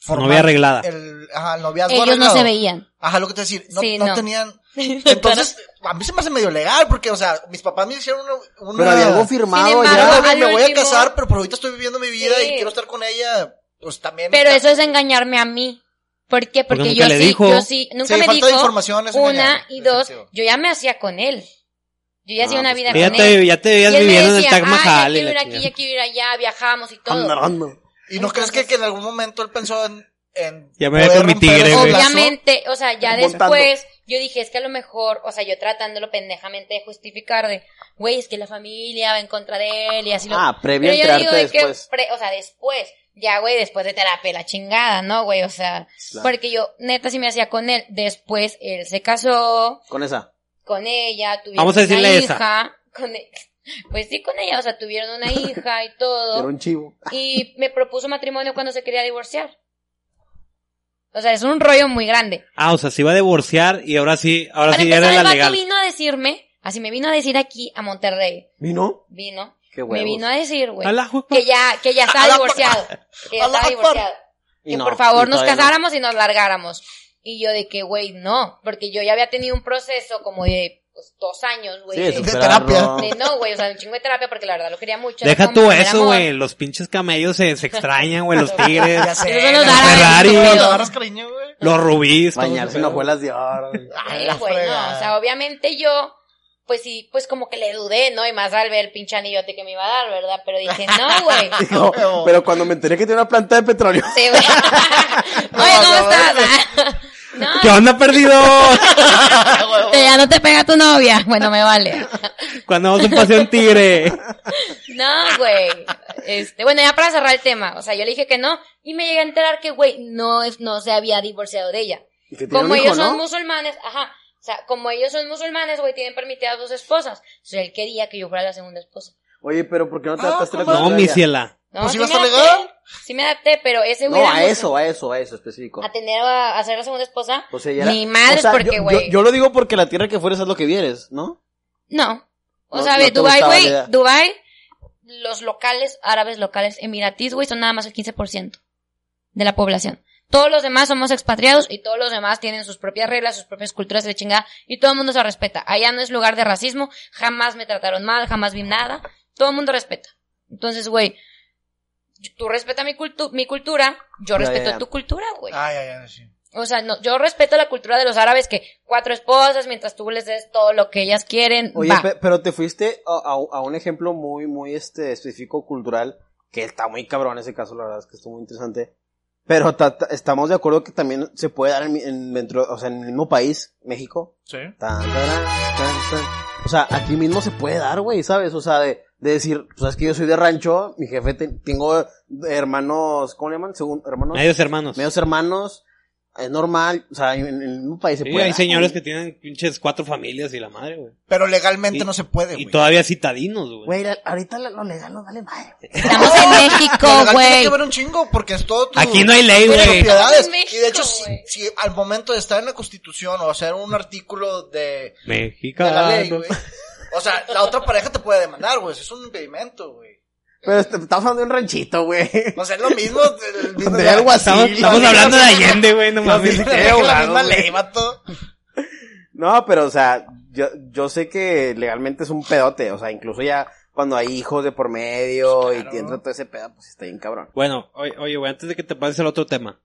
formar Novia arreglada. El, ajá, el noviazgo Ellos no arreglado. se veían. Ajá, lo que te decir, no, Sí, no no. tenían. Entonces, a mí se me hace medio legal, porque, o sea, mis papás me hicieron una. una Pero había algo firmado Ya, embargo, ya. al me voy a casar, pero por ahorita estoy viviendo mi vida Sí. y quiero estar con ella. pues también. Pero eso es engañarme a mí. ¿Por qué? Porque Porque yo le sí, dijo. yo sí, nunca Sí, me falta dijo. de información es una y dos, yo ya me hacía con él. Yo ya hacía Ah, una pues vida ya con te, él. ya te veías viviendo en el decía, Taj "Ah, Mahal ya y quiero ir aquí, ya quiero ir allá, viajamos y todo. Andando. ¿Y no crees que, en algún momento él pensó en. en Ya me voy mi tigre? Obviamente, o sea, ya Montando. después, yo dije, es que a lo mejor, o sea, yo tratándolo pendejamente de justificar de, güey, es que la familia va en contra de él y así lo... Ah, previo a Pero yo digo de que, pre- o sea, después, ya, güey, después de terapia, la chingada, ¿no, güey? O sea, Claro. porque yo, neta, sí me hacía con él. Después, él se casó Con esa. con ella, tuvieron Vamos a decirle una esa. hija. Con e- Pues sí, con ella, o sea, tuvieron una hija y Era todo. un chivo. Y me propuso matrimonio cuando se quería divorciar. O sea, es un rollo muy grande. Ah, o sea, se iba a divorciar y ahora sí, ahora Para sí ya era el la vato legal. vino a decirme, así me vino a decir aquí a Monterrey. ¿Vino? Vino. Qué Me vino a decir, güey. Que ya, que ya estaba divorciado. Que ya estaba divorciado. Y Que no, por favor y nos no. casáramos y nos largáramos. Y yo de que, güey, no. Porque yo ya había tenido un proceso como de pues, dos años, güey. Sí, de- terapia. de no, güey, o sea, un chingo de terapia porque la verdad lo quería mucho. Deja tú eso, güey. Los pinches camellos se, se extrañan, güey. Los tigres, Ya sé. Los Ferrari. los rubíes. Bañarse en hojuelas de oro. Ay, güey, no, o sea, obviamente yo, pues sí, pues como que le dudé, ¿no? Y más al ver el pinche anillote que me iba a dar, ¿verdad? Pero dije, no, güey. Pero cuando me enteré que tiene una planta de petróleo. Sí, güey. Oye, ¿cómo estás? No, ¿Qué onda, perdido? ya no te pega tu novia. Bueno, me vale. Cuando vamos a un paseo en tigre. No, güey. Este, bueno, ya para cerrar el tema, o sea, yo le dije que no y me llegué a enterar que, güey, no es, no se había divorciado de ella. Y que tiene Como hijo, ellos ¿no? son musulmanes, ajá. O sea, como ellos son musulmanes, güey, tienen permitidas dos esposas. O sea, él quería que yo fuera la segunda esposa. Oye, pero ¿por qué no te Ah, adaptaste a la. No, mi ciela. No, Pues sí iba a estar adapté. legal. Sí me adapté, pero ese güey No, a eso, a eso, a eso específico. A tener a, a ser la segunda esposa. O sea, Ni madres o sea, porque, yo- yo, güey. yo lo digo porque la tierra que fueres es lo que vieres, ¿no? No. O No- sea, no Dubai, güey. Dubai, los locales, árabes locales, emiratíes, güey, son nada más el 15% de la población. Todos los demás somos expatriados y todos los demás tienen sus propias reglas, sus propias culturas de chingada y todo el mundo se respeta. Allá no es lugar de racismo, jamás me trataron mal, jamás vi nada, todo el mundo respeta. Entonces, güey, tú respeta mi, cultu mi cultura, yo Ya, respeto ya, ya. tu cultura, güey. Ay, ay, ay, sí. O sea, no, yo respeto la cultura de los árabes que cuatro esposas mientras tú les des todo lo que ellas quieren. Oye, va. pe- pero te fuiste a, a- a un ejemplo muy, muy este, específico cultural, que está muy cabrón ese caso, la verdad es que estuvo muy interesante. Pero ta- ta- estamos de acuerdo que también se puede dar en, mi- en dentro, o sea, en el mismo país, México. Sí. Tan, tarán, tan, tan. O sea, aquí mismo se puede dar, güey, ¿sabes? O sea, de, de decir, pues es que yo soy de rancho, mi jefe, te- tengo hermanos, ¿cómo le llaman? Segun- hermanos. Medios hermanos. medios hermanos, es normal, o sea, en, en el mismo país se Sí, puede hay señores güey. que tienen pinches cuatro familias y la madre, güey. Pero legalmente Y- no se puede, Y güey. todavía citadinos, güey. Güey, ahorita lo legal no vale madre, güey. Estamos en México, legal tiene güey. que ver un chingo porque es todo tu... Aquí no hay ley, güey. y de hecho, si, güey. si al momento de estar en la constitución o hacer un artículo de, México. de la ley, güey. O sea, la otra pareja te puede demandar, güey. Eso es un impedimento, güey. Pero este, estamos hablando de un ranchito, güey. O sea, es lo mismo. el mismo- De algo así. Estamos, estamos hablando de Allende, güey, no mames. la, misma ley, vato. No, pero o sea, yo, yo sé que legalmente es un pedote, o sea, incluso ya cuando hay hijos de por medio Pues y claro. entra todo ese pedo, pues está bien cabrón. Bueno, oye, oye, güey, antes de que te pases al otro tema.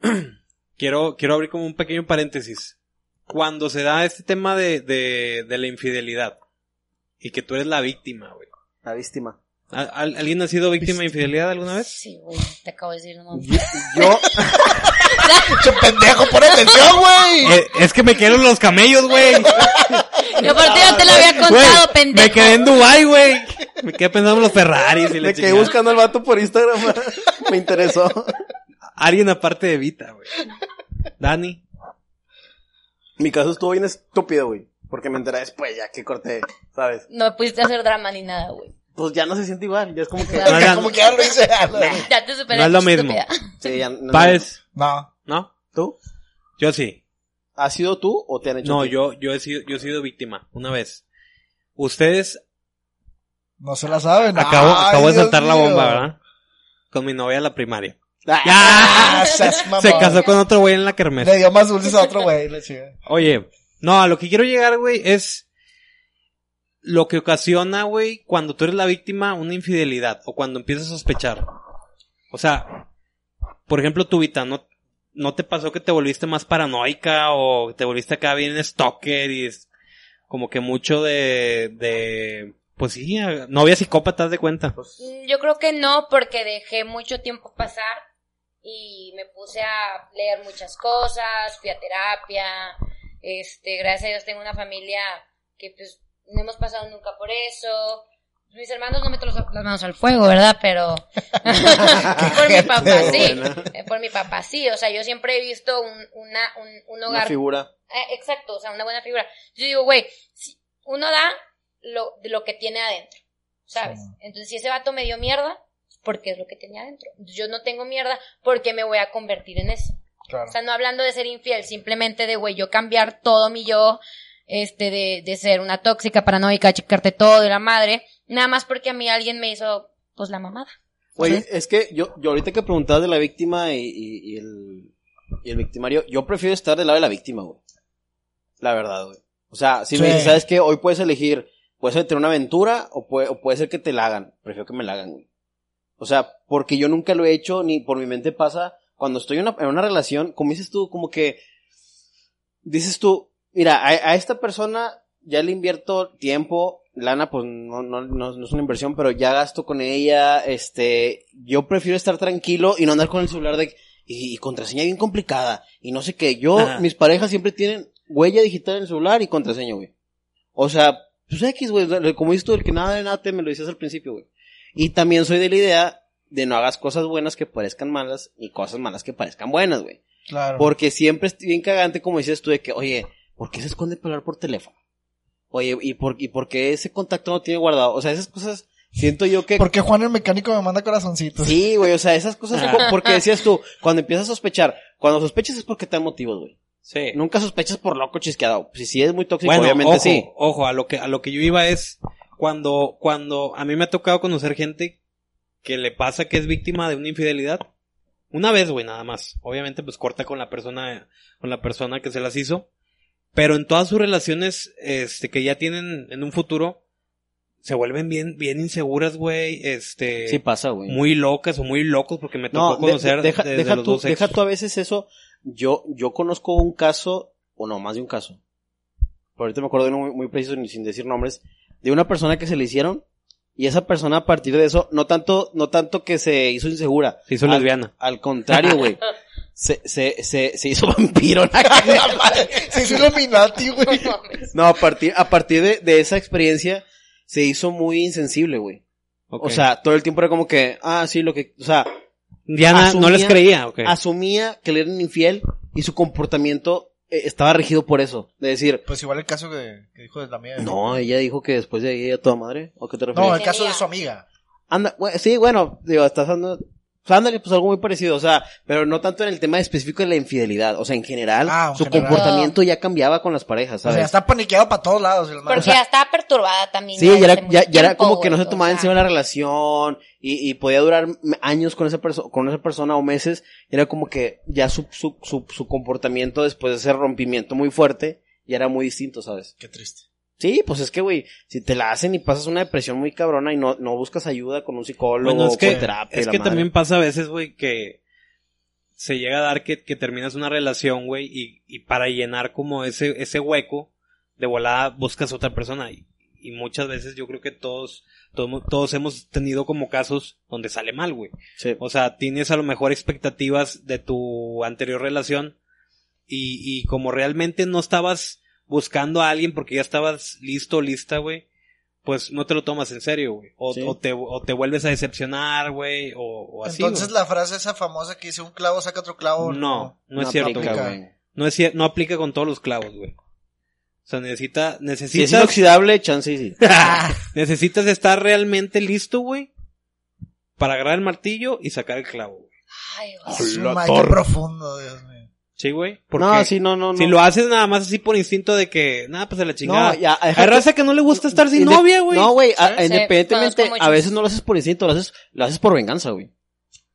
quiero, quiero abrir como un pequeño paréntesis. Cuando se da este tema de, de, de la infidelidad y que tú eres la víctima, güey. La víctima. ¿Al- al- ¿Alguien ha sido víctima de infidelidad alguna vez? Sí, güey, te acabo de decir, no. Yo, Che pendejo, pon atención, güey. Eh, es que me quedaron los camellos, güey. Y aparte ya te lo había contado, Güey, pendejo. me quedé en Dubai, güey. Me quedé pensando en los Ferraris y la me quedé chingada. buscando al vato por Instagram, me interesó. Alguien aparte de Vita, güey. Dani. Mi caso estuvo bien estúpido, güey, porque me enteré después ya que corté, ¿sabes? No me pudiste hacer drama ni nada, güey. Pues ya no se siente igual, ya es como que... No, ya- Como que ya lo hice. Ya te superé. No es lo mismo. Sí, ya no- Páez, No. ¿no? ¿Tú? Yo sí. ¿Has sido tú o te han hecho No, yo, yo he sido, yo he sido víctima, una vez. Ustedes, No se la saben. acabo, Ay, acabo de Dios saltar la mío. bomba, ¿verdad? Con mi novia de la primaria. Ah, Ah. Se casó con otro güey en la kermés. Le dio más dulces a otro güey, la chica. Oye, no, a lo que quiero llegar, güey, es lo que ocasiona, güey, cuando tú eres la víctima, una infidelidad, o cuando empiezas a sospechar. O sea, por ejemplo, tu Vita, ¿no, ¿no te pasó que te volviste más paranoica o te volviste acá bien stalker y es como que mucho de, de, pues sí, novia psicópata, haz de cuenta? Mm, Yo creo que no, porque dejé mucho tiempo pasar y me puse a leer muchas cosas, fui a terapia, este, gracias a Dios tengo una familia que pues no hemos pasado nunca por eso. Mis hermanos no meten los- las manos al fuego, ¿verdad? Pero por mi papá sí, Eh, por mi papá sí, o sea, yo siempre he visto un, una, un, un Una hogar figura. eh, exacto, o sea, una buena figura. Yo digo, güey, si uno da lo, lo que tiene adentro, ¿sabes? Entonces, si ese vato me dio mierda, porque es lo que tenía adentro. Yo no tengo mierda, porque me voy a convertir en eso? Claro. O sea, no hablando de ser infiel, simplemente de, güey, yo cambiar todo mi yo, este, de, de ser una tóxica, paranoica, checarte todo de la madre, nada más porque a mí alguien me hizo, pues, la mamada. Güey, es que yo, yo ahorita que preguntabas de la víctima y, y- y el, y el victimario, yo prefiero estar del lado de la víctima, güey. La verdad, güey. O sea, si me dices, ¿sabes qué? Hoy puedes elegir, puedes tener una aventura o puede, o puede ser que te la hagan. Prefiero que me la hagan, güey. O sea, porque yo nunca lo he hecho, ni por mi mente pasa, cuando estoy en una, en una relación, como dices tú, como que, dices tú, mira, a, a esta persona ya le invierto tiempo, lana, pues no, no, no, no es una inversión, pero ya gasto con ella, este, yo prefiero estar tranquilo y no andar con el celular de, y, y contraseña bien complicada, y no sé qué, yo, Ajá. mis parejas siempre tienen huella digital en el celular y contraseña, güey. O sea, pues X, güey, como dices tú, el que nada de nada te me lo dices al principio, güey. Y también soy de la idea de no hagas cosas buenas que parezcan malas, ni cosas malas que parezcan buenas, güey. Claro. Porque siempre es bien cagante, como dices tú, de que, oye, ¿por qué se esconde para hablar por teléfono? Oye, ¿y por, ¿y por qué ese contacto no tiene guardado? O sea, esas cosas, siento yo que... Porque Juan el mecánico me manda corazoncitos. Sí, güey, o sea, esas cosas, Ah. po- porque decías tú, cuando empiezas a sospechar, cuando sospechas es porque te dan motivos, güey. Sí. Nunca sospechas por loco chisqueado. Si sí es muy tóxico, Bueno, obviamente ojo, sí. ojo, a lo que, a lo que yo iba es cuando, cuando a mí me ha tocado conocer gente que le pasa que es víctima de una infidelidad. Una vez, güey, nada más. Obviamente, pues corta con la persona, con la persona que se las hizo. Pero en todas sus relaciones, este, que ya tienen en un futuro, se vuelven bien, bien inseguras, güey, este, Sí pasa, güey. muy locas o muy locos porque me tocó conocer de- deja, desde deja los tú, dos deja sexos. tú a veces eso. Yo, yo conozco un caso, o no, más de un caso. Por ahorita me acuerdo de uno muy, muy preciso, sin decir nombres, de una persona que se le hicieron, y esa persona a partir de eso, no tanto, no tanto que se hizo insegura. Se hizo al- lesbiana. Al contrario, güey. Se, se, se, se hizo vampiro. Se hizo Illuminati, güey. No a partir, a partir de, de esa experiencia, se hizo muy insensible, güey. O sea, todo el tiempo era como que, ah, sí, lo que, o sea, Diana no les creía, ok. asumía que le eran infiel y su comportamiento estaba regido por eso. De decir, Pues igual el caso que, que dijo de la mía. no, ella dijo que después de ahí ella toda madre. ¿O qué te refieres? No, el caso de su amiga. Anda, güey, sí, bueno, digo, estás dando, pues ándale, pues algo muy parecido, o sea, pero no tanto en el tema específico de la infidelidad, o sea, en general, Ah, en su general. comportamiento ya cambiaba con las parejas, O ¿sabes? sea, está paniqueado para todos lados. el. Porque O sea, ya estaba perturbada también. Sí, ya era, ya, ya era como que no se tomaba o en sea, serio la relación y, y podía durar años con esa persona, con esa persona o meses, y era como que ya su, su, su, su comportamiento después de ese rompimiento muy fuerte, ya era muy distinto, ¿sabes? Qué triste. Sí, pues es que, güey, si te la hacen y pasas una depresión muy cabrona y no, no buscas ayuda con un psicólogo Bueno, es o que, con terapia. es que madre. también pasa a veces, güey, que se llega a dar que, que terminas una relación, güey, y, y para llenar como ese, ese hueco, de volada buscas a otra persona. Y, y muchas veces yo creo que todos, todos, todos hemos tenido como casos donde sale mal, güey. Sí. O sea, tienes a lo mejor expectativas de tu anterior relación y, y como realmente no estabas buscando a alguien porque ya estabas listo, lista, güey, pues no te lo tomas en serio, güey. O, Sí. o te, o te vuelves a decepcionar, güey, o, o así. Entonces la frase esa famosa que dice un clavo saca otro clavo. No, no es cierto, güey. No es no aplica con todos los clavos, güey. O sea, necesita, Si es inoxidable, chance y sí. necesitas estar realmente listo, güey, para agarrar el martillo y sacar el clavo, güey. Ay, güey. Es un profundo, Dios mío. Sí, güey. No, sí, no, no, no. si lo haces nada más así por instinto de que, nada, pues de la chingada. No, ya, Hay raza que no le gusta estar sin Inde- novia, güey. No, güey, a- Sí, independientemente, a veces no lo haces por instinto, lo haces, lo haces por venganza, güey.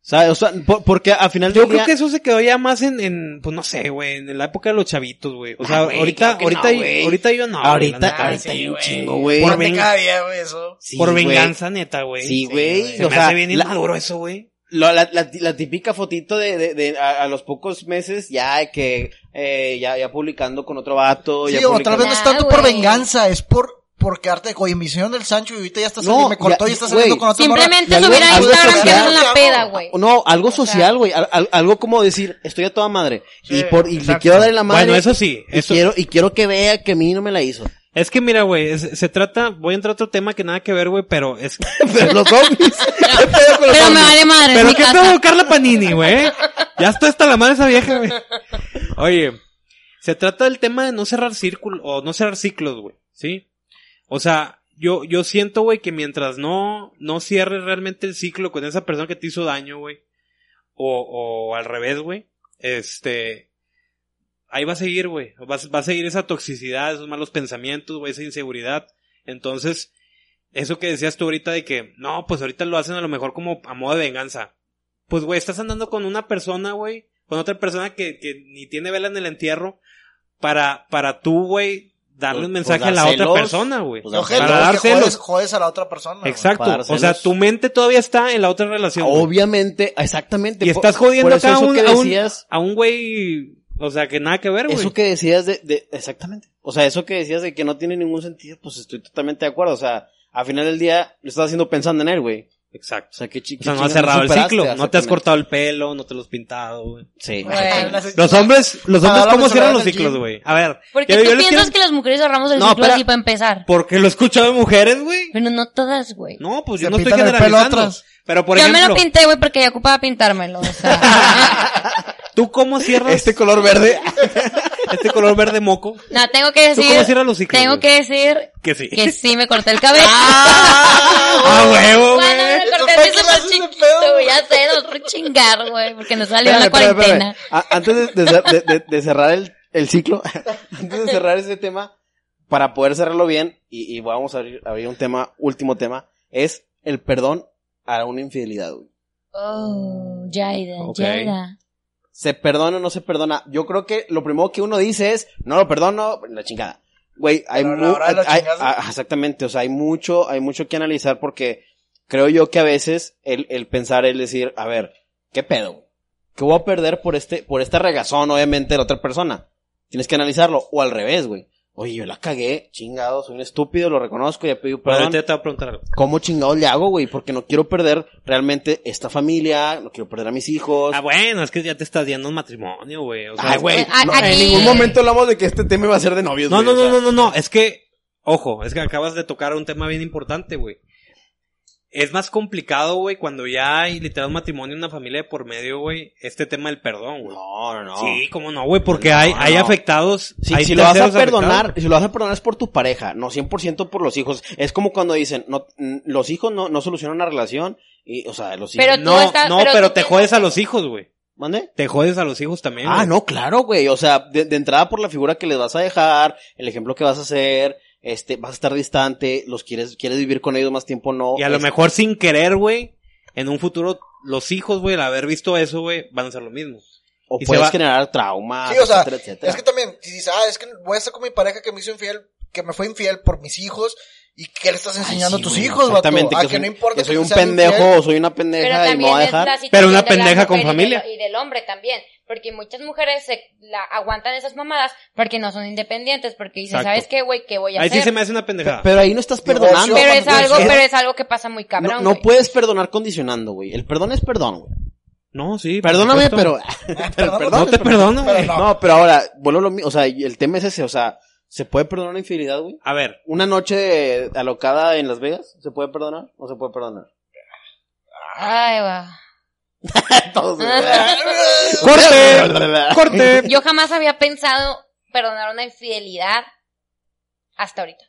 ¿Sabes? O sea, por- porque al final Yo del creo día- que eso se quedó ya más en, en pues no sé, güey, en la época de los chavitos, güey. O sea, Ah, güey, ahorita, ahorita, no, y- güey. ahorita yo no. güey, ahorita, la ahorita sí, hay un chingo, güey. Por cada día, güey, eso. Sí, por venganza, neta, güey. Sí, güey. Se o me sea, hace bien la- inmaduro eso, güey. La, la, la típica fotito de, de, de a, a los pocos meses ya que eh, ya, ya publicando con otro vato. Sí, ya o tal vez no es tanto por güey. venganza, es por, por quedarte, oye, me hicieron del Sancho y ahorita ya está No, saliendo, me cortó ya- y está saliendo güey, con otro Simplemente algo- subir a algo Instagram que es una peda, güey. No, algo social, güey. Al- al- algo como decir, estoy a toda madre. Sí, y por, y le quiero dar en la madre. Bueno, eso sí, Y eso- quiero, y quiero que vea que a mí no me la hizo. Es que mira, güey, se trata, voy a entrar a otro tema que nada que ver, güey, pero es... Pero los zombies. ¿Qué pedo con los Pero me zombies? vale madre, ¿Pero qué pedo Carla Panini, güey? Ya está hasta la madre esa vieja, güey. Oye, se trata del tema de no cerrar círculos, o no cerrar ciclos, güey, ¿sí? O sea, yo, yo siento, güey, que mientras no, no cierres realmente el ciclo con esa persona que te hizo daño, güey, o, o al revés, güey, este, ahí va a seguir, güey, va, a- va a seguir esa toxicidad, esos malos pensamientos, güey, esa inseguridad. Entonces, eso que decías tú ahorita de que, no, pues ahorita lo hacen a lo mejor como a modo de venganza. Pues, güey, estás andando con una persona, güey, con otra persona que, que ni tiene vela en el entierro, para, para tú, güey, darle Pues- un mensaje pues a la otra persona, güey. pues No, para celos. dar jodes, celos. jodes a la otra persona. Exacto. O sea, tu mente todavía está en la otra relación. Obviamente, exactamente. Y por- estás jodiendo acá a un, un, a un güey, o sea, que nada que ver, güey. Eso que decías de, de, exactamente. O sea, eso que decías de que no tiene ningún sentido, pues estoy totalmente de acuerdo. O sea, al final del día lo estás haciendo pensando en él, güey. Exacto. O sea, qué chi- O sea, qué no has cerrado el ciclo, no te has cortado el pelo, no te lo has pintado, güey. Sí. Güey. Los hombres, los Para hombres, ¿cómo cierran los ciclos, güey? A ver. Porque yo- tú yo piensas quiero- que las mujeres cerramos el No, ciclo espera. así para empezar. Porque lo he escuchado de mujeres, güey. Pero no todas, güey. No, pues Se yo no estoy generalizando. Pero por Yo ejemplo, me lo pinté, güey, porque ya ocupaba pintármelo. O sea, ¿tú cómo cierras Este color verde. este color verde moco? no, tengo que ¿Tú decir. cómo cierras los ciclos, Tengo que decir Que sí. que sí me corté el cabello. ¡Ah, huevo, Cuando güey! me lo corté ¿Para así qué súper le haces de chiquito, güey, ya sé, por chingar, güey, porque no salió la cuarentena. espérame. A- Antes de, de cer- de- de- de cerrar el, el ciclo, antes de cerrar ese tema, para poder cerrarlo bien, y, y vamos a abrir, abrir un tema, último tema, es el perdón a una infidelidad, güey. Oh, Jaida, Ok. Jaida. ¿Se perdona o no se perdona? Yo creo que lo primero que uno dice es, no lo perdono, la chingada. Güey, hay, mu- hay- ah, exactamente, o sea, hay mucho, hay mucho que analizar porque creo yo que a veces el, el pensar, el decir, a ver, ¿qué pedo? ¿Qué voy a perder por este, por esta regazón, obviamente, de la otra persona? Tienes que analizarlo, o al revés, güey. Oye, yo la cagué, chingado, soy un estúpido, lo reconozco, ya pedí perdón. ahorita te voy a preguntar algo. ¿Cómo chingados le hago, güey? Porque no quiero perder realmente esta familia, no quiero perder a mis hijos. Ah, bueno, es que ya te estás dando un matrimonio, güey. O sea, Ay, güey, no, en ningún momento hablamos de que este tema iba a ser de novios, No, güey, no, o no, sea. no, no, no, es que, ojo, es que acabas de tocar un tema bien importante, güey. Es más complicado, güey, cuando ya hay literal un matrimonio, una familia de por medio, güey, este tema del perdón, güey. No, no, no. Sí, cómo no, güey, porque No, hay, no, hay afectados. Si, hay si lo vas a perdonar, afectados. si lo vas a perdonar es por tu pareja, no 100% por los hijos. Es como cuando dicen, no, los hijos no, no solucionan una relación y, o sea, los hijos. Pero No, estás- no, pero pero, te jodes a los hijos, güey. ¿Mande? Te jodes a los hijos también, Ah, no, claro, güey. O sea, de, de entrada por la figura que les vas a dejar, el ejemplo que vas a hacer, este, vas a estar distante, los quieres, quieres vivir con ellos más tiempo, no. Y a lo mejor sin querer, güey, en un futuro, los hijos, güey, al haber visto eso, güey, van a hacer lo mismo. O y puedes va- generar trauma, Sí, o sea, etcétera, etcétera. es que también, si dices, ah, es que voy a estar con mi pareja que me hizo infiel, que me fue infiel por mis hijos, ¿y qué le estás Ay, enseñando sí, a tus güey, hijos, vato? Exactamente, A que, que, soy, no importa que soy un pendejo infiel. o soy una pendeja y me también voy a dejar. Pero una pendeja con familia. del- Y del hombre también. Porque muchas mujeres se la aguantan esas mamadas porque no son independientes. Porque dicen, Exacto. ¿sabes qué, güey? ¿Qué voy a Ahí sí hacer? se me hace una pendejada. Pero ahí no estás perdonando. Pero es algo, pero es algo que pasa muy No, cabrón, no puedes perdonar condicionando, güey. El perdón es perdón, güey. No, sí. Perdóname, pero... pero Perdón, perdón No te perdono, güey. no. No, pero ahora, vuelvo a lo mismo, o sea, y el tema es ese, o sea, ¿se puede perdonar una infidelidad, güey? A ver, ¿Una noche alocada en Las Vegas? ¿Se puede perdonar? ¿O se puede perdonar? Ay, va. Todos. ¡Corte! ¡Corte! Yo jamás había pensado perdonar una infidelidad hasta ahorita.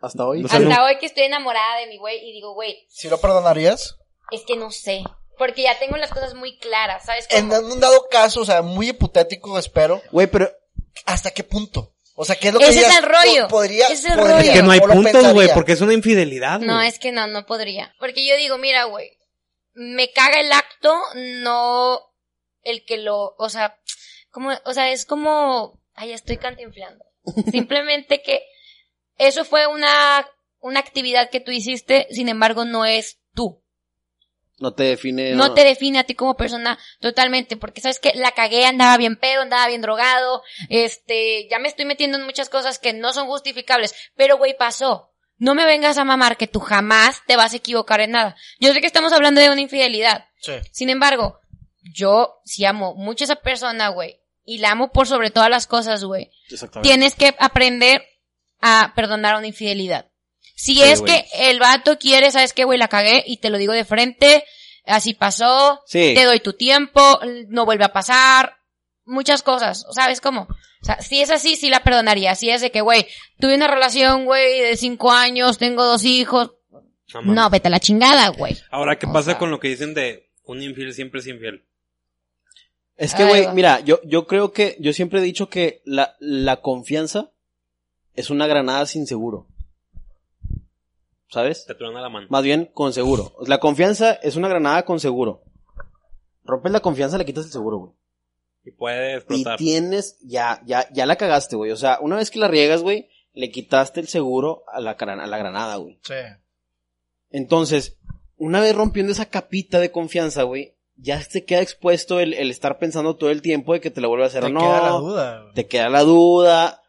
Hasta hoy. No. Hasta hoy que estoy enamorada de mi güey y digo, güey, ¿Si lo perdonarías? es que no sé. Porque ya tengo las cosas muy claras, ¿sabes? En un dado caso, o sea, muy hipotético, espero, Güey, pero... ¿hasta qué punto? O sea, ¿qué es lo que Ese es el rollo. Po- Podría, Ese es el podría, rollo. Que no hay puntos, güey, porque es una infidelidad, No, es que no, no podría. Porque yo digo, mira, güey, me caga el acto, no el que lo, o sea, como, o sea, es como, ay, estoy cantinflando. Simplemente que eso fue una, una actividad que tú hiciste, sin embargo, no es tú. No te define. no te define a ti como persona totalmente, porque sabes que la cagué, andaba bien pedo, andaba bien drogado, este, ya me estoy metiendo en muchas cosas que no son justificables, pero güey, pasó. No me vengas a mamar que tú jamás te vas a equivocar en nada. Yo sé que estamos hablando de una infidelidad. Sí. Sin embargo, yo sí amo mucho a esa persona, güey, y la amo por sobre todas las cosas, güey. Exactamente. Tienes que aprender a perdonar una infidelidad. Si Sí, es güey. que el vato quiere, sabes qué, güey, la cagué y te lo digo de frente, así pasó, Sí. te doy tu tiempo, no vuelve a pasar, muchas cosas, ¿sabes cómo? O sea, si es así, sí la perdonaría. Si es de que, güey, tuve una relación, güey, de cinco años, tengo dos hijos, No, vete a la chingada, güey. Ahora, ¿qué O pasa sea- con lo que dicen de un infiel siempre es infiel? Es que, güey, mira, yo, yo creo que, yo siempre he dicho que la, la confianza es una granada sin seguro. ¿Sabes? Te truena la mano. Más bien con seguro. La confianza es una granada con seguro. Rompes la confianza, le quitas el seguro, güey. Y puede Y explotar. tienes, ya, ya, ya la cagaste, güey. O sea, una vez que la riegas, güey, le quitaste el seguro a la, gran- a la granada, güey. Sí. Entonces, una vez rompiendo esa capita de confianza, güey, ya te queda expuesto el, el estar pensando todo el tiempo de que te la vuelve a hacer Te o no. queda la duda. güey. Te queda la duda.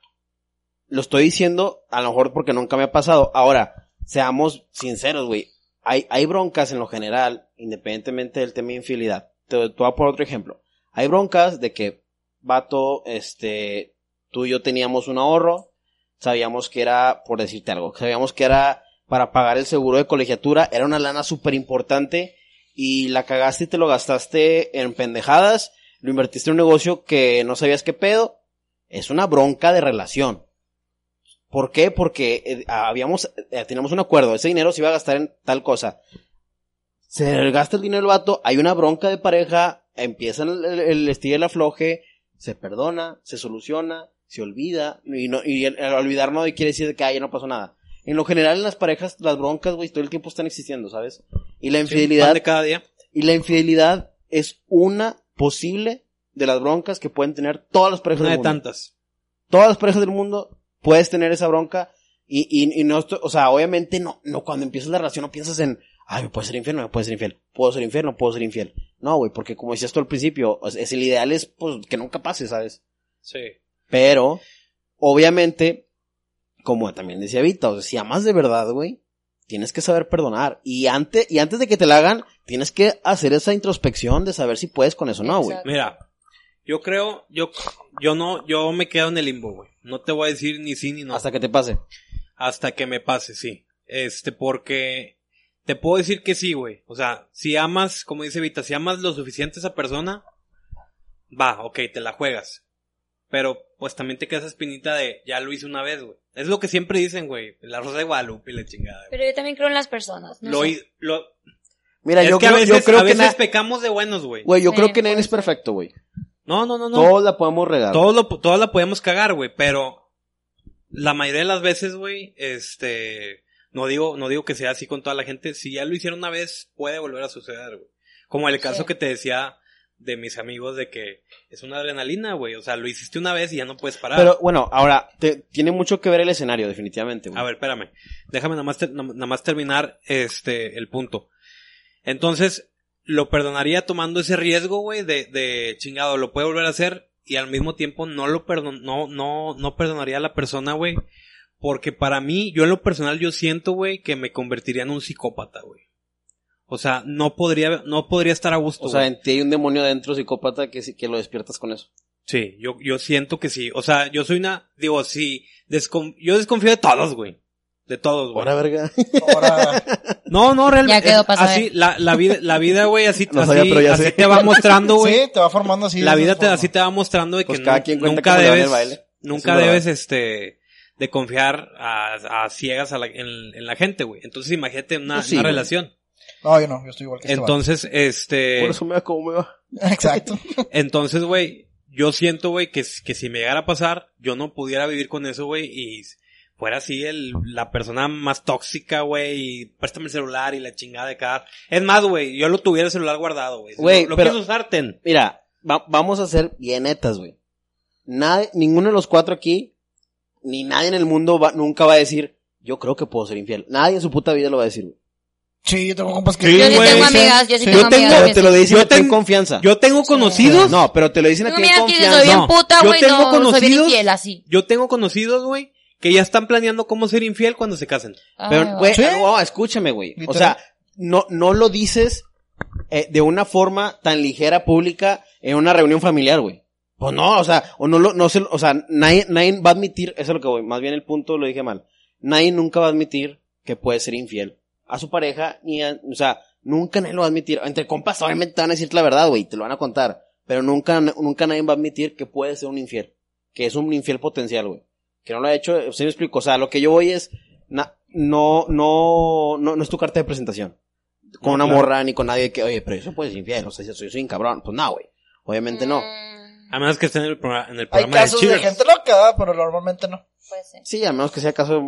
Lo estoy diciendo, a lo mejor porque nunca me ha pasado. Ahora, seamos sinceros, güey. Hay, hay broncas en lo general, independientemente del tema de infidelidad. Te, te voy a poner otro ejemplo. Hay broncas de que, vato, este, tú y yo teníamos un ahorro, sabíamos que era, por decirte algo, sabíamos que era para pagar el seguro de colegiatura, era una lana súper importante y la cagaste y te lo gastaste en pendejadas, lo invertiste en un negocio que no sabías qué pedo, es una bronca de relación. ¿Por qué? Porque eh, habíamos, eh, teníamos un acuerdo, ese dinero se iba a gastar en tal cosa. Se gasta el dinero el vato, hay una bronca de pareja, empieza el, el, el estilo el afloje, se perdona, se soluciona, se olvida, y, no, y el, el olvidar no quiere decir que ah, ya no pasó nada. En lo general en las parejas, las broncas, güey, todo el tiempo están existiendo, ¿sabes? Y la infidelidad, de cada día. y la infidelidad es una posible de las broncas que pueden tener todas las parejas Una del de mundo. tantas. Todas las parejas del mundo puedes tener esa bronca y, y, y no estoy, o sea, obviamente no, no cuando empiezas la relación no piensas en, ay, me puede ser infiel, no me puede ser infiel, puedo ser infiel, no puedo ser infiel. No, güey, porque como decías tú al principio, es el ideal es, pues, que nunca pase, ¿sabes? Sí. Pero, obviamente, como también decía Vita, o sea, si amas de verdad, güey, tienes que saber perdonar. Y antes, y antes de que te la hagan, tienes que hacer esa introspección de saber si puedes con eso o no, güey. Mira, yo creo, yo, yo no, yo me quedo en el limbo, güey. No te voy a decir ni sí ni no. Hasta que te pase. Hasta que me pase, sí. Este, porque te puedo decir que sí, güey. O sea, si amas, como dice Vita, si amas lo suficiente a esa persona, va, ok, te la juegas. Pero, pues también te queda esa espinita de, ya lo hice una vez, güey. Es lo que siempre dicen, güey. La rosa de Guadalupe y la chingada. güey. Pero yo también creo en las personas. No Lo, sé. lo, Mira, es yo que creo, a veces, yo creo a que veces na- pecamos de buenos, güey. güey, yo Sí, creo que nadie es perfecto, güey. No, no, no, no. Todos la podemos regar. Todos lo, todos la podemos cagar, güey, pero la mayoría de las veces, güey, este, no digo, no digo que sea así con toda la gente, si ya lo hicieron una vez, puede volver a suceder, güey. Como el caso Sí. que te decía de mis amigos de que es una adrenalina, güey, o sea, lo hiciste una vez y ya no puedes parar. Pero bueno, ahora, te- tiene mucho que ver el escenario, definitivamente, güey. A ver, espérame. Déjame más, nada más terminar este el punto. Entonces, lo perdonaría tomando ese riesgo, güey, de, de chingado, lo puede volver a hacer y al mismo tiempo no lo perdon, no, no, no perdonaría a la persona, güey. Porque para mí, yo en lo personal, yo siento, güey, que me convertiría en un psicópata, güey. O sea, no podría, no podría estar a gusto. O sea, en ti hay un demonio dentro psicópata que, sí- que lo despiertas con eso. Sí, yo, yo siento que sí. O sea, yo soy una, digo, sí, descon- yo desconfío de todos, güey. De todos, güey. Ahora, verga. Ahora, No, no, realmente. Ya quedó es pa' así, la, la vida, la vida, güey, así, No así, sabía, pero así sé. te va mostrando, güey. sí, te va formando así. la de vida esa te, forma. así te va mostrando de que Pues cada quien nunca debes, el baile. nunca debes, verdad. este, de confiar a, a ciegas a la- en, en la gente, güey. Entonces imagínate una, sí, una güey. relación. No, yo no, yo estoy igual que este Entonces, este, Por eso me va como me va. Exacto. entonces, güey, yo siento, güey, que, que si me llegara a pasar, yo no pudiera vivir con eso, güey, y fuera así el, la persona más tóxica, güey, y préstame el celular y la chingada de cada... Es más, güey, yo lo tuviera el celular guardado, güey. Güey, lo, lo pero- quieres usar, ten. Mira, va- vamos a ser bien netas, güey. Nadie, ninguno de los cuatro aquí, ni nadie en el mundo va, nunca va a decir, yo creo que puedo ser infiel. Nadie en su puta vida lo va a decir, güey. Sí, yo tengo compas que... Sí, Yo sí tengo amigas, yo sí, Sí. tengo Yo tengo- amigas. Pero que te lo dicen Yo a ti en tengo- confianza. Yo tengo conocidos. No, pero te lo dicen a ti en confianza. soy bien No. puta, Yo tengo no, soy bien conocidos- infiel, así. Yo tengo conocidos, güey, que ya están planeando cómo ser infiel cuando se casen. Pero, Ay, güey, ¿Sí? no, escúchame, güey. O sea, no, no lo dices eh, de una forma tan ligera, pública, en una reunión familiar, güey. Pues no, o sea, o no lo, no se, o sea, nadie, nadie va a admitir, eso es lo que voy, más bien el punto lo dije mal. Nadie nunca va a admitir que puede ser infiel a su pareja, ni a, o sea, nunca nadie lo va a admitir. Entre compas, obviamente te van a decir la verdad, güey, te lo van a contar. Pero nunca, nunca nadie va a admitir que puede ser un infiel. Que es un infiel potencial, güey. Que no lo ha hecho, se me explico. O sea, lo que yo voy es, na- no, no, no, no es tu carta de presentación. Con No, una claro. morra ni con nadie que, oye, pero eso puede ser infiel, o sea, yo soy, soy un cabrón. Pues no, güey. Obviamente no. A menos que esté en el, programa, en el Hay programa casos de de gente loca, pero normalmente no. puede ser. Sí, a menos que sea caso,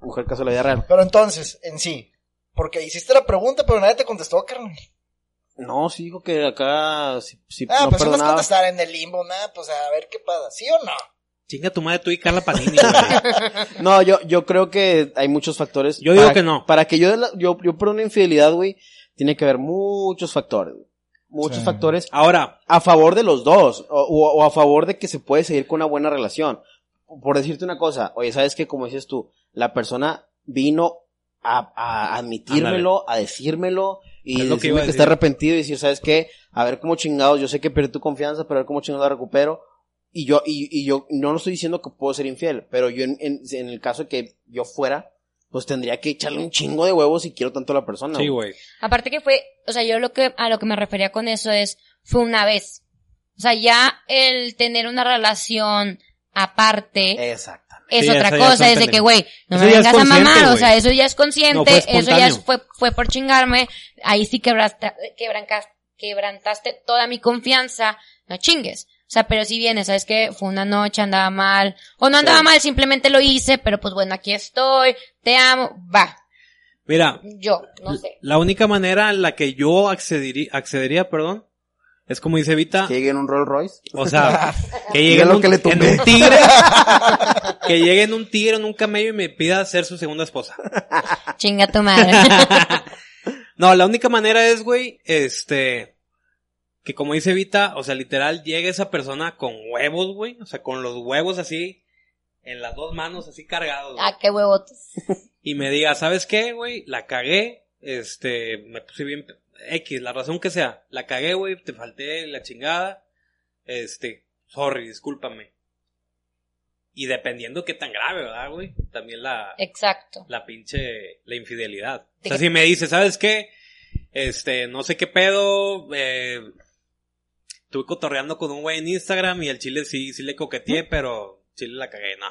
mujer caso de la vida real. Pero entonces, en sí, porque hiciste la pregunta, pero nadie te contestó, carnal. No, sí dijo que acá, si, si Ah, no pues perdonaba. contestar en el limbo, nada, pues a ver qué pasa, ¿sí o no? Chinga tu madre tú y Carla Panini, güey. No, yo, yo creo que hay muchos factores. Yo digo Para- que no. Para que yo, la- yo, yo por una infidelidad, güey, tiene que haber muchos factores, güey. Muchos Sí. factores Ahora, a favor de los dos, o, o- a favor de que se puede seguir con una buena relación. Por decirte una cosa, oye, ¿sabes qué? Como dices tú, la persona vino a, a admitírmelo, a decírmelo, y Es lo que decirme iba que, está decir. arrepentido y decir, ¿sabes qué? A ver cómo chingados, yo sé que perdí tu confianza, pero a ver cómo chingados la recupero. Y yo, y, y yo no lo estoy diciendo que puedo ser infiel, pero yo en, en, en el caso de que yo fuera, pues tendría que echarle un chingo de huevos si quiero tanto a la persona. sí, güey. Aparte que fue, o sea, yo lo que, a lo que me refería con eso es, fue una vez. O sea, ya el tener una relación aparte Exactamente. es Sí, otra cosa, es de que, güey, no Eso me vengas a mamar, o sea, eso ya es No consciente, fue eso ya fue, fue por chingarme, ahí sí quebraste, quebrancaste, quebrantaste toda mi confianza, no chingues. O sea, pero si vienes, sabes que fue una noche, andaba mal, o no andaba Sí. mal, simplemente lo hice, pero pues bueno, aquí estoy, te amo, va, Mira, yo, no sé. la única manera en la que yo accedería, accedería, perdón, es como dice Vita, Que llegue en un Rolls Royce. o sea, que llegue en lo un, que le en un tigre, que llegue en un tigre, en un camello y me pida ser su segunda esposa. Chinga tu madre. no, la única manera es, güey, este, que como dice Vita, o sea, literal, llegue esa persona con huevos, güey, o sea, con los huevos así, en las dos manos así cargados, güey, ah, qué huevotes. y me diga, ¿sabes qué, güey? La cagué, este, me puse bien, X, la razón que sea, la cagué, güey, te falté la chingada, este, sorry, discúlpame. Y dependiendo qué tan grave, ¿verdad, güey? También la, Exacto. la pinche, la infidelidad. O sea, si me dice, ¿sabes qué? Este, no sé qué pedo, eh, estuve cotorreando con un güey en Instagram y el chile sí, sí le coqueteé, pero chile la cagué, no.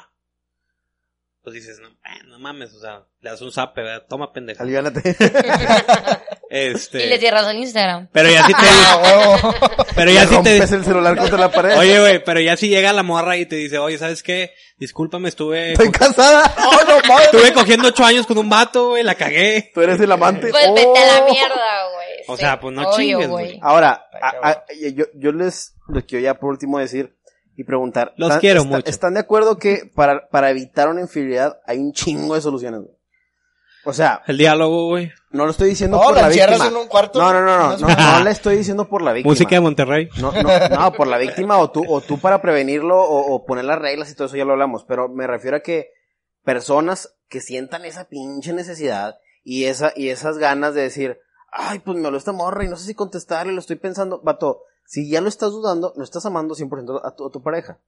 Pues dices, no, eh, no mames, o sea, le das un zape, ¿verdad? Toma pendeja. Aliviánate. Este, Y le cierras el Instagram. pero ya sí te, Ah, pero ya Le sí te, rompes el celular contra la pared. oye güey, pero ya si llega la morra y te dice, oye, ¿sabes qué? Discúlpame, estuve, Estoy casada. No, no, mames. estuve cogiendo ocho años con un vato, güey, la cagué. Tú eres el amante. Pues vete a la Oh. mierda, güey. O sea, pues no obvio, chingues, güey. Ahora, a- yo, yo les, les quiero ya por último decir y preguntar. Los ¿están- quiero está- mucho. ¿Están de acuerdo que para, para evitar una infidelidad hay un chingo de soluciones? güey? O sea, El diálogo, güey. no lo estoy diciendo No, por la víctima. en un cuarto. No, no, no, no, No no, no le estoy diciendo por la víctima. Música de Monterrey. No, no, no, por la víctima o tú, o tú para prevenirlo o, o poner las reglas y todo eso ya lo hablamos, pero me refiero a que personas que sientan esa pinche necesidad y esa, y esas ganas de decir, ay, pues me habló esta morra y no sé si contestarle, lo estoy pensando, vato, si ya lo estás dudando, no estás amando 100% a tu, a tu pareja.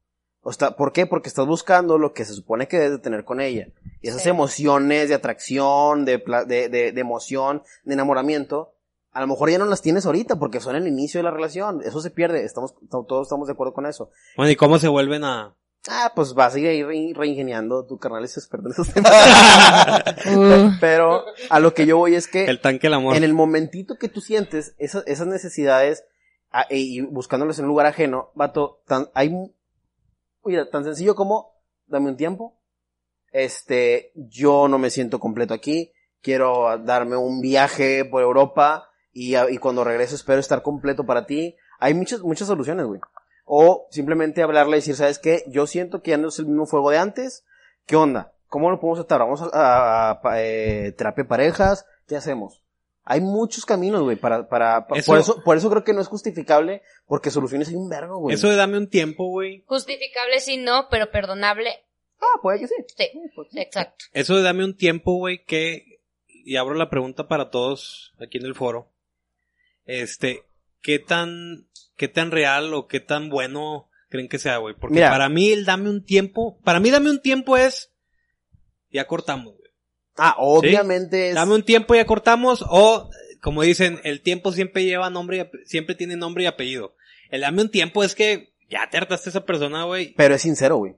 O está, ¿Por qué? Porque estás buscando lo que se supone que debes de tener con ella. Y esas Sí. emociones de atracción, de, pla- de, de, de emoción, de enamoramiento, a lo mejor ya no las tienes ahorita porque son el inicio de la relación. Eso se pierde. Estamos, todos estamos de acuerdo con eso. Bueno, ¿y cómo se vuelven a...? Ah, pues vas a ir re- reingeniando. Tu carnal es experto en esos temas. Pero a lo que yo voy es que El tanque del amor. en el momentito que tú sientes esas, esas necesidades a- e- y buscándolas en un lugar ajeno, vato, tan, hay, mira, tan sencillo como, dame un tiempo, este, yo no me siento completo aquí, quiero darme un viaje por Europa y, y cuando regreso espero estar completo para ti. Hay muchas, muchas soluciones, güey. O simplemente hablarle y decir, ¿sabes qué? Yo siento que ya no es el mismo fuego de antes. ¿Qué onda? ¿Cómo lo podemos tratar? ¿Vamos a, a- eh, terapia de parejas? ¿Qué hacemos? Hay muchos caminos, güey, para, para, Eso- por eso, por eso creo que no es justificable, porque soluciones hay un vergo, güey. Eso de dame un tiempo, güey. Justificable sí no, pero perdonable Ah, puede que sí. sí. Exacto. Eso de dame un tiempo, güey, que, y abro la pregunta para todos aquí en el foro. Este, ¿qué tan, qué tan real o qué tan bueno creen que sea, güey? Porque Mira. para mí el dame un tiempo, para mí dame un tiempo es, ya cortamos, güey. Ah, obviamente es... Dame un tiempo y ya cortamos, o, como dicen, el tiempo siempre lleva nombre y, siempre tiene nombre y apellido. El dame un tiempo es que ya te hartaste a esa persona, güey. Pero es sincero, güey.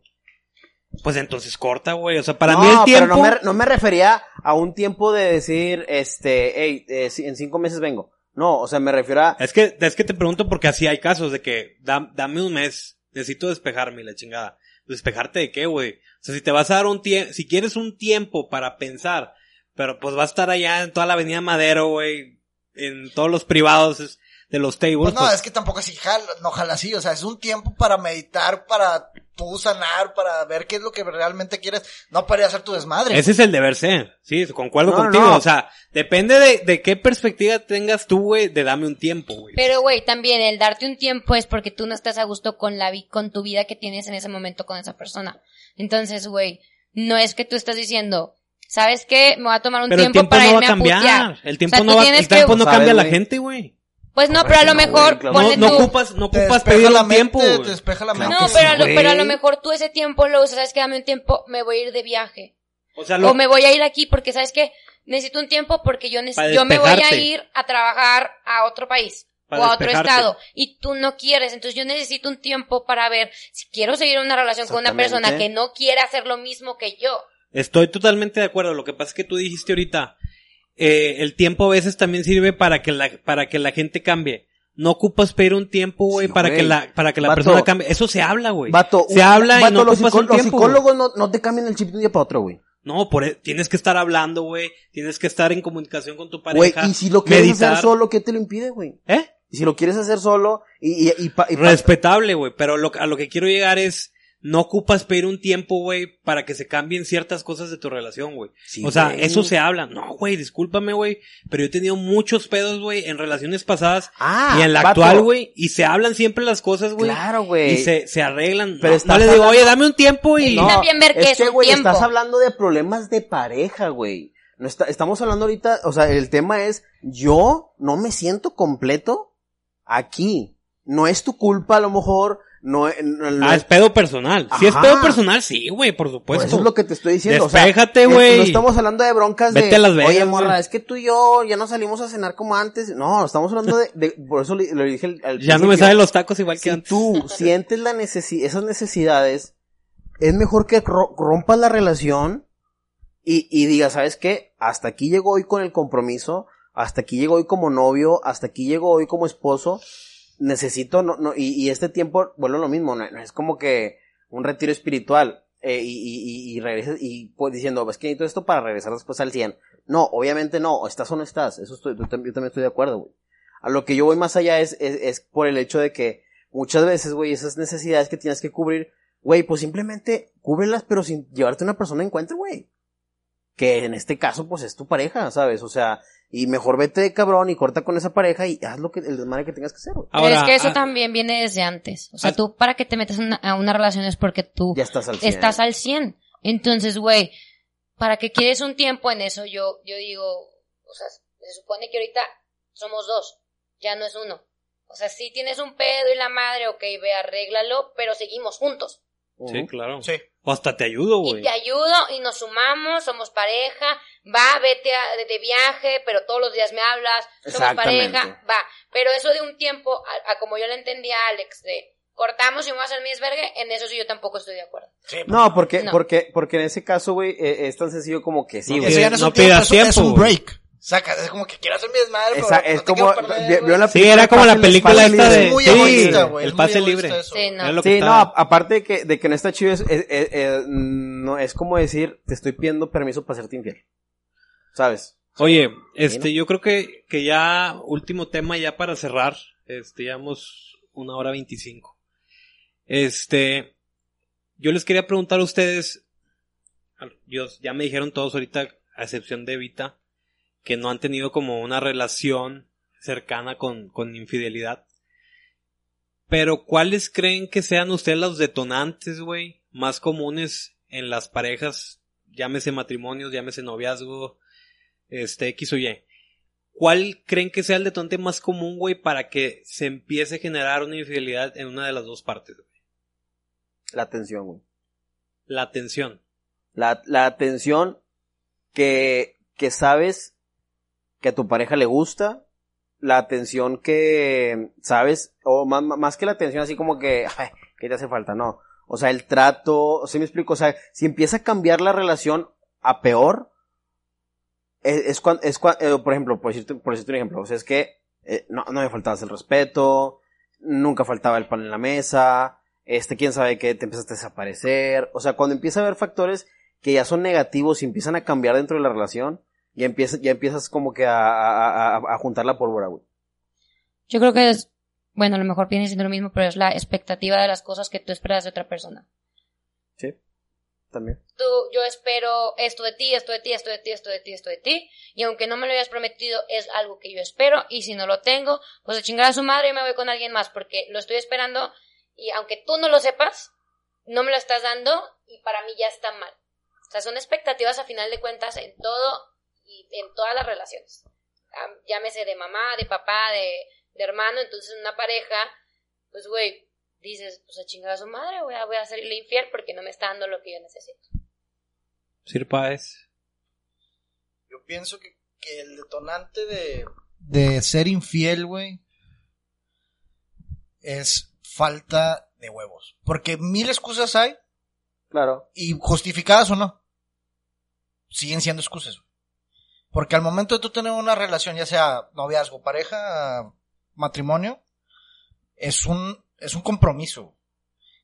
Pues entonces corta, güey. O sea, para no, mí el tiempo. pero no me, no me refería a un tiempo de decir, este, hey, eh, en cinco meses vengo. No, o sea, me refiero a... Es que, es que te pregunto porque así hay casos de que dam- dame un mes, necesito despejarme la chingada. ¿Despejarte de qué, güey? O sea, si te vas a dar un tiempo, si quieres un tiempo para pensar, pero pues va a estar allá en toda la avenida Madero, güey, en todos los privados es- de los tables. Pues no, pues, es que tampoco así jala, no jala así, o sea, es un tiempo para meditar, para tú sanar, para ver qué es lo que realmente quieres, no para ir a hacer tu desmadre. Ese es el deber ser, sí, concuerdo No, no, contigo. no. O sea, depende de, de qué perspectiva tengas tú, güey, de dame un tiempo, güey. Pero güey, también el darte un tiempo es porque tú no estás a gusto con la vi con tu vida que tienes en ese momento con esa persona. Entonces, güey, no es que tú estás diciendo, ¿sabes qué? Me voy a tomar un Pero el tiempo, tiempo para no va a cambiar. putear. El tiempo O sea, no va, el tiempo que- no ¿Sabes, cambia a la gente, güey. Pues no, pero a lo No, mejor. No, ponle no tú. ocupas, no ocupas pedir la un tiempo, te despeja la No, mente. pero a, lo, pero a lo mejor tú ese tiempo lo usas, ¿sabes qué? Dame un tiempo, me voy a ir de viaje. O sea, lo, O me voy a ir aquí porque, ¿sabes qué? Necesito un tiempo porque yo, yo me voy a ir a trabajar a otro país. O a otro estado. Y tú no quieres. Entonces yo necesito un tiempo para ver si quiero seguir una relación con una persona que no quiere hacer lo mismo que yo. Estoy totalmente de acuerdo. Lo que pasa es que tú dijiste ahorita, eh, el tiempo a veces también sirve para que la, para que la gente cambie. No ocupas pedir un tiempo, güey, Sí, para güey. que la, para que la Vato. persona cambie. Eso se habla, güey. Se habla y vato, no los, ocupas un los tiempo. güey. psicólogos no, no te cambian el chip de un día para otro, güey. No, por, e- tienes que estar hablando, güey. Tienes que estar en comunicación con tu Güey, pareja. y si lo quieres meditar. hacer solo, ¿qué te lo impide, güey? ¿Eh? Y si lo quieres hacer solo, y, y, y, pa- y pa- Respetable, güey, pero lo, a lo que quiero llegar es, no ocupas pedir un tiempo, güey, para que se cambien ciertas cosas de tu relación, güey. Sí, o sea, eso se habla. No, güey, discúlpame, güey, pero yo he tenido muchos pedos, güey, en relaciones pasadas Ah, y en la vato, actual, güey, y se hablan siempre las cosas, güey. Claro, güey. Y se, se arreglan. Pero no, estás no le digo, hablando- oye, dame un tiempo y... Y también ver qué es güey, tiempo. estás hablando de problemas de pareja, güey. No está, estamos hablando ahorita, o sea, el tema es, yo no me siento completo aquí. No es tu culpa, a lo mejor, no, no- no Ah, es pedo personal. Si es pedo personal, sí, güey, por Pues supuesto. eso es lo que te estoy diciendo. Despéjate, o sea, güey. No estamos hablando de broncas Vete de, a Las oye, morra, es que tú y yo ya no salimos a cenar como antes. No, estamos hablando de, de- por eso le, le dije al, Ya no me saben los tacos igual que si antes. tú sientes la necesi esas necesidades, es mejor que ro- rompas la relación y, y digas, ¿sabes qué? Hasta aquí llego hoy con el compromiso, hasta aquí llego hoy como novio, hasta aquí llego hoy como esposo, necesito, no, no, y, y este tiempo, vuelvo a lo mismo, no, es como que un retiro espiritual, eh, y, y, y, regreses, y pues diciendo, es que necesito esto para regresar después al 100. No, obviamente no, estás o no estás, eso estoy, yo, tam- yo también estoy de acuerdo, güey. A lo que yo voy más allá es, es, es por el hecho de que muchas veces, güey, esas necesidades que tienes que cubrir, güey, pues simplemente cúbrelas, pero sin llevarte una persona a encuentro, güey. Que en este caso, pues es tu pareja, ¿sabes? O sea, y mejor vete de cabrón y corta con esa pareja y haz lo que, el desmadre que tengas que hacer, güey. Pero Ahora, es que eso ah, también viene desde antes. O sea, ah, tú para que te metas una- a una relación es porque tú Ya estás al 100. estás al 100. Entonces, güey, ¿para qué quieres un tiempo en eso? Yo, yo digo, o sea, se supone que ahorita somos dos, ya no es uno. O sea, si tienes un pedo y la madre, ok, ve, arréglalo, pero seguimos juntos. Sí, claro. Sí. O hasta te ayudo, Y güey. te ayudo y nos sumamos, somos pareja, va, vete a- de, de viaje, pero todos los días me hablas, somos pareja, va. Pero eso de un tiempo, a, a como yo le entendí a Alex, de cortamos y me voy a hacer mi desvergue, en eso sí yo tampoco estoy de acuerdo. Sí, No, porque, No. porque, porque en ese caso, güey, eh, es tan sencillo como que sí, No güey. No es no un tiempo, pidas es, un- break. Saca, es como que quiero hacer mi desmadre, pero Esa- es como, quiero perder, vi- güey. vio la Sí, era como la película esta de... Es muy sí, egoísta, güey. el es pase libre. eso. Sí, no. Sí, aparte de que, de que no está chido, es, es- es- es- no, es como decir, te estoy pidiendo permiso para serte infiel. ¿Sabes? Oye, este, yo creo que, que ya, último tema ya para cerrar, este, llevamos una hora veinticinco. Este, yo les quería preguntar a ustedes, yo, ya me dijeron todos ahorita, a excepción de Evita, que no han tenido como una relación cercana con, con infidelidad. Pero ¿cuáles creen que sean ustedes los detonantes, güey, más comunes en las parejas, llámese matrimonios, llámese noviazgo, este X o Y? ¿Cuál creen que sea el detonante más común, güey, para que se empiece a generar una infidelidad en una de las dos partes, güey? La atención, güey. La atención. La, la atención que, que sabes que a tu pareja le gusta, la atención que sabes, o más, más que la atención así como que, ay, ¿qué te hace falta? No. O sea, el trato, ¿sí me explico? O sea, si empieza a cambiar la relación a peor, es, es cuando, es eh, por ejemplo, por decirte, por decirte un ejemplo, o sea, es que eh, no, no me faltabas el respeto, nunca faltaba el pan en la mesa, este, quién sabe qué, te empezaste a desaparecer, o sea, cuando empieza a haber factores que ya son negativos y empiezan a cambiar dentro de la relación, ya empiezas, ya empiezas como que a, a, a, a juntar la pólvora, güey. Yo creo que es, bueno, a lo mejor viene siendo lo mismo, pero es la expectativa de las cosas que tú esperas de otra persona. Sí, también. Tú, yo espero esto de ti, esto de ti, esto de ti, esto de ti, esto de ti, y aunque no me lo hayas prometido, es algo que yo espero, y si no lo tengo, pues de chingar a su madre y me voy con alguien más, porque lo estoy esperando, y aunque tú no lo sepas, no me lo estás dando, y para mí ya está mal. O sea, son expectativas a final de cuentas en todo y en todas las relaciones. Llámese de mamá, de papá, de, de hermano, entonces una pareja, pues güey, dices, pues a chingar a su madre, voy a, voy a hacerle infiel porque no me está dando lo que yo necesito. Sir Páez. Yo pienso que, que el detonante de, de ser infiel, güey, es falta de huevos. Porque mil excusas hay, Claro. y justificadas o no, siguen siendo excusas. Porque al momento de tú tener una relación, ya sea noviazgo, pareja, matrimonio, es un, es un compromiso.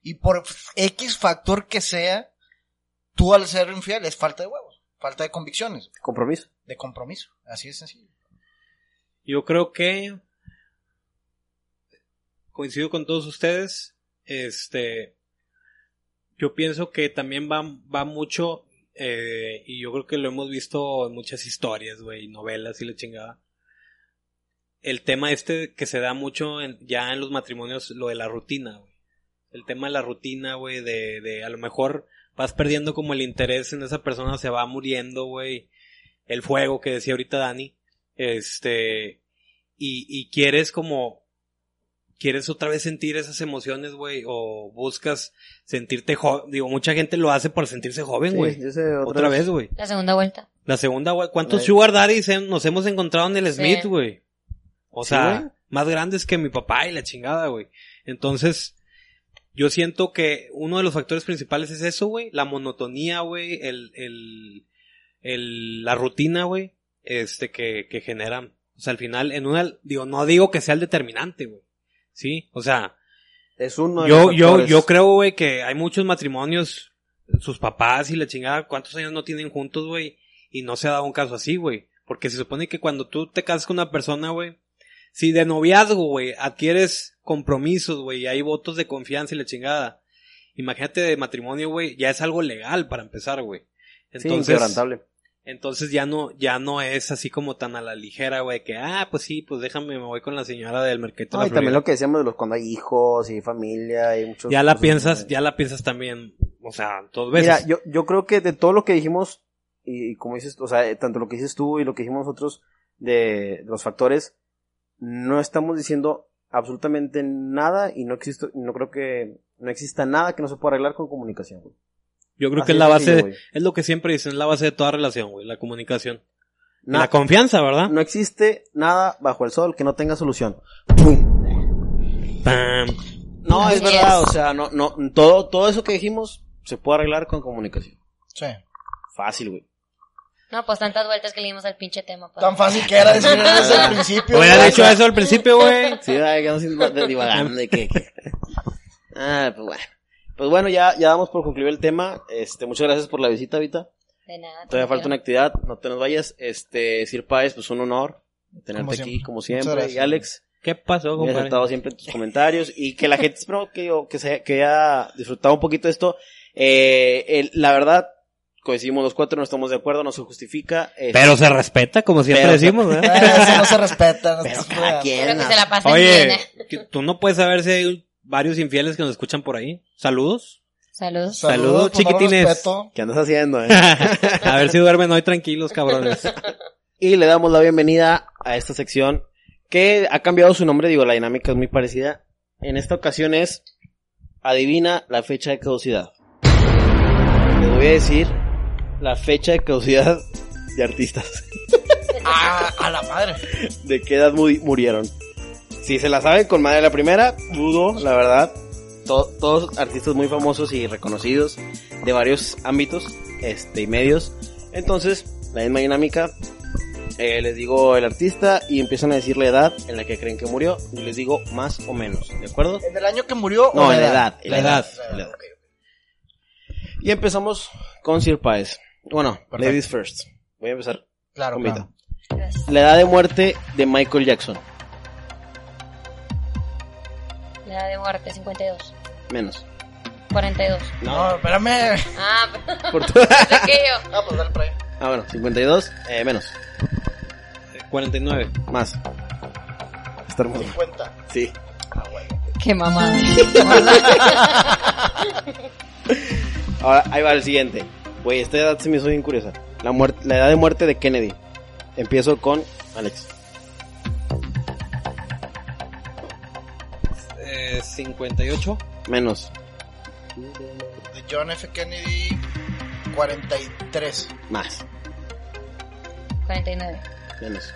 Y por X factor que sea, tú al ser infiel es falta de huevos, falta de convicciones, Compromiso. de compromiso. Así de sencillo. Yo creo que coincido con todos ustedes. Este, yo pienso que también va, va mucho, eh, y yo creo que lo hemos visto en muchas historias, güey, novelas y la chingada. El tema este que se da mucho en- ya en los matrimonios, lo de la rutina, güey. El tema de la rutina, güey, de, de a lo mejor vas perdiendo como el interés en esa persona, se va muriendo, güey. El fuego que decía ahorita Dani. Este, y, y quieres como, quieres otra vez sentir esas emociones, güey, o buscas sentirte joven. Digo, mucha gente lo hace por sentirse joven, güey. Sí, otra, vez, güey. La segunda vuelta. La segunda, güey. ¿Cuántos. Sugar Daddies nos hemos encontrado en el. Smith, güey? O sea, más grandes que mi papá y la chingada, güey. Entonces, yo siento que uno de los factores principales es eso, güey. La monotonía, güey. El, el, el, la rutina, güey. Este, que, que generan. O sea, al final, en una, digo, no digo que sea el determinante, güey. Sí, o sea, Es uno de yo, los yo, yo creo, güey, que hay muchos matrimonios, sus papás y la chingada, ¿cuántos años no tienen juntos, güey? Y no se ha dado un caso así, güey. Porque se supone que cuando tú te casas con una persona, güey, si de noviazgo, güey, adquieres compromisos, güey, y hay votos de confianza y la chingada. Imagínate de matrimonio, güey, ya es algo legal para empezar, güey. Sí, Entonces, inquebrantable. Entonces ya no, ya no es así como tan a la ligera, güey, que, ah, pues sí, pues déjame, me voy con la señora del mercado. No, y también lo que decíamos de los cuando hay hijos y familia y muchos... Ya la cosas, piensas, ¿no? ya la piensas también, o sea, dos veces. Mira, yo, yo creo que de todo lo que dijimos, y, y como dices, o sea, eh, tanto lo que dices tú y lo que dijimos nosotros de, de los factores, no estamos diciendo absolutamente nada y no existe, no creo que no exista nada que no se pueda arreglar con comunicación, güey. Yo creo Así que es de la base, sencillo, güey. es lo que siempre dicen, es la base de toda relación, güey, la comunicación. Na- la confianza, ¿verdad? no existe nada bajo el sol que no tenga solución. ¡Pum! Pam. No, es verdad, o sea, no, no, todo, todo eso que dijimos se puede arreglar con comunicación. Sí. Fácil, güey. No, pues tantas vueltas que le dimos al pinche tema. pues. Tan fácil que era decir desde el principio. Hubiera güey. dicho eso al principio, güey. Sí, ay, que no divagando de que, que- Ah, pues bueno. Pues bueno, ya, ya damos por concluir el tema. Este, muchas gracias por la visita, Vita. De nada. Todavía falta una actividad, no te nos vayas. Este, Sir Páez, pues un honor tenerte Como aquí, como siempre. Y Alex, ¿Qué pasó, muy acertado compadre? siempre en tus comentarios. Y que la gente, espero que, que, se, que haya disfrutado un poquito de esto. Eh, el- la verdad, coincidimos los cuatro, no estamos de acuerdo, no se justifica. eh, Pero se respeta, como siempre Pero- decimos, Eh, no se respeta. no pero se cada quien, Espero que se la pasen bien. Oye, ¿eh? que tú no puedes saber si hay varios infieles que nos escuchan por ahí. Saludos. Saludos. Saludos, no chiquitines. ¿Qué andas haciendo, eh? A ver si duermen hoy tranquilos, cabrones. Y le damos la bienvenida a esta sección que ha cambiado su nombre, digo, la dinámica es muy parecida. En esta ocasión es Adivina la fecha de caducidad. Les voy a decir la fecha de caducidad de artistas. Ah, a la madre. ¿De qué edad mu- murieron? Si se la saben con madre la primera, dudo, la verdad. To- todos artistas muy famosos y reconocidos de varios ámbitos este, y medios. Entonces, la misma dinámica. Eh, les digo el artista y empiezan a decir la edad en la que creen que murió. Y les digo más o menos, ¿de acuerdo? ¿En el año que murió No, o en la edad. en La edad. la edad. Y empezamos con Sir Páez. Bueno, ladies first. Voy a empezar Claro, con claro. La edad de muerte de Michael Jackson. La edad de muerte, 52. Menos. 42. No, espérame. Ah, Por pensé que yo. Ah, pues dale por ahí. ah, bueno, 52, eh, menos. 49. Más. Está hermoso. 50. Sí. Qué mamada. Ahora, ahí va el siguiente. Güey, esta edad se me hizo bien curiosa. La, muerte, la edad de muerte de Kennedy. Empiezo con Alex. Eh, 58. Menos. De John F. Kennedy, 43. Más. 49. Menos.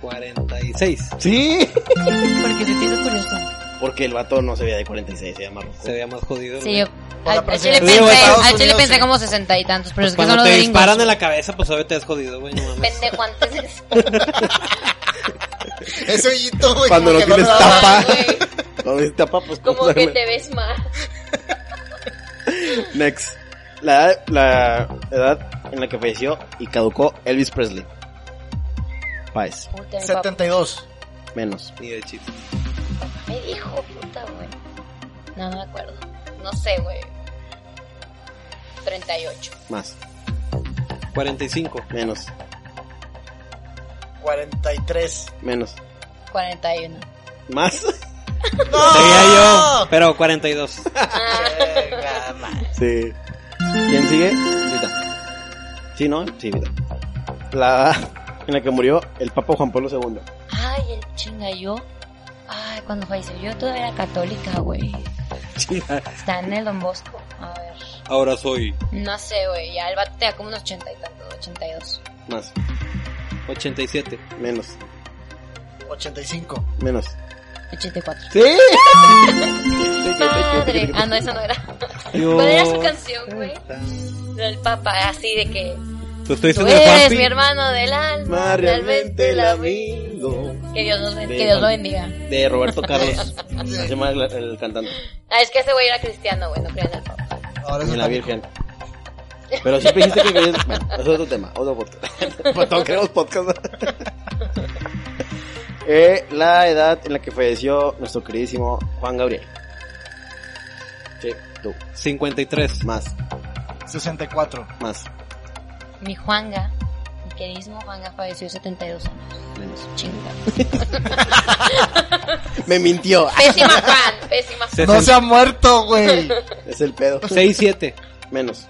46. Sí. Porque se te hizo curioso. Porque el vato no se veía de 46, se llama Rocco. Se veía más jodido. Sí, yo. Al chile pensé, chile pensé sí. como sesenta y tantos, pero es que son Cuando los te gringos. disparan en la cabeza, pues obvio te has jodido, güey. No mames. Pendejo antes. Ese hoyito, güey. Cuando como no que tienes me tapa. güey. Cuando dice tapa, pues ¿cómo Como que te ves mal. Next. La edad, la edad en la que falleció y caducó Elvis Presley. Papá 72. Menos. Ni de chiste. me dijo, puta, güey. No, no me acuerdo. No sé, güey. 38. Más. 45. Menos. 43. Menos. 41. Más. ¡No! Seguía yo, pero 42. Verga, madre. Sí. ¿Quién sigue? Vita. Sí, ¿no? Sí, Vita. La en la que murió el Papa Juan Pablo II. Ay, el chinga yo. Ay, cuando falleció yo todavía era católica, güey. Está en el Don Bosco. A ver. Ahora soy No sé, güey. Ya el vato tenía como unos 80 y tanto, 82. Más. 87. Menos. 85. Menos. 84. ¡Sí! Madre. Ah, no, esa no era. ¿Cuál era su canción, güey? El papá, así de que. Tú estoy Tú eres mi hermano del alma. Más Realmente el amigo. Que Dios, nos, De que Dios lo bendiga. De Roberto Carlos. Se llama el, el cantante. Ah, es que ese güey era cristiano, güey, no creía en el papa. Ahora es la. Virgen. Pero siempre dijiste que querías... Bueno, eso es otro tema, otro podcast. Pues todos queremos podcast. eh, la edad en la que falleció nuestro queridísimo Juan Gabriel. Sí, tú. 53. Más, 64. más, Mi Juanga, mi queridísimo Juanga falleció 72 años. menos. Chinga. Me mintió. Pésima fan, pésima fan. No se ha muerto, güey. Es el pedo. 6, 7. Menos,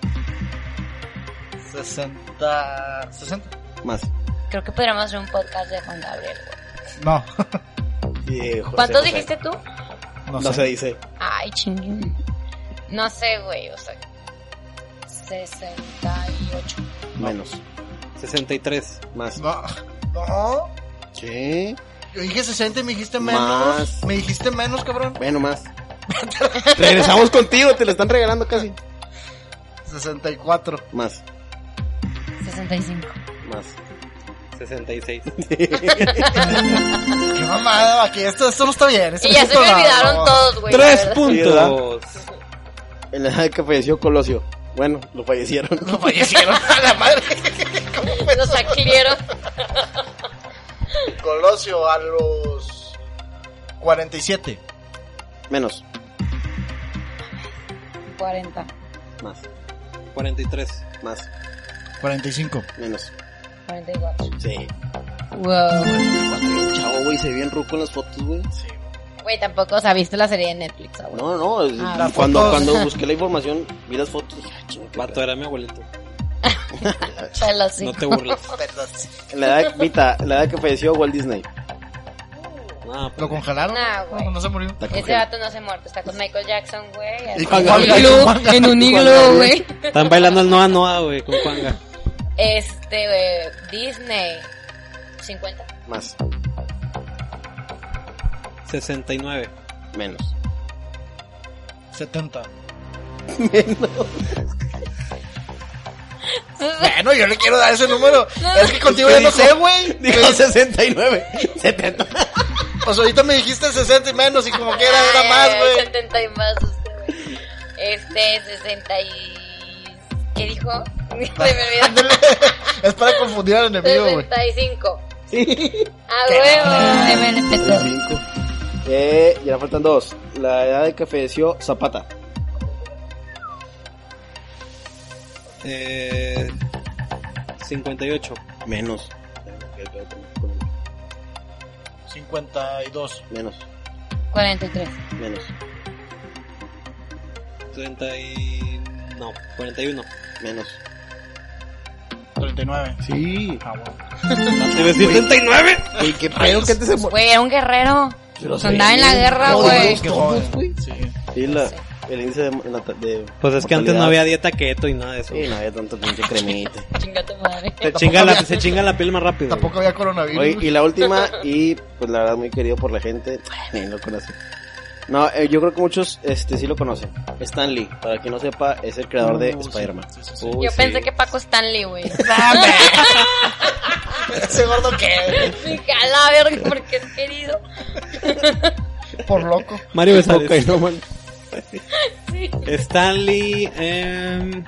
60. 60. más. Creo que podríamos hacer un podcast de Juan Gabriel, güey. No. José ¿Cuántos José. dijiste tú? No, No sé. se dice. Ay, chingue. No sé, güey, o sea. 68. Menos, 63. más. No. No. Sí. Yo dije 60 y me dijiste menos. Más. Me dijiste menos, cabrón. Bueno, más. Regresamos contigo, te lo están regalando casi. 64. Más, 65. más. 66. Qué mamada, aquí esto, esto no está bien. esto Y ya se me olvidaron todos, güey. Tres puntos. En la edad que falleció Colosio. Bueno, lo fallecieron. No fallecieron a la madre. Los saclieron. Colosio a los 47. Menos, 40. más. 43. Más. 45. Menos. 44. Sí. Wow. Chavo, güey, se ve bien ruco en las fotos, güey. Güey, tampoco, o sea, viste la serie de Netflix, ah, güey. No, no, es- Ah, cuando, fotos. cuando busqué la información, vi las fotos. ah, chinga, Vato, era mi abuelito. Sí. No te burles. La edad, Vita, la edad que falleció Walt Disney. No, ¿Lo congelaron? Nah, güey. no, no se murió. Ese vato no se muerto, está con Michael Jackson, güey. Y así. con En Juan un iglú, güey. Están bailando el Noa Noa, güey, con Juanga. Este, güey, Disney. 50. Más. 69. Menos. 70. Bueno, yo le quiero dar ese número. Es que contigo ya no sé, güey. Dijo 69. 70. Pues ahorita me dijiste 60 y menos y como que era, era más, güey. 70 y más. Este, 60 y... ¿Qué dijo? Se me olvidó. Ándale. Es para confundir al enemigo, güey. 65. Ah, huevo. Ay, me respetó. 5. Eh, ya faltan dos. La edad de que falleció Zapata. Eh, 58. Menos. 52. Menos. 43. Menos. 30 y... No, 41. Menos. 39. Sí. Ah, bueno. ¿Te ves 79? Güey, qué pedo que te se murió. Güey, era un guerrero. Pero Andaba en la guerra, güey. Sí. Sí, la, el índice de, de, de Pues es que antes no había dieta keto y nada de eso. Sí, no había tanto pinche cremita. Chinga tu madre. Se chinga, la, se chinga la piel más rápido. güey. Tampoco había coronavirus. Oye, y la última, y pues la verdad muy querido por la gente, ni lo conoce. No, eh, yo creo que muchos este sí lo conocen. Stan Lee, para quien no sepa, es el creador de Uh. Spider-Man. Sí, sí, sí. Uy, Yo sí. pensé que Paco Stanley, güey. Dame. Ese gordo que Me cala, verga, porque es querido. por loco. Mario Besares. no, man. Sí. Stanley, eh,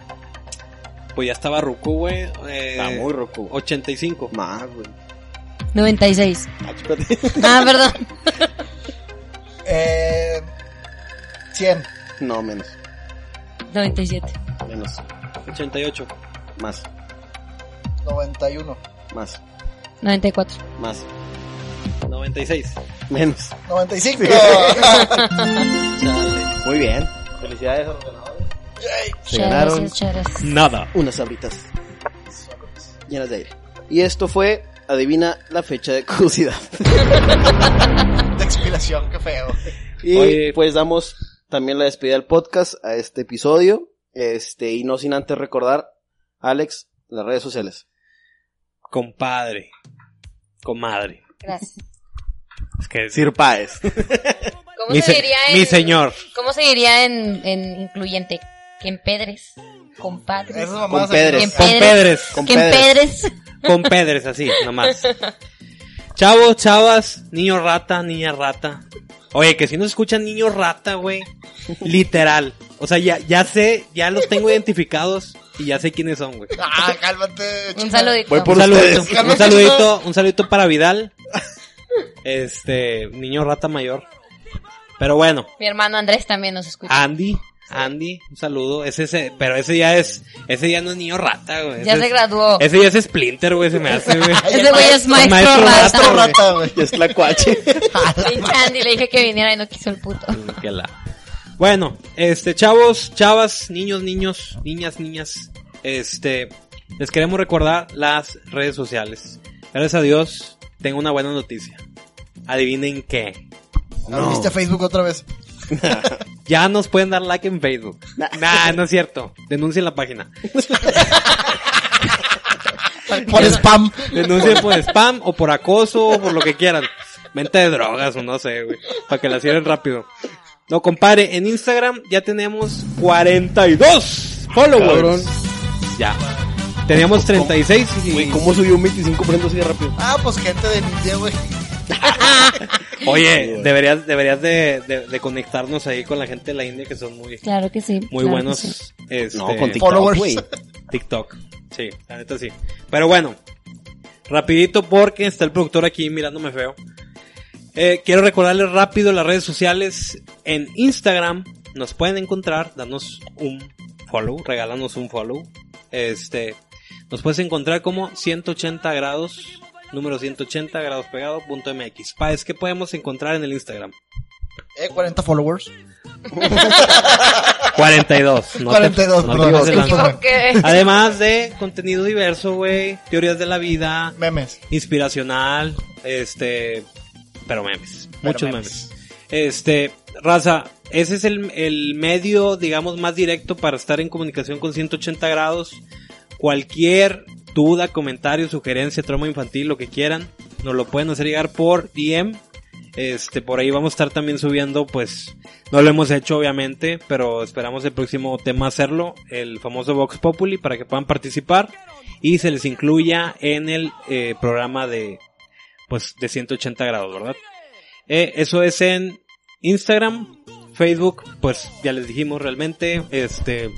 pues ya estaba Ruku, güey. Eh, Está muy roco. 85. Más, güey. 96. Ah. Ah, perdón. Eh, 100. No, menos. 97. Menos. 88. Más. 91. Más. 94. Más. 96. Menos. 95. Muy bien. Felicidades a los ganadores. Yay. Se ganaron gracias. Nada. unas sabritas llenas de aire. Y esto fue, adivina la fecha de caducidad. De expiración, qué feo. Y Oye. pues damos también la despedida del podcast a este episodio. Este, y no sin antes recordar, Alex, las redes sociales. Compadre. Comadre. Gracias. Es que Sir Páez. ¿Cómo Mi se diría en... mi señor. ¿Cómo se diría en, en incluyente? Que empedres. Compadres. Que Pedres. empedres. Con pedres, así, nomás. Chavos, chavas, niño rata, niña rata. Oye, que si nos escuchan niños rata, güey. Literal. O sea, ya, ya sé, ya los tengo identificados y ya sé quiénes son, güey. Ah, cálmate. Un saludito. Voy por Un saludito, un saludito, un saludito para Vidal. Este, niño rata mayor. Pero bueno, Mi hermano Andrés también nos escucha. Andy, Andy, un saludo. Ese, ese, pero ese ya es, ese ya no es niño rata, güey. ya Ese se es- graduó. Ese ya es Splinter, güey, se me hace, güey. Ese güey es maestro, maestro rata. Maestro rata, güey. Es Tlacuache. Pinche Andy, le dije que viniera y no quiso el puto. Que la- Bueno, este, chavos, chavas, niños, niños, niñas, niñas, este, les queremos recordar las redes sociales. Gracias a Dios, tengo una buena noticia. Adivinen qué. ¿Viste Facebook otra vez? Ya nos pueden dar like en Facebook. Nah, no es cierto. Denuncien la página. Por spam. Denuncien por spam o por acoso o por lo que quieran. Venta de drogas o no sé, güey. Para que la cierren rápido. No, compadre, en Instagram ya tenemos 42 followers. Cabrón. Ya. Teníamos 36 y... Güey, ¿cómo subió un 25% así de rápido? Ah, pues gente de India, güey. Oye, deberías, deberías de, de- de conectarnos ahí con la gente de la India que son muy, Claro que sí. muy claro buenos. que sí. este, No, con TikTok, Followers. TikTok. Sí, la neta sí. Pero bueno, rapidito porque está el productor aquí mirándome feo. Eh, quiero recordarles rápido las redes sociales. En Instagram nos pueden encontrar, danos un follow, regálanos un follow. Este, nos puedes encontrar como 180 grados, número 180 grados pegado, punto MX. Pa, es que podemos encontrar en el Instagram. Eh, 40 followers. 42. No 42, no te perdón. lanza. equivoqué. Además de contenido diverso, güey, teorías de la vida, Memes. inspiracional, este, pero memes, Pero muchos memes. memes. Este, raza, ese es el, el medio, digamos, más directo para estar en comunicación con 180 grados. Cualquier duda, comentario, sugerencia, trauma infantil, lo que quieran, nos lo pueden hacer llegar por DM. Este, por ahí vamos a estar también subiendo, pues, no lo hemos hecho obviamente, pero esperamos el próximo tema hacerlo, el famoso Vox Populi, para que puedan participar y se les incluya en el eh, programa de, pues, de 180 grados, ¿verdad? Eh, eso es en Instagram, Facebook, pues ya les dijimos realmente, este,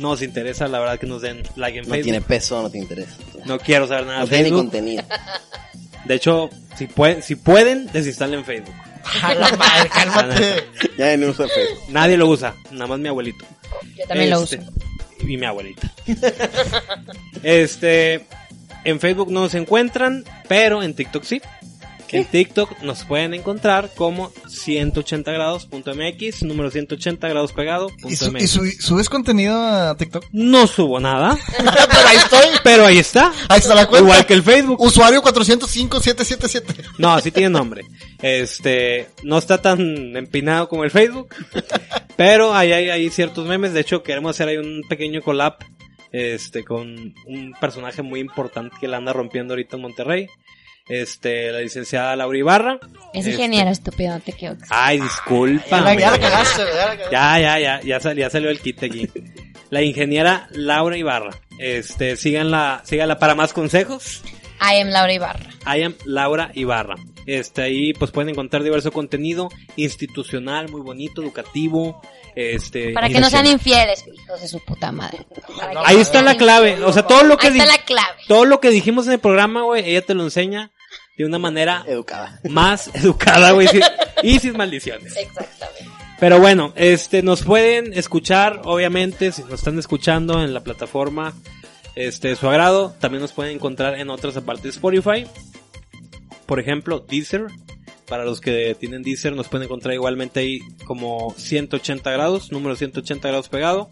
nos interesa, la verdad que nos den like en No Facebook. tiene peso, no te interesa. No quiero saber nada No de tiene ni Facebook. contenido. De hecho, si pueden, si pueden, desinstalen Facebook. A la madre, cálmate. Ya en uso Facebook. Nadie lo usa, nada más mi abuelito. Yo también lo Este, uso. Y mi abuelita. este, en Facebook no nos encuentran, pero en TikTok sí. En TikTok nos pueden encontrar como 180 grados.mx, número 180 grados pegado. ¿Y, su- y su- subes contenido a TikTok? No subo nada, Pero ahí estoy. pero ahí está. Ahí está la cuenta. Igual que el Facebook. Usuario 405777. No, sí tiene nombre. Este, no está tan empinado como el Facebook, pero ahí hay, hay ciertos memes. De hecho, queremos hacer ahí un pequeño collab, este, con un personaje muy importante que la anda rompiendo ahorita en Monterrey. Este, la licenciada Laura Ibarra. Es Este, ingeniero estúpido, no te equivoques. Ay, disculpa. Ya ya ya. Ya, ya, ya, ya, sal- ya salió el kit aquí. La ingeniera Laura Ibarra. Este, síganla, síganla para más consejos. I am Laura Ibarra. I am Laura Ibarra. Este, ahí pues pueden encontrar diverso contenido institucional, muy bonito, educativo. Este, Para que no sean infieles, hijos de su puta madre. Para Ahí está la clave. O sea, todo lo que Ahí está di- la clave. todo lo que dijimos en el programa, güey, ella te lo enseña de una manera Educada. más educada, güey, sin- y sin maldiciones. Exactamente. Pero bueno, este, nos pueden escuchar, obviamente, si nos están escuchando en la plataforma, este, de su agrado, también nos pueden encontrar en otras aparte de Spotify. Por ejemplo, Deezer. Para los que tienen Deezer, nos pueden encontrar igualmente ahí como 180 grados, número 180 grados pegado.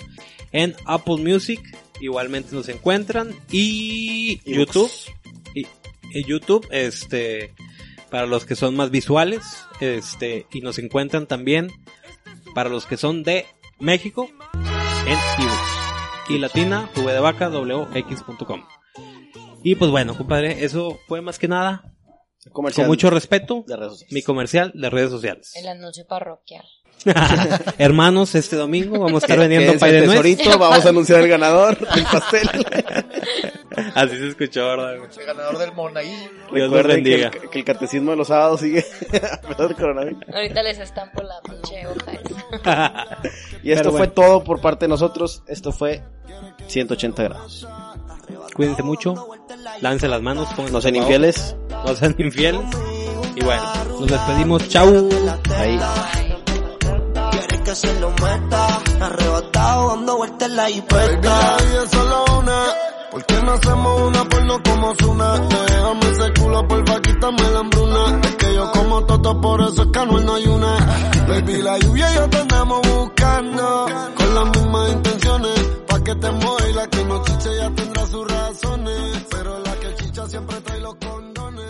En Apple Music, igualmente nos encuentran. Y Y YouTube. YouTube, este, para los que son más visuales, este, y nos encuentran también para los que son de México en ebooks y latina v de vaca wx.com y pues bueno compadre eso fue más que nada. Comercial. con mucho respeto de redes sociales. mi comercial de redes sociales. El anuncio parroquial. hermanos este domingo vamos a estar vendiendo pay el de nuez tesorito, vamos a anunciar el ganador del pastel. así se escuchó verdad El ganador del Monaguillo. Dios Recuerden que el, que el catecismo de los sábados sigue a pesar del coronavirus. Ahorita les estampo la pinche hoja. Y esto Pero fue bueno. todo por parte de nosotros. Esto fue 180 grados. cuídense mucho lance las manos No sean infieles. no sean infieles y bueno nos despedimos chau Ahí. Que se lo meta, arrebatado dando vueltas en la Baby, hipeta. la vida es solo una. ¿Por qué no hacemos una porno como Zuna? Déjame ese culo, porfa, quítame la hambruna. Es que yo como toto, por eso es que no hay una. Baby, la lluvia y yo te andamos buscando. Con las mismas intenciones. Pa' que te mueva y la que no chiche ya tendrá sus razones. Pero la que chicha siempre trae los condones.